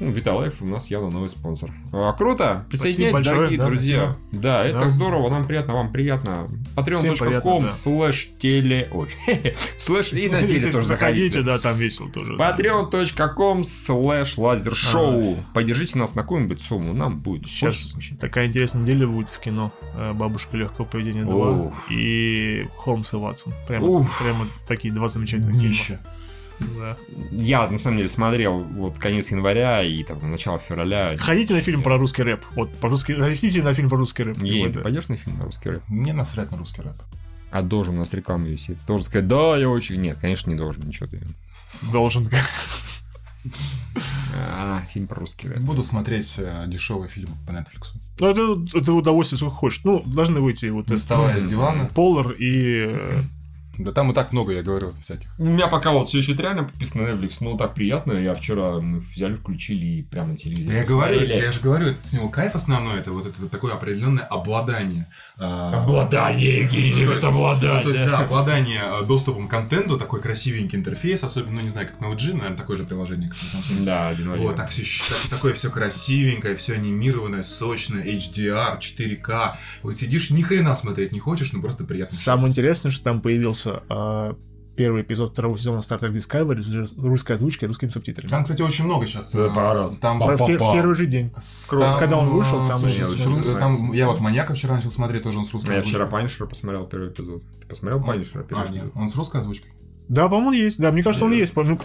Виталайф у нас явно новый спонсор. А, круто! Присоединяйтесь, большое, дорогие да, друзья. Да, это Да. здорово, нам приятно, вам приятно. Patreon.com да. слэш теле... Ой, слэш и на теле тоже Заходите, да, там весело тоже. patreon.com слэш лазер шоу. Поддержите нас на какую-нибудь сумму, нам будет Сейчас такая интересная неделя будет в кино. Э, Бабушка легкого поведения 2 Уф. и Холмс и Ватсон. Прямо, прямо такие два замечательных фильма. Да. Я, на самом деле, смотрел вот конец января и там начало февраля. Ходите на фильм про русский рэп. Вот, про русский... Ходите на фильм про русский рэп. Ей, да. пойдешь на фильм на русский рэп? Мне насрать на русский рэп. А должен, у нас реклама висит. Должен сказать, да, я очень... Нет, конечно, не должен, ничего ты. Должен. А, фильм по-русски, да. Буду смотреть э, дешевые фильмы по Netflix. Ну, это, это удовольствие, сколько хочешь. Ну, должны выйти вот Не вставая с дивана. Полар и... Да там и так много, я говорю, всяких. У меня пока вот все еще реально подписано на Netflix, но так приятно. Я вчера мы взяли, включили и прямо на телевизоре Я говорю, я же говорю, это с него кайф основной, это вот это такое определенное обладание. а, Обладание, Евгений, Ну, любит то есть- обладать. ну, то есть, да, обладание э, доступом к контенту, такой красивенький интерфейс, особенно, ну, не знаю, как на OG, наверное, такое же приложение, как на Samsung. Да, один. Вот, так все, такое все красивенькое, все анимированное, сочное, HDR, 4К. Вот сидишь, ни хрена смотреть не хочешь, но просто приятно. Самое интересное, что там появился а, первый эпизод второго сезона Star Trek Discovery с русской озвучкой и русскими субтитрами. Там, кстати, очень много сейчас. Да, э, с- Там, В, в пер- в первый же день. Круто. Когда он вышел, там слушай, с всё ру- это там я вот маньяка вчера начал смотреть, тоже он с русской Я вчера. Панишера посмотрел первый эпизод. Ты посмотрел Панишера первый А, нет, эпизод? он с русской озвучкой. Да, по-моему, есть. Да, мне кажется, он есть. Ну,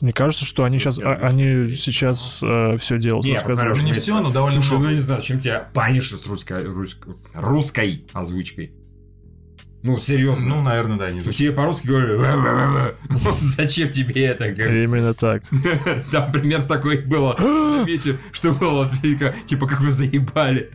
мне кажется, что они сейчас, а- они сейчас все делают. Не. Не Нет, все, но довольно Слушай, ну много. я не знаю, чем тебя Панишер с русской, русской, русской озвучкой? Ну, серьезно. Ну, наверное, да, не То тебе по-русски говорили, зачем тебе это? Именно так. Там примерно такое было. Заметьте, что было типа, как вы заебали.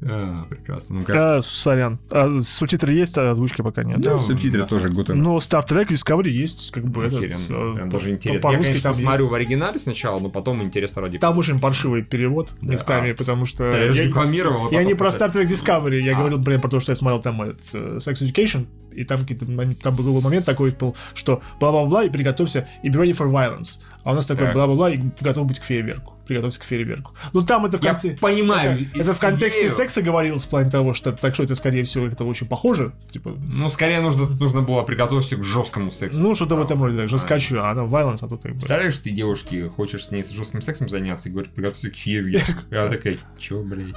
А, прекрасно. Ну, как... А, сорян. А, субтитры есть, а озвучки пока нет. Да, Да, субтитры да, тоже гутен. Но Star Trek Discovery есть, как бы, этот, Охеренно. э, Прям по- даже по- интересно. Я, конечно, там посмотрю есть. в оригинале сначала, но потом интересно ради... Там очень паршивый перевод Да. местами, А. потому что... Да, я я- рекламировал. а Я не потом про Star Trek Discovery, я А. говорил, например, про то, что я смотрел там этот, э, Sex Education, и там, какие-то, там был момент такой был, что бла-бла-бла, и приготовься, и be ready for violence. А у нас такой Так. бла-бла-бла, и готов быть к фейерверку. Приготовься к фейерверку. Ну там это в Я конце... понимаю. Это, это в контексте идею. секса говорилось в плане того, что так что это, скорее всего, это очень похоже. Типа, Ну, скорее нужно, нужно было приготовиться к жесткому сексу. ну, что-то в этом роде, так, жесткачу, а она violence, а тут как бы... Представляешь, ты девушке хочешь с ней с жестким сексом заняться и говорит, приготовься к фейерверку. И она такая, чё, блядь?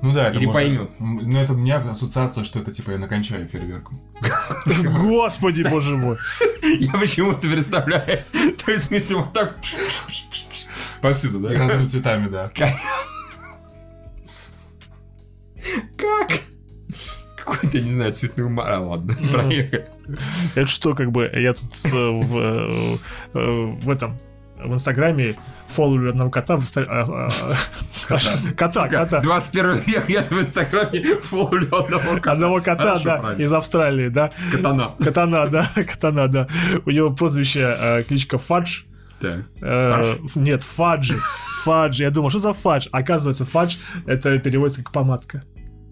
Ну да, это Или можно- поймет. М, Ну, это у меня ассоциация, что это типа я накончаю фейерверком. Господи, боже мой. Я почему-то представляю. То есть, в смысле, вот так... Повсюду, И да? разными цветами, да. Как? Какой-то, я не знаю, цветной ума. А, ладно, проехали. Это что, как бы, я тут э, в, э, э, в этом, в Инстаграме фолловлю одного кота в Инста- а, а, Кота, кота. 21 век я в Инстаграме фоллю одного кота. Одного кота, да, из Австралии, да. Катана. Катана, да, катана, да. У него прозвище, кличка Фадж. Так. Э, Нет, Фадж. Фадж. Я думал, что за Фадж? Оказывается, Фадж это переводится как помадка.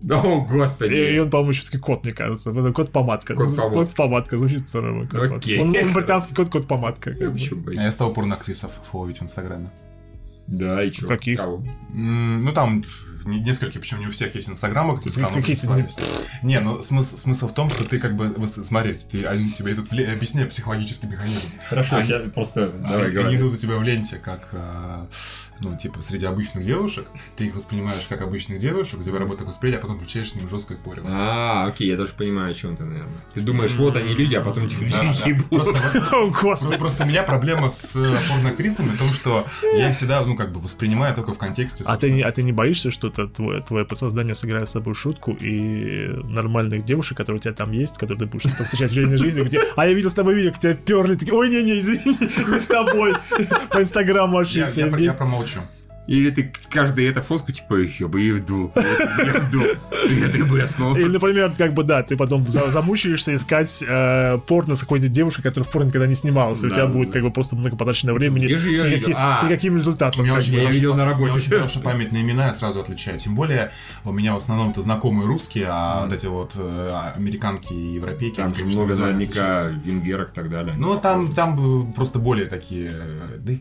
О, И, и господи. он, по-моему, все-таки кот, мне кажется. Это Кот-помадка. Кот-помадка. Звучит здорово. как кот. Окей. Он, он британский кот-кот-помадка. А я стал порнокрисов фоловить в Инстаграме. Да, и чё? Каких? Кого? Ну там несколько, причем не у всех есть инстаграмы, какие Какие- какие-то не- ну смысл, смысл в том, что ты как бы, смотри, ты, они тебе идут в ле- объясняю психологический механизм. Хорошо, Они- сейчас просто Они, давай они говори. идут у тебя в ленте, как, э, ну, типа, среди обычных девушек, ты их воспринимаешь как обычных девушек, у тебя работает восприятие, а потом включаешь с ним жесткое порю. А, окей, я даже понимаю, о чем ты, наверное. Ты думаешь, вот они люди, а потом этих людей ебут. Просто, у меня проблема с э, порноактрисами в том, что я их всегда, ну, как бы воспринимаю только в контексте. А ты, а ты не боишься, что твое, твое подсознание сыграет с тобой шутку, и нормальных девушек, которые у тебя там есть, которые ты будешь потом встречать в реальной жизни, где... А я видел с тобой видео, где тебя перли, такие, ой, не-не, извини, не с тобой. По инстаграму ошибся. я, про- Евгений». Я. Или ты каждый эту фотку, типа, я бы и вдул, я вдул, я ты бы снова. Или, например, как бы, да, ты потом за- замучаешься искать э, порно с какой-нибудь девушкой, которая в порно никогда не снималась, и у тебя да, будет да. как бы просто много потраченного времени Где же с, никаки-? А. с никаким результатом. Я видел на работе. очень хорошая память на имена, я сразу отличаю. Тем более, у меня в основном это знакомые русские, а вот эти вот э, американки и европейки. Там же много наверняка венгерок и так далее. Ну, там, там э, просто более такие... э, Да,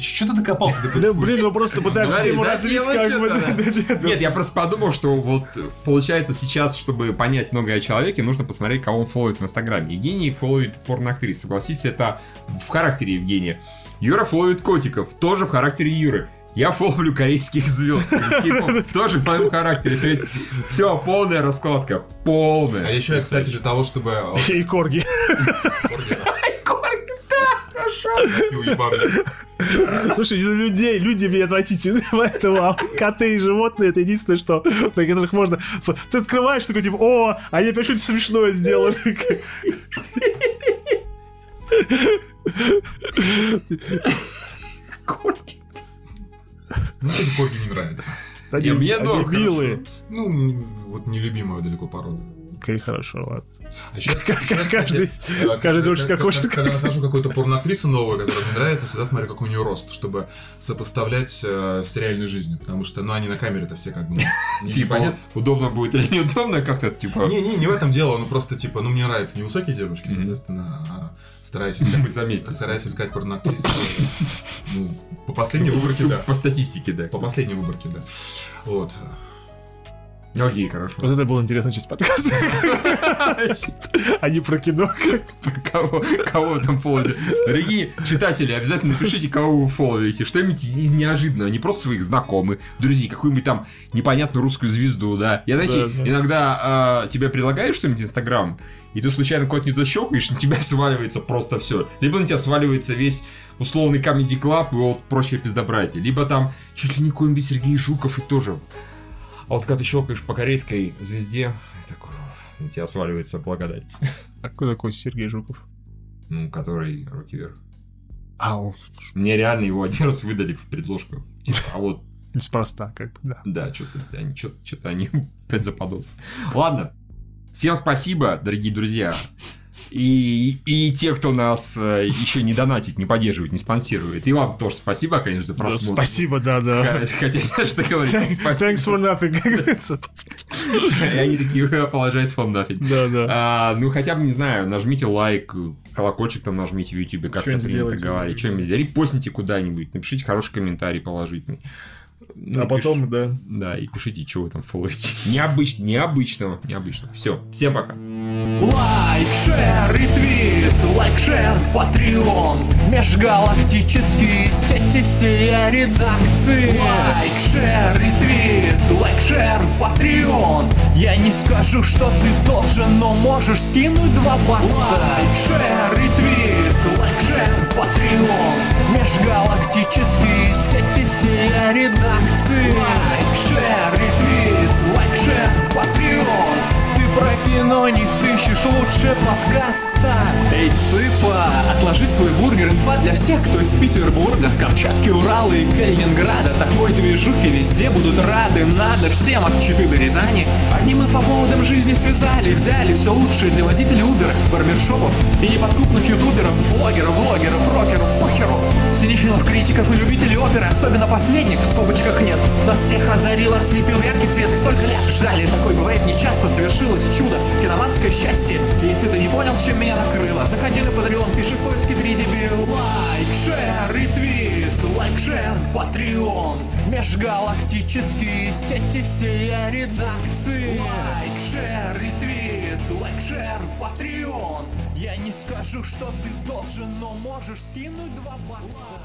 что ты докопался? до Да, блин, мы просто пытаемся Говори, тему развить, как бы. что-то, да. да, да, да. Нет, я просто подумал, что вот получается сейчас, чтобы понять многое о человеке, нужно посмотреть, кого он фолловит в Инстаграме. Евгений фолловит порноактрис. Согласитесь, это в характере Евгения. Юра фолловит котиков. Тоже в характере Юры. Я фолловлю корейских звезд. Тоже в моем характере. То есть, все, полная раскладка. Полная. А еще, кстати, для того, чтобы... И корги. Слушай, ну, людей, люди мне отвратительны, поэтому а коты и животные это единственное, что на которых можно... Ты открываешь такой, типа, о, они опять что-то смешное сделали. Корги. Ну, мне корги не нравятся. Они, Не, мне они милые. Ну, вот нелюбимая далеко порода. Окей, хорошо, ладно. А каждый- каждый дружит как хочет. Когда нахожу какую-то порноактрису новую, которая мне нравится, всегда смотрю, какой у нее рост, чтобы сопоставлять э, с реальной жизнью. Потому что, ну, они на камере-то все как бы... не- Типа, удобно будет или неудобно, как-то, типа, Не, не, не в этом дело, ну просто типа, ну мне нравятся невысокие девушки, соответственно, а стараюсь искать, мы заметили. стараюсь искать порноактрис. Ну, по последней выборке, да. По статистике, да. По последней выборке, да. Вот. Окей, хорошо. Вот это была интересная часть подкаста. Они про кино. Кого, кого вы там фолловите? Дорогие читатели, обязательно напишите, кого вы фолловите. Что-нибудь из неожиданного, не просто своих знакомых, друзей, какую-нибудь там непонятную русскую звезду, да. Я, знаете, Да, да. иногда а, тебе предлагают что-нибудь Инстаграм, и ты случайно куда-то не туда щелкаешь, на тебя сваливается просто все. Либо на тебя сваливается весь условный Comedy Club и вот прочее пиздобратье. Либо там чуть ли не какой-нибудь Сергей Жуков и тоже. А вот когда ты щелкаешь по корейской звезде, такой, на тебя сваливается благодать. А кто такой Сергей Жуков? Ну, который руки вверх. Ау. Мне реально его один раз выдали в предложку. Типа, а вот, Неспроста, как бы, да. да, что-то они, что-то, они опять западут. Ладно. Всем спасибо, дорогие друзья. И, и те, кто нас э, еще не донатит, не поддерживает, не спонсирует. И вам тоже спасибо, конечно, за Да, просмотр. Спасибо, да, да. Хотя, что говорить, вам Thanks спасибо. thanks for nothing, как говорится. И они такие, положать фон нафиг. Да, да. А, ну, хотя бы, не знаю, нажмите лайк, колокольчик там нажмите в YouTube, как Что-нибудь принято говорить. Что-нибудь сделайте. Репостните куда-нибудь, напишите хороший комментарий положительный. Ну, А потом, пиш- да. Да, и пишите, что вы там фолловите. Необычно, необычного, необычного. Все, всем пока. Лайк, шер, ретвит, лайк, шер, патреон. Межгалактические сети всей редакции. Лайк, share, ретвит, лайк, share, Patreon. Я не скажу, что ты должен, но можешь скинуть два бакса. Лайк, share, ретвит, лайк, share, Patreon. Межгалактические сети всей редакции. Лайк, share, ретвит, лайк, share, Patreon про кино не сыщешь лучше подкаста. Эй, цыпа, отложи свой бургер Инфа для всех, кто из Петербурга С Камчатки, Урала и Калининграда. Такой движухи везде будут рады Надо всем от Читы до Рязани. Одним инфоповодом жизни связали Взяли все лучшее для водителей Uber Барбершопов и неподкупных ютуберов Блогеров, влогеров, рокеров, похеру Синефилов, критиков и любителей оперы Особенно последних в скобочках нет. Нас всех озарил, ослепил яркий свет. Столько лет ждали, такое бывает нечасто Совершилось чудо, киноманское счастье. И Если ты не понял, чем меня накрыло Заходи на Patreon, пиши в поиске 3 дебил Лайк, шер, ретвит, лайк, шер, Patreon Межгалактические сети всей редакции. Лайк, шер, ретвит, лайк, шер, Patreon Я не скажу, что ты должен, но можешь скинуть два бакса